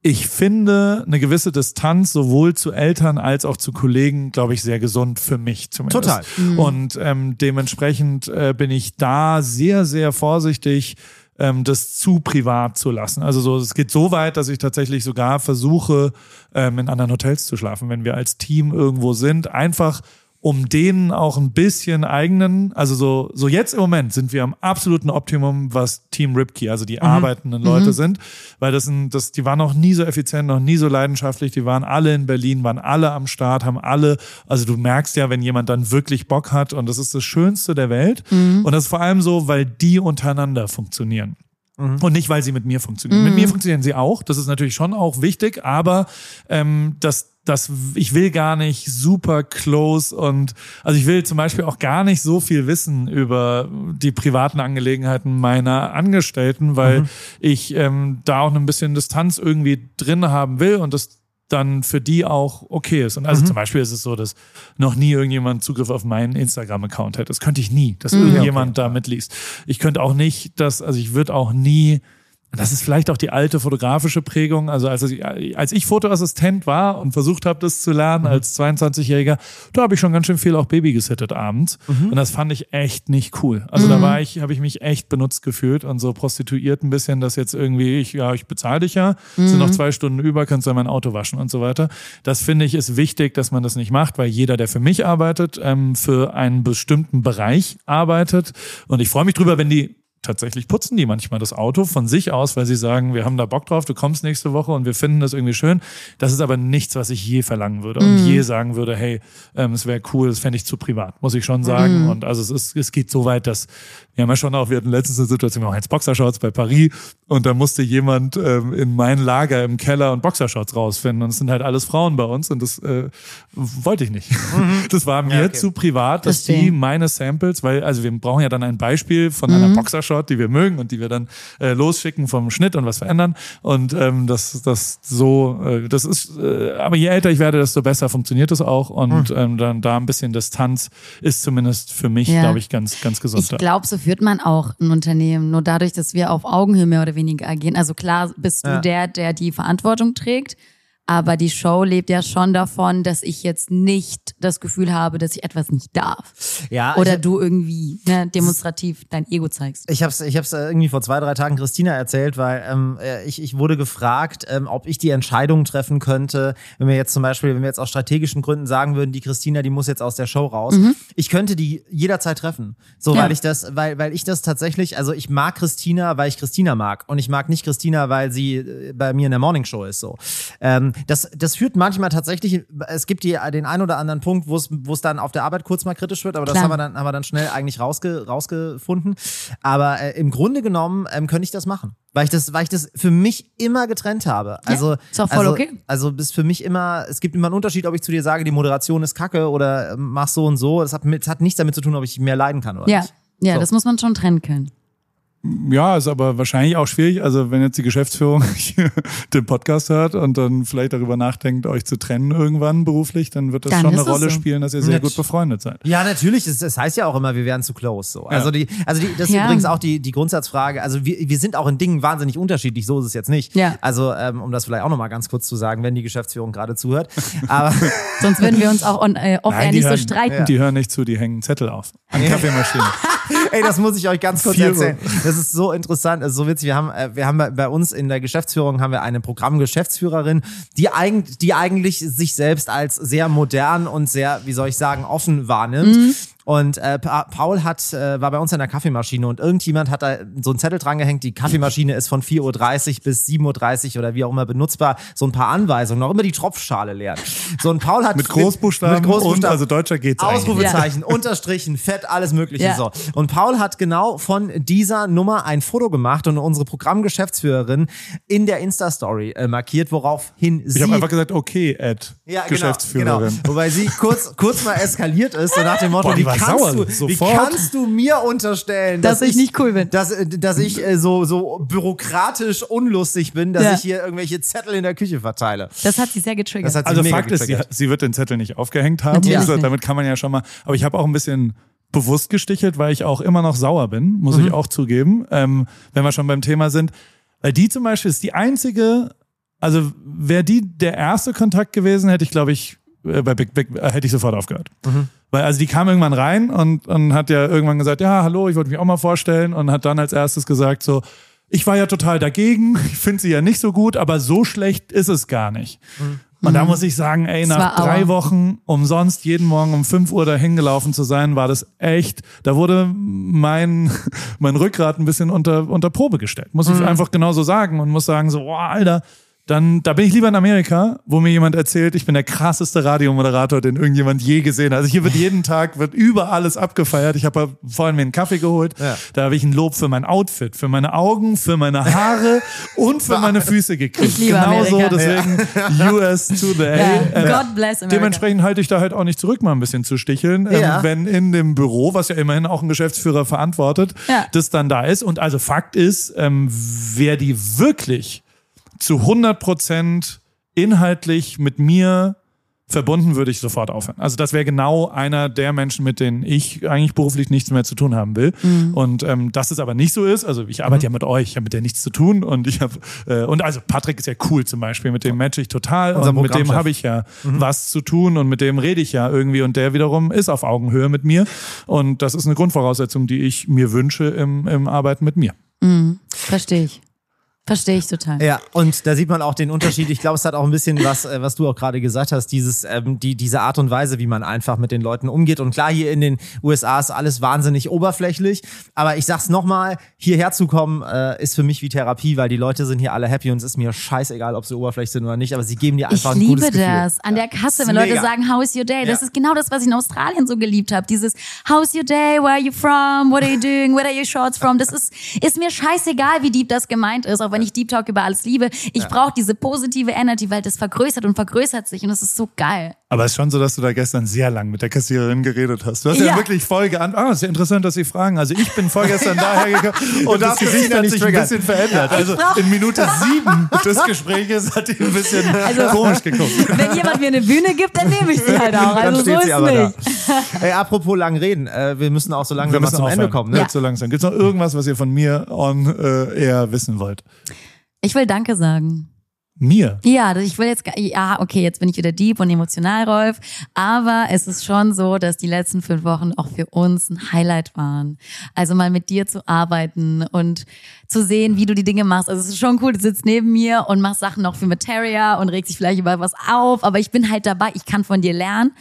ich finde eine gewisse Distanz sowohl zu Eltern als auch zu Kollegen, glaube ich, sehr gesund für mich zumindest. Total. Und ähm, dementsprechend äh, bin ich da sehr, sehr vorsichtig, ähm, das zu privat zu lassen. Also so, es geht so weit, dass ich tatsächlich sogar versuche, ähm, in anderen Hotels zu schlafen, wenn wir als Team irgendwo sind, einfach um denen auch ein bisschen eigenen, also so, so jetzt im Moment sind wir am absoluten Optimum, was Team Ripkey, also die arbeitenden Leute sind, weil das sind, das, die waren noch nie so effizient, noch nie so leidenschaftlich, die waren alle in Berlin, waren alle am Start, haben alle, also du merkst ja, wenn jemand dann wirklich Bock hat und das ist das Schönste der Welt und das ist vor allem so, weil die untereinander funktionieren. Und nicht, weil sie mit mir funktionieren. Mit mir funktionieren sie auch. Das ist natürlich schon auch wichtig, aber ähm, das, das, ich will gar nicht super close und also ich will zum Beispiel auch gar nicht so viel wissen über die privaten Angelegenheiten meiner Angestellten, weil ich ähm, da auch ein bisschen Distanz irgendwie drin haben will und das dann für die auch okay ist. Und also zum Beispiel ist es so, dass noch nie irgendjemand Zugriff auf meinen Instagram-Account hätte. Das könnte ich nie, dass irgendjemand da mitliest. Ich könnte auch nicht, dass, also ich würde auch nie, das ist vielleicht auch die alte fotografische Prägung. Also als ich, als ich Fotoassistent war und versucht habe, das zu lernen als 22-Jähriger, da habe ich schon ganz schön viel auch Baby gesittet abends. Und das fand ich echt nicht cool. Also da war ich, habe ich mich echt benutzt gefühlt und so prostituiert ein bisschen, dass jetzt irgendwie ich, ja, ich bezahle dich ja, sind noch zwei Stunden über, kannst du ja mein Auto waschen und so weiter. Das finde ich ist wichtig, dass man das nicht macht, weil jeder, der für mich arbeitet, ähm, für einen bestimmten Bereich arbeitet. Und ich freue mich drüber, wenn die tatsächlich putzen die manchmal das Auto von sich aus, weil sie sagen, wir haben da Bock drauf, du kommst nächste Woche und wir finden das irgendwie schön. Das ist aber nichts, was ich je verlangen würde und je sagen würde, hey, ähm, es wäre cool, das fände ich zu privat, muss ich schon sagen. Und also es ist, es geht so weit, dass wir haben ja schon auch, wir hatten letztens eine Situation, wir machen jetzt Boxershorts bei Paris und da musste jemand ähm, in mein Lager im Keller und Boxershorts rausfinden und es sind halt alles Frauen bei uns und das äh, wollte ich nicht. Das war mir okay. zu privat, dass die Verstehe. meine Samples, weil also wir brauchen ja dann ein Beispiel von einer Boxershot, die wir mögen und die wir dann äh, losschicken vom Schnitt und was verändern und ähm, das das so äh, das ist äh, aber je älter ich werde, desto besser funktioniert es auch und ähm, dann da ein bisschen Distanz ist zumindest für mich, Ja. glaube ich, ganz ganz gesund. Ich glaube, so führt man auch ein Unternehmen. Nur dadurch, dass wir auf Augenhöhe mehr oder weniger agieren. Also klar bist du Ja. der, der die Verantwortung trägt. Aber die Show lebt ja schon davon, dass ich jetzt nicht das Gefühl habe, dass ich etwas nicht darf. Ja, Oder ich- du irgendwie ne, demonstrativ dein Ego zeigst. Ich habe es ich hab's äh, irgendwie vor zwei, drei Tagen Christina erzählt, weil ähm, äh, ich, ich wurde gefragt, ähm, ob ich die Entscheidung treffen könnte, wenn wir jetzt zum Beispiel, wenn wir jetzt aus strategischen Gründen sagen würden, die Christina, die muss jetzt aus der Show raus. Ich könnte die jederzeit treffen. So, Ja. weil ich das, weil, weil ich das tatsächlich, also ich mag Christina, weil ich Christina mag. Und ich mag nicht Christina, weil sie äh, bei mir in der Morningshow ist. So. Ähm, das, das führt manchmal tatsächlich, es gibt die, den ein oder anderen Punkt, wo es dann auf der Arbeit kurz mal kritisch wird, aber das Klar. haben wir dann, haben wir dann schnell eigentlich rausge, rausgefunden. Aber äh, im Grunde genommen ähm, könnte ich das machen. Weil ich das, weil ich das für mich immer getrennt habe. Also, ist auch voll also, okay. Also ist für mich immer, es gibt immer einen Unterschied, ob ich zu dir sage, die Moderation ist kacke oder ähm, mach so und so. Das hat, das hat nichts damit zu tun, ob ich mehr leiden kann oder Ja, nicht. ja, So. das muss man schon trennen können. Ja, ist aber wahrscheinlich auch schwierig. Also wenn jetzt die Geschäftsführung den Podcast hört und dann vielleicht darüber nachdenkt, euch zu trennen irgendwann beruflich, dann wird das Dann schon eine Rolle so. spielen, dass ihr sehr Nett. gut befreundet seid. Ja, natürlich. Es, es heißt ja auch immer, wir wären zu close. So. Also, Ja. die, also die, das ist Ja. übrigens auch die, die Grundsatzfrage. Also wir, wir sind auch in Dingen wahnsinnig unterschiedlich. So ist es jetzt nicht. Ja. Also ähm, um das vielleicht auch nochmal ganz kurz zu sagen, wenn die Geschäftsführung gerade zuhört. Aber Sonst würden wir uns auch on, äh, off air die nicht so hören, streiten. die hören nicht zu, die hängen Zettel auf. An die Kaffeemaschine. ey, das muss ich euch ganz kurz Vier erzählen. Das ist so interessant, das ist so witzig. Wir haben, äh, wir haben bei- uns in der Geschäftsführung haben wir eine Programmgeschäftsführerin, die eigentlich, die eigentlich sich selbst als sehr modern und sehr, wie soll ich sagen, offen wahrnimmt. Und äh, Pa- Paul hat, äh, war bei uns an der Kaffeemaschine und irgendjemand hat da so einen Zettel dran gehängt, die Kaffeemaschine ist von 4.30 Uhr bis 7.30 Uhr oder wie auch immer benutzbar. So ein paar Anweisungen, noch immer die Tropfschale leeren. So ein Paul hat Mit Großbuchstaben, mit Großbuchstaben und also deutscher geht's eigentlich. Ausrufezeichen, Unterstrichen, Fett, alles mögliche Ja. so. Und Paul hat genau von dieser Nummer ein Foto gemacht und unsere Programmgeschäftsführerin in der Insta-Story äh, markiert, woraufhin sie Ich habe einfach gesagt, okay, Ed, ja, genau, Geschäftsführerin. Genau. Wobei sie kurz, kurz mal eskaliert ist, so nach dem Motto, Boah, die kannst sauer, du, wie sofort. kannst du mir unterstellen, Dass ich nicht cool bin. Dass, äh, dass ich äh, so, so bürokratisch unlustig bin, dass Ja. ich hier irgendwelche Zettel in der Küche verteile. Das hat sie sehr getriggert. Das hat sie Also Fakt ist, sie, getriggert. sie wird den Zettel nicht aufgehängt haben. Also, nicht. damit kann man ja schon mal. Aber ich habe auch ein bisschen bewusst gestichelt, weil ich auch immer noch sauer bin, muss Mhm. ich auch zugeben, ähm, wenn wir schon beim Thema sind. Weil die zum Beispiel ist die einzige, also wäre die der erste Kontakt gewesen, hätte ich, glaube ich, bei Big Big äh, hätte ich sofort aufgehört. Mhm. Weil also die kam irgendwann rein und, und hat ja irgendwann gesagt, ja, hallo, ich wollte mich auch mal vorstellen und hat dann als erstes gesagt so, ich war ja total dagegen, ich finde sie ja nicht so gut, aber so schlecht ist es gar nicht. Und da muss ich sagen, ey, Das nach drei Aua. Wochen umsonst jeden Morgen um 5 Uhr dahin gelaufen zu sein, war das echt, da wurde mein, mein Rückgrat ein bisschen unter, unter Probe gestellt. Muss ich einfach genauso sagen und muss sagen so, boah, Alter, dann, da bin ich lieber in Amerika, wo mir jemand erzählt, ich bin der krasseste Radiomoderator, den irgendjemand je gesehen hat. Also hier wird jeden Tag, wird über alles abgefeiert. Ich habe vorhin mir einen Kaffee geholt. Ja. Da habe ich ein Lob für mein Outfit, für meine Augen, für meine Haare und für meine Füße gekriegt. Ich liebe genau so, deswegen US to the A. Ja. Äh, God bless America. Dementsprechend halte ich da halt auch nicht zurück, mal ein bisschen zu sticheln, ähm, Ja. wenn in dem Büro, was ja immerhin auch ein Geschäftsführer verantwortet, Ja. das dann da ist. Und also Fakt ist, ähm, wer die wirklich zu 100 Prozent inhaltlich mit mir verbunden, würde ich sofort aufhören. Also das wäre genau einer der Menschen, mit denen ich eigentlich beruflich nichts mehr zu tun haben will. Mhm. Und ähm, dass es aber nicht so ist, also ich arbeite ja mit euch, ich habe mit der nichts zu tun und ich habe äh, und also Patrick ist ja cool zum Beispiel, mit dem matche ich total Unser und mit dem habe ich ja was zu tun und mit dem rede ich ja irgendwie und der wiederum ist auf Augenhöhe mit mir und das ist eine Grundvoraussetzung, die ich mir wünsche im, im Arbeiten mit mir. Verstehe ich. Verstehe ich total. Ja, und da sieht man auch den Unterschied. Ich glaube, es hat auch ein bisschen was, äh, was du auch gerade gesagt hast, dieses, ähm, die, diese Art und Weise, wie man einfach mit den Leuten umgeht. Und klar, hier in den USA ist alles wahnsinnig oberflächlich. Aber ich sag's nochmal, hierher zu kommen, äh, ist für mich wie Therapie, weil die Leute sind hier alle happy und es ist mir scheißegal, ob sie oberflächlich sind oder nicht, aber sie geben dir Ich einfach ein liebe gutes Gefühl. das. An der Kasse, wenn Mega. Leute sagen, how is your day? Das Ja. ist genau das, was ich in Australien so geliebt habe. Dieses, how's your day? Where are you from? What are you doing? Where are your shorts from? Das ist, ist mir scheißegal, wie deep das gemeint ist, auch wenn ich Deep Talk über alles liebe. Ich brauche diese positive Energy, weil das vergrößert und vergrößert sich und das ist so geil. Aber es ist schon so, dass du da gestern sehr lang mit der Kassiererin geredet hast. Du hast ja, Ja. wirklich voll geantwortet. Ah, ist ja interessant, dass Sie fragen. Also ich bin vorgestern daher gekommen und das Gesicht hat sich ein bisschen verändert. Also in Minute sieben des Gespräches hat die ein bisschen Also- komisch geguckt. Wenn jemand mir eine Bühne gibt, dann nehme ich sie halt auch. Dann Also so ist sie aber nicht. da. Ey, apropos lang reden, äh, wir müssen auch so langsam Wir mal müssen zum Ende aufhören. kommen. Ne? Nicht so langsam. Gibt es noch irgendwas, was ihr von mir on äh, eher wissen wollt? Ich will Danke sagen. Mir? Ja, ich will jetzt, ja, okay, jetzt bin ich wieder deep und emotional, Rolf. Aber es ist schon so, dass die letzten fünf Wochen auch für uns ein Highlight waren. Also mal mit dir zu arbeiten und zu sehen, wie du die Dinge machst. Also es ist schon cool, du sitzt neben mir und machst Sachen noch für Materia und regst dich vielleicht über was auf. Aber ich bin halt dabei, ich kann von dir lernen.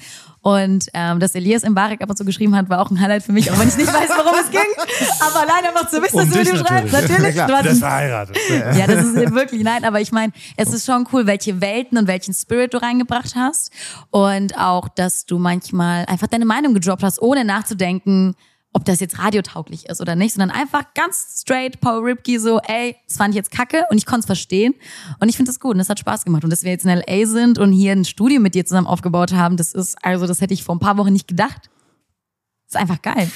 Und ähm, dass Elias im Barek ab und zu geschrieben hat, war auch ein Highlight für mich, auch wenn ich nicht weiß, worum es ging. Aber allein einfach zu wissen, Um dass du mit ihm schreibst. natürlich. Ja, Du ein ist verheiratet. ja, das ist wirklich, nein, aber ich meine, es ist schon cool, welche Welten und welchen Spirit du reingebracht hast. Und auch, dass du manchmal einfach deine Meinung gedroppt hast, ohne nachzudenken, ob das jetzt radiotauglich ist oder nicht, sondern einfach ganz straight Paul Ripke so, ey, das fand ich jetzt kacke und ich konnte es verstehen. Und ich finde das gut und das hat Spaß gemacht. Und dass wir jetzt in L.A. sind und hier ein Studio mit dir zusammen aufgebaut haben, das ist, also das hätte ich vor ein paar Wochen nicht gedacht. Das ist einfach geil.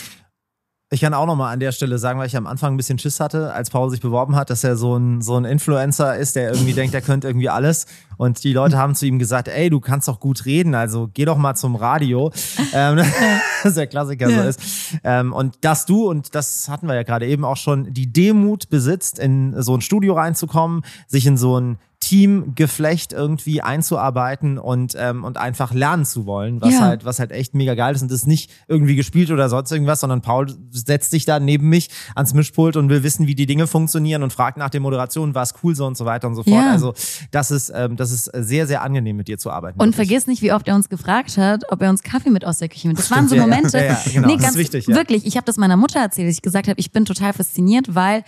Ich kann auch nochmal an der Stelle sagen, weil ich am Anfang ein bisschen Schiss hatte, als Paul sich beworben hat, dass er so ein, so ein Influencer ist, der irgendwie denkt, er könnte irgendwie alles. Und die Leute haben zu ihm gesagt, ey, du kannst doch gut reden, also geh doch mal zum Radio. ähm, das der Klassiker so Ja. ist. Ähm, und dass du, und das hatten wir ja gerade eben auch schon, die Demut besitzt, in so ein Studio reinzukommen, sich in so ein Teamgeflecht irgendwie einzuarbeiten und, ähm, und einfach lernen zu wollen, was Ja. halt, was halt echt mega geil ist und das ist nicht irgendwie gespielt oder sonst irgendwas, sondern Paul setzt sich da neben mich ans Mischpult und will wissen, wie die Dinge funktionieren und fragt nach der Moderation, war es cool so und so weiter und so fort. Ja. Also das ist, ähm, das das ist sehr, sehr angenehm, mit dir zu arbeiten. Und wirklich. vergiss nicht, wie oft er uns gefragt hat, ob er uns Kaffee mit aus der Küche nimmt. Das waren so ja. Momente. Ja, ja, genau. Nee, Das ist ganz wichtig, ja. wirklich. Ich habe das meiner Mutter erzählt, dass ich gesagt habe, ich bin total fasziniert, weil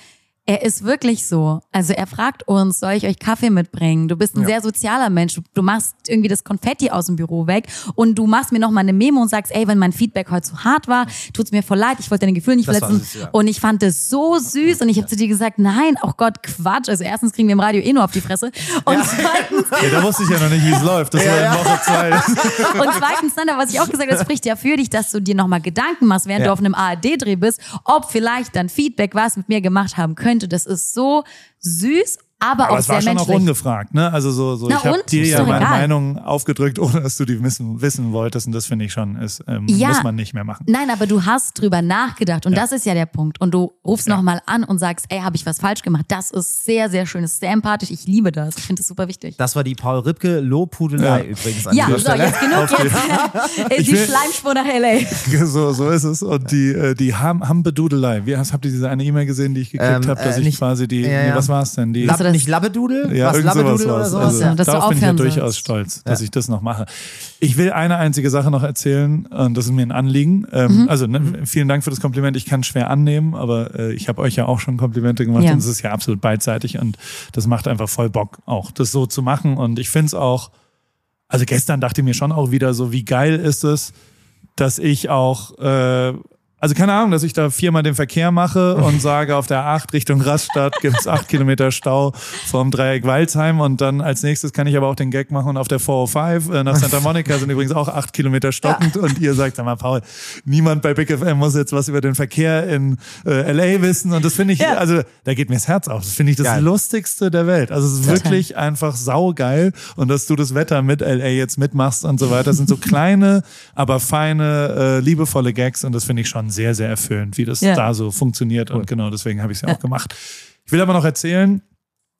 er ist wirklich so. Also er fragt uns, soll ich euch Kaffee mitbringen? Du bist ein sehr sozialer Mensch. Du, machst irgendwie das Konfetti aus dem Büro weg und du machst mir noch mal eine Memo und sagst, ey, wenn mein Feedback heute zu hart war, tut's mir voll leid, ich wollte deine Gefühle nicht Das verletzen. süß, ja. Und ich fand das so süß und ich habe zu dir gesagt, nein, oh Gott, Quatsch. Also erstens kriegen wir im Radio eh nur auf die Fresse und zweitens Ja, da wusste ich ja noch nicht, wie es läuft. Das war in Woche zwei. und zweitens, dann, was ich auch gesagt habe, das spricht ja für dich, dass du dir nochmal Gedanken machst, während Ja. du auf einem ARD-Dreh bist, ob vielleicht dann Feedback was mit mir gemacht haben könnte. Das ist so süß, aber, Aber auch es sehr war schon auch menschlich. ungefragt, ne? Also so, so Na ich habe dir ja meine egal. Meinung aufgedrückt, ohne dass du die wissen, wissen wolltest. Und das finde ich schon, ist, ähm, Ja. muss man nicht mehr machen. Nein, aber du hast drüber nachgedacht und Ja. das ist ja der Punkt. Und du rufst Ja. noch nochmal an und sagst, ey, habe ich was falsch gemacht? Das ist sehr, sehr schön, das ist sehr empathisch. Ich liebe das. Ich finde das super wichtig. Das war die Paul Ripke Lobhudelei Ja. übrigens an ja, so, Stelle. jetzt genug. Jetzt ist die Schleimspur nach L.A. So, so ist es. Und die, äh, die Ham Hambedudelei. Wie hast, habt ihr diese eine E-Mail gesehen, die ich gekriegt Ähm, habe, dass äh, ich nicht- quasi die, ja, nee, ja. was war es denn? Die, das- nicht Labbedudel? Ja, was irgend sowas Labbedudel oder sowas? Also, Ja, dass darauf bin ich ja durchaus stolz, dass ich das noch mache. Ich will eine einzige Sache noch erzählen und das ist mir ein Anliegen. Ähm, Mhm. Also ne, vielen Dank für das Kompliment. Ich kann es schwer annehmen, aber äh, ich habe euch ja auch schon Komplimente gemacht Ja. und es ist ja absolut beidseitig und das macht einfach voll Bock, auch das so zu machen. Und ich finde es auch, also gestern dachte ich mir schon auch wieder so, wie geil ist es, dass ich auch, äh, also keine Ahnung, dass ich da viermal den Verkehr mache und sage, auf der 8 Richtung Rastatt gibt's acht Kilometer Stau vom Dreieck Waldsheim und dann als nächstes kann ich aber auch den Gag machen auf der 405 äh, nach Santa Monica sind übrigens auch acht Kilometer stockend und ihr sagt, sag mal Paul, niemand bei Big FM muss jetzt was über den Verkehr in äh, LA wissen und das finde ich, Ja. also da geht mir das Herz auf. Das finde ich das Geil. lustigste der Welt. Also es ist wirklich einfach saugeil und dass du das Wetter mit LA jetzt mitmachst und so weiter, das sind so kleine, aber feine, äh, liebevolle Gags und das finde ich schon sehr, sehr erfüllend, wie das Ja. da so funktioniert und genau deswegen habe ich es ja auch gemacht. Ich will aber noch erzählen,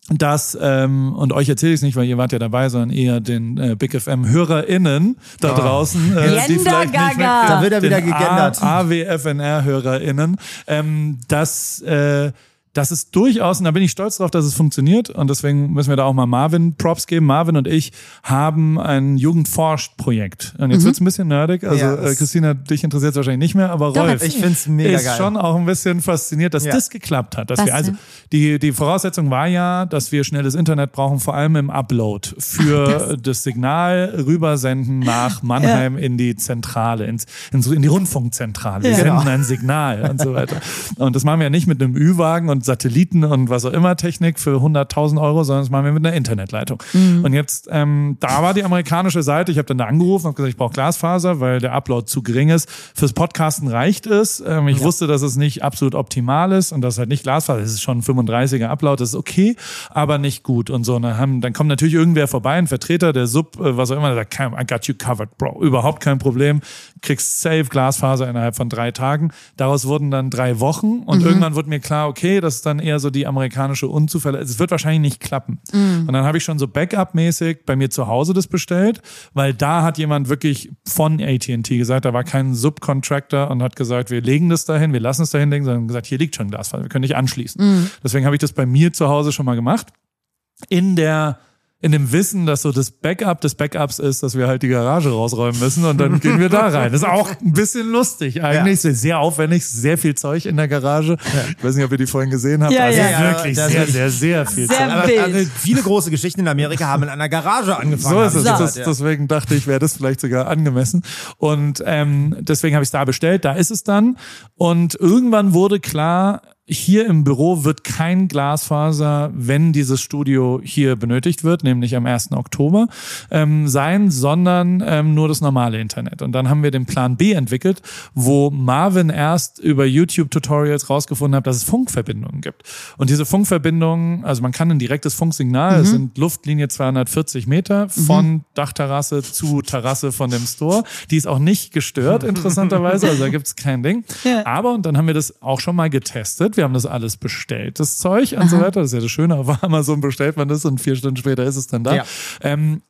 dass, ähm, und euch erzähle ich es nicht, weil ihr wart ja dabei, sondern eher den äh, Big FM-HörerInnen da draußen, äh, die vielleicht nicht mitkriegen, Da wird er wieder den gegendert. AWFNR-HörerInnen, ähm, dass, äh, das ist durchaus, und da bin ich stolz drauf, dass es funktioniert. Und deswegen müssen wir da auch mal Marvin Props geben. Marvin und ich haben ein Jugendforscht-Projekt. Und jetzt wird's ein bisschen nerdig. Also, Ja, äh, Christina, dich interessiert wahrscheinlich nicht mehr, aber Doch, Rolf. Ich find's mega ist geil. schon auch ein bisschen fasziniert, dass Ja. das geklappt hat. Dass Was wir also die, die Voraussetzung war ja, dass wir schnelles Internet brauchen, vor allem im Upload für das. Signal rübersenden nach Mannheim in die Zentrale, ins, in, so- in die Rundfunkzentrale. Wir Ja. senden ein Signal und so weiter. Und das machen wir ja nicht mit einem Ü-Wagen und Satelliten und was auch immer Technik für 100.000 Euro, sondern das machen wir mit einer Internetleitung. Und jetzt, ähm, da war die amerikanische Seite, ich habe dann da angerufen und gesagt, ich brauche Glasfaser, weil der Upload zu gering ist. Fürs Podcasten reicht es. Ähm, ich wusste, dass es nicht absolut optimal ist und das halt nicht Glasfaser. Es ist schon ein 35er Upload, das ist okay, aber nicht gut und so. Und dann, haben, dann kommt natürlich irgendwer vorbei, ein Vertreter, der Sub, äh, was auch immer, der sagt, "Kein- I got you covered, Bro. Überhaupt kein Problem. Kriegst safe Glasfaser innerhalb von drei Tagen. Daraus wurden dann drei Wochen und irgendwann wurde mir klar, okay, das ist dann eher so die amerikanische Unzuverlässigkeit. Es wird wahrscheinlich nicht klappen. Und dann habe ich schon so Backup-mäßig bei mir zu Hause das bestellt, weil da hat jemand wirklich von AT&T gesagt, da war kein Subcontractor und hat gesagt, wir legen das dahin, wir lassen es dahin legen, sondern gesagt, hier liegt schon Glasfaser, wir können nicht anschließen. Deswegen habe ich das bei mir zu Hause schon mal gemacht. In der in dem Wissen, dass so das Backup des Backups ist, dass wir halt die Garage rausräumen müssen und dann gehen wir da rein. Das ist auch ein bisschen lustig eigentlich. Sehr aufwendig, sehr viel Zeug in der Garage. Ich weiß nicht, ob ihr die vorhin gesehen habt. Ja, also ja, ja. wirklich sehr, ist- sehr, sehr viel Sehr Zeug. Aber, also, viele große Geschichten in Amerika haben in einer Garage angefangen. So ist es. Das, ja. Deswegen dachte ich, wäre das vielleicht sogar angemessen. Und ähm, deswegen habe ich es da bestellt. Da ist es dann. Und irgendwann wurde klar, hier im Büro wird kein Glasfaser, wenn dieses Studio hier benötigt wird, nämlich am 1. Oktober, ähm, sein, sondern ähm, nur das normale Internet. Und dann haben wir den Plan B entwickelt, wo Marvin erst über YouTube-Tutorials rausgefunden hat, dass es Funkverbindungen gibt. Und diese Funkverbindungen, also man kann ein direktes Funksignal, es sind Luftlinie 240 Meter von Dachterrasse zu Terrasse von dem Store. Die ist auch nicht gestört, interessanterweise, also da gibt's kein Ding. Ja. Aber, und dann haben wir das auch schon mal getestet, wir haben das alles bestellt, das Zeug und so weiter. Das ist ja das Schöne, auf Amazon bestellt man das und vier Stunden später ist es dann da. Ja. Ähm,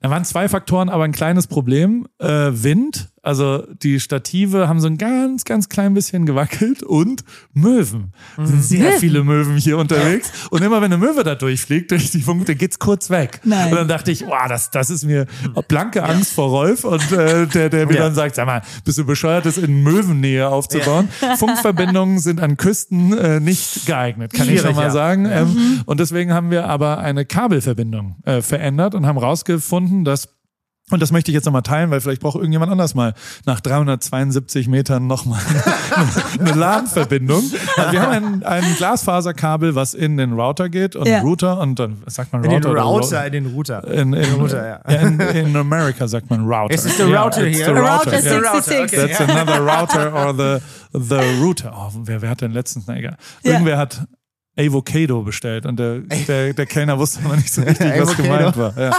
da waren zwei Faktoren, aber ein kleines Problem. Äh, Wind, Also die Stative haben so ein ganz, ganz klein bisschen gewackelt und Möwen. Es sind sehr viele Möwen hier unterwegs. Und immer wenn eine Möwe da durchfliegt, durch die Punkte, geht's kurz weg. Nein. Und dann dachte ich, wow, das, das ist mir blanke Angst vor Rolf. Und äh, der, der mir Ja. dann sagt, sag mal, bist du bescheuert, das in Möwennähe aufzubauen? Funkverbindungen sind an Küsten äh, nicht geeignet, kann ich Schwierig, schon mal ja. sagen. Ähm, und deswegen haben wir aber eine Kabelverbindung äh, verändert und haben rausgefunden, dass und das möchte ich jetzt nochmal teilen, weil vielleicht braucht irgendjemand anders mal nach 372 Metern nochmal eine LAN-Verbindung. Also wir haben ein, ein Glasfaserkabel, was in den Router geht und Ja. Router und dann sagt man In Router. den oder Router, in den Router. In, in, Router, ja. in, in America sagt man Router. Is it the Ja, router A router. router yeah. 66. okay. That's another router or the, the router. Oh, wer, wer hat denn letztens? Na egal. Ja. Irgendwer hat Avocado bestellt und der, der, der Kellner wusste aber nicht so richtig, was gemeint war. Ja.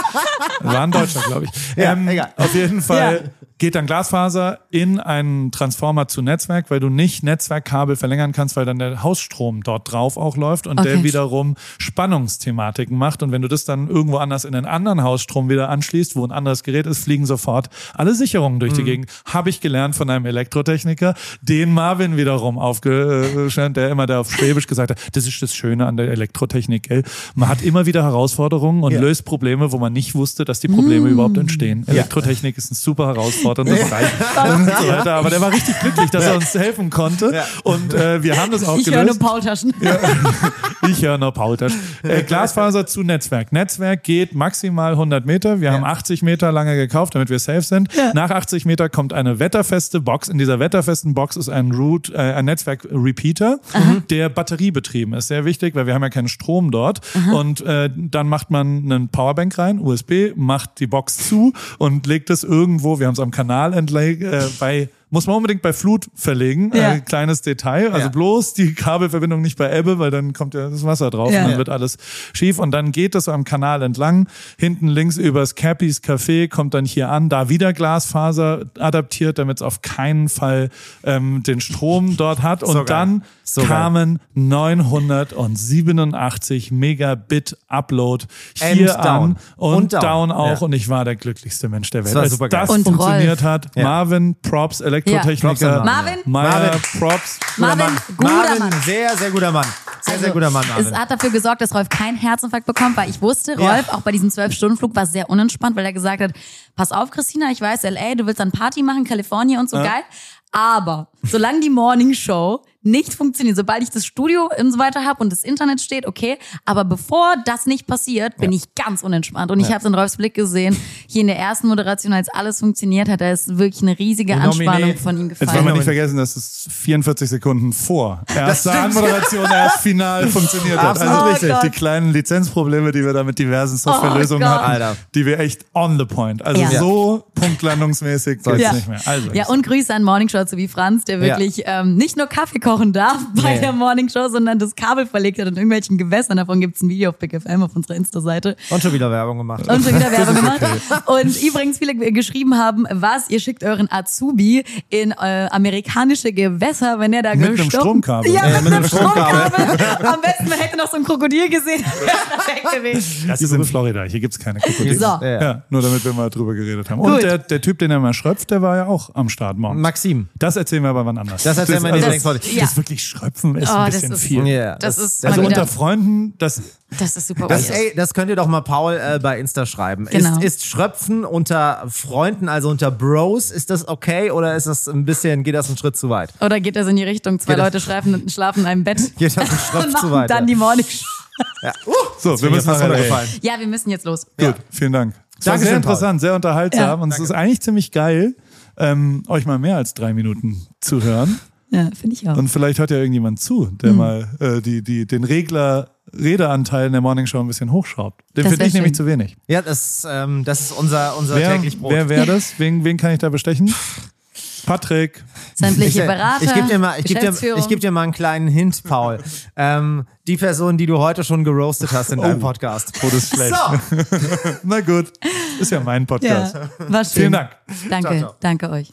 War ein Deutscher, glaube ich. Ja, ähm, egal. auf jeden Fall geht dann Glasfaser in einen Transformer zu Netzwerk, weil du nicht Netzwerkkabel verlängern kannst, weil dann der Hausstrom dort drauf auch läuft und der Okay. wiederum Spannungsthematiken macht. Und wenn du das dann irgendwo anders in einen anderen Hausstrom wieder anschließt, wo ein anderes Gerät ist, fliegen sofort alle Sicherungen durch die Gegend. Habe ich gelernt von einem Elektrotechniker, den Marvin wiederum aufgestellt, der immer da auf Schwäbisch gesagt hat, das ist das Schöne an der Elektrotechnik, gell? Man hat immer wieder Herausforderungen und Ja. löst Probleme, wo man nicht wusste, dass die Probleme überhaupt entstehen. Elektrotechnik ist ein super herausfordernder Bereich und so weiter. Aber der war richtig glücklich, dass er uns helfen konnte. Ja. Und äh, wir haben das auch Ich höre nur gelöst. Paultaschen. Ich höre nur Paultasch. Äh, Glasfaser zu Netzwerk. Netzwerk geht maximal 100 Meter. Wir haben 80 Meter lange gekauft, damit wir safe sind. Nach 80 Meter kommt eine wetterfeste Box. In dieser wetterfesten Box ist ein Root, äh, ein Netzwerk-Repeater, der batteriebetrieben ist. Sehr wichtig, weil wir haben ja keinen Strom dort. Und äh, dann macht man einen Powerbank rein, USB, macht die Box zu und legt es irgendwo, wir haben es am Kanal entlang, äh, bei muss man unbedingt bei Flut verlegen. Ja. Äh, kleines Detail. Also Ja. bloß die Kabelverbindung nicht bei Ebbe, weil dann kommt ja das Wasser drauf Ja. und dann wird alles schief. Und dann geht das am Kanal entlang. Hinten links übers Cappies Café kommt dann hier an, da wieder Glasfaser adaptiert, damit es auf keinen Fall ähm, den Strom dort hat. Und So dann So kamen 987 Megabit Upload hier And down. an und, Und down. down, auch. Und ich war der glücklichste Mensch der Welt. war Als das Und funktioniert Rolf. hat. Marvin, Props, Props Elektrotechniker. an Marvin. Meier, Marvin. Props. Marvin, guter Marvin, Mann. sehr, sehr guter Mann. Sehr, sehr Also, guter Mann, Marvin. Es hat dafür gesorgt, dass Rolf keinen Herzinfarkt bekommt, weil ich wusste, Ja. Rolf auch bei diesem Zwölf-Stunden-Flug war sehr unentspannt, weil er gesagt hat, pass auf, Christina, ich weiß, LA, du willst dann Party machen, Kalifornien und so geil. Aber solange die Morning Show nicht funktioniert, sobald ich das Studio und so weiter habe und das Internet steht, okay. Aber bevor das nicht passiert, bin ich ganz unentspannt. Und ich habe es in Rolfs Blick gesehen, hier in der ersten Moderation, als alles funktioniert hat, da ist wirklich eine riesige Nominé. Anspannung von ihm Jetzt wollen wir gefallen. nicht vergessen, dass es 44 Sekunden vor erster stimmt. Anmoderation erst final funktioniert hat. Also richtig. die kleinen Lizenzprobleme, die wir da mit diversen Softwarelösungen Oh Gott. hatten, Alter. die wir echt on the point. Also Ja. so punktlandungsmäßig geht's Ja. nicht mehr. Also Ja, und Grüße an Morning Show sowie Franz, der wirklich ähm, nicht nur Kaffee kochen darf bei Nee. der Morning Show, sondern das Kabel verlegt hat in irgendwelchen Gewässern. Davon gibt's ein Video auf Big FM auf unserer Insta-Seite. Und schon wieder Werbung gemacht. Und schon wieder Werbung gemacht. Und übrigens viele geschrieben haben, was, ihr schickt euren Azubi in äh, amerikanische Gewässer, wenn er da Mit einem Stromkabel. Ja, Äh, mit, mit einem Stromkabel. Stromkabel. Am besten, man hätte noch so ein Krokodil gesehen. Das ist in Florida. Hier gibt's keine Krokodile. So. Ja. Ja, nur damit wir mal drüber geredet haben. Und Gut. der, der Typ, den er mal schröpft, der war ja auch am Start morgens. Maxim. Das erzählen wir aber wann anders. Das erzählen wir in der nächsten Folge. Ja. Das wirklich Schröpfen ist Oh, ein das bisschen ist- viel. Ja, Das ist Also unter Freunden, das das ist super. Das, ey, das könnt ihr doch mal Paul äh, bei Insta schreiben. Genau. Ist, ist Schröpfen unter Freunden, also unter Bros, ist das okay oder ist das ein bisschen, geht das einen Schritt zu weit? Oder geht das in die Richtung, zwei Geht das- Leute schlafen, schlafen in einem Bett Geht das einen und Schritt zu machen weit? dann die Morning ja. uh, so, wir müssen LA. runtergefallen. Ja, wir müssen jetzt los. Gut, vielen Dank. Es war Dankeschön, sehr Paul. interessant, sehr unterhaltsam Ja. und es ist eigentlich ziemlich geil, ähm, euch mal mehr als drei Minuten zu hören. Ja, finde ich auch. Und vielleicht hört ja irgendjemand zu, der mal äh, die, die, den Regler Redeanteil in der Morning Show ein bisschen hochschraubt. Den finde ich nämlich schön. zu wenig. Ja, das, ähm, das ist unser, unser Wer, täglich Brot. wer wäre das? Wen, wen kann ich da bestechen? Patrick. Sämtliche ich, Berater, ich gebe dir, mal- ich geb dir, ich geb dir mal einen kleinen Hint, Paul. ähm, die Person, die du heute schon geroastet hast in deinem Podcast. Oh, das ist schlecht. So, Na gut, ist ja mein Podcast. ja, war schön. Vielen Dank. Danke, Ciao, ciao. danke euch.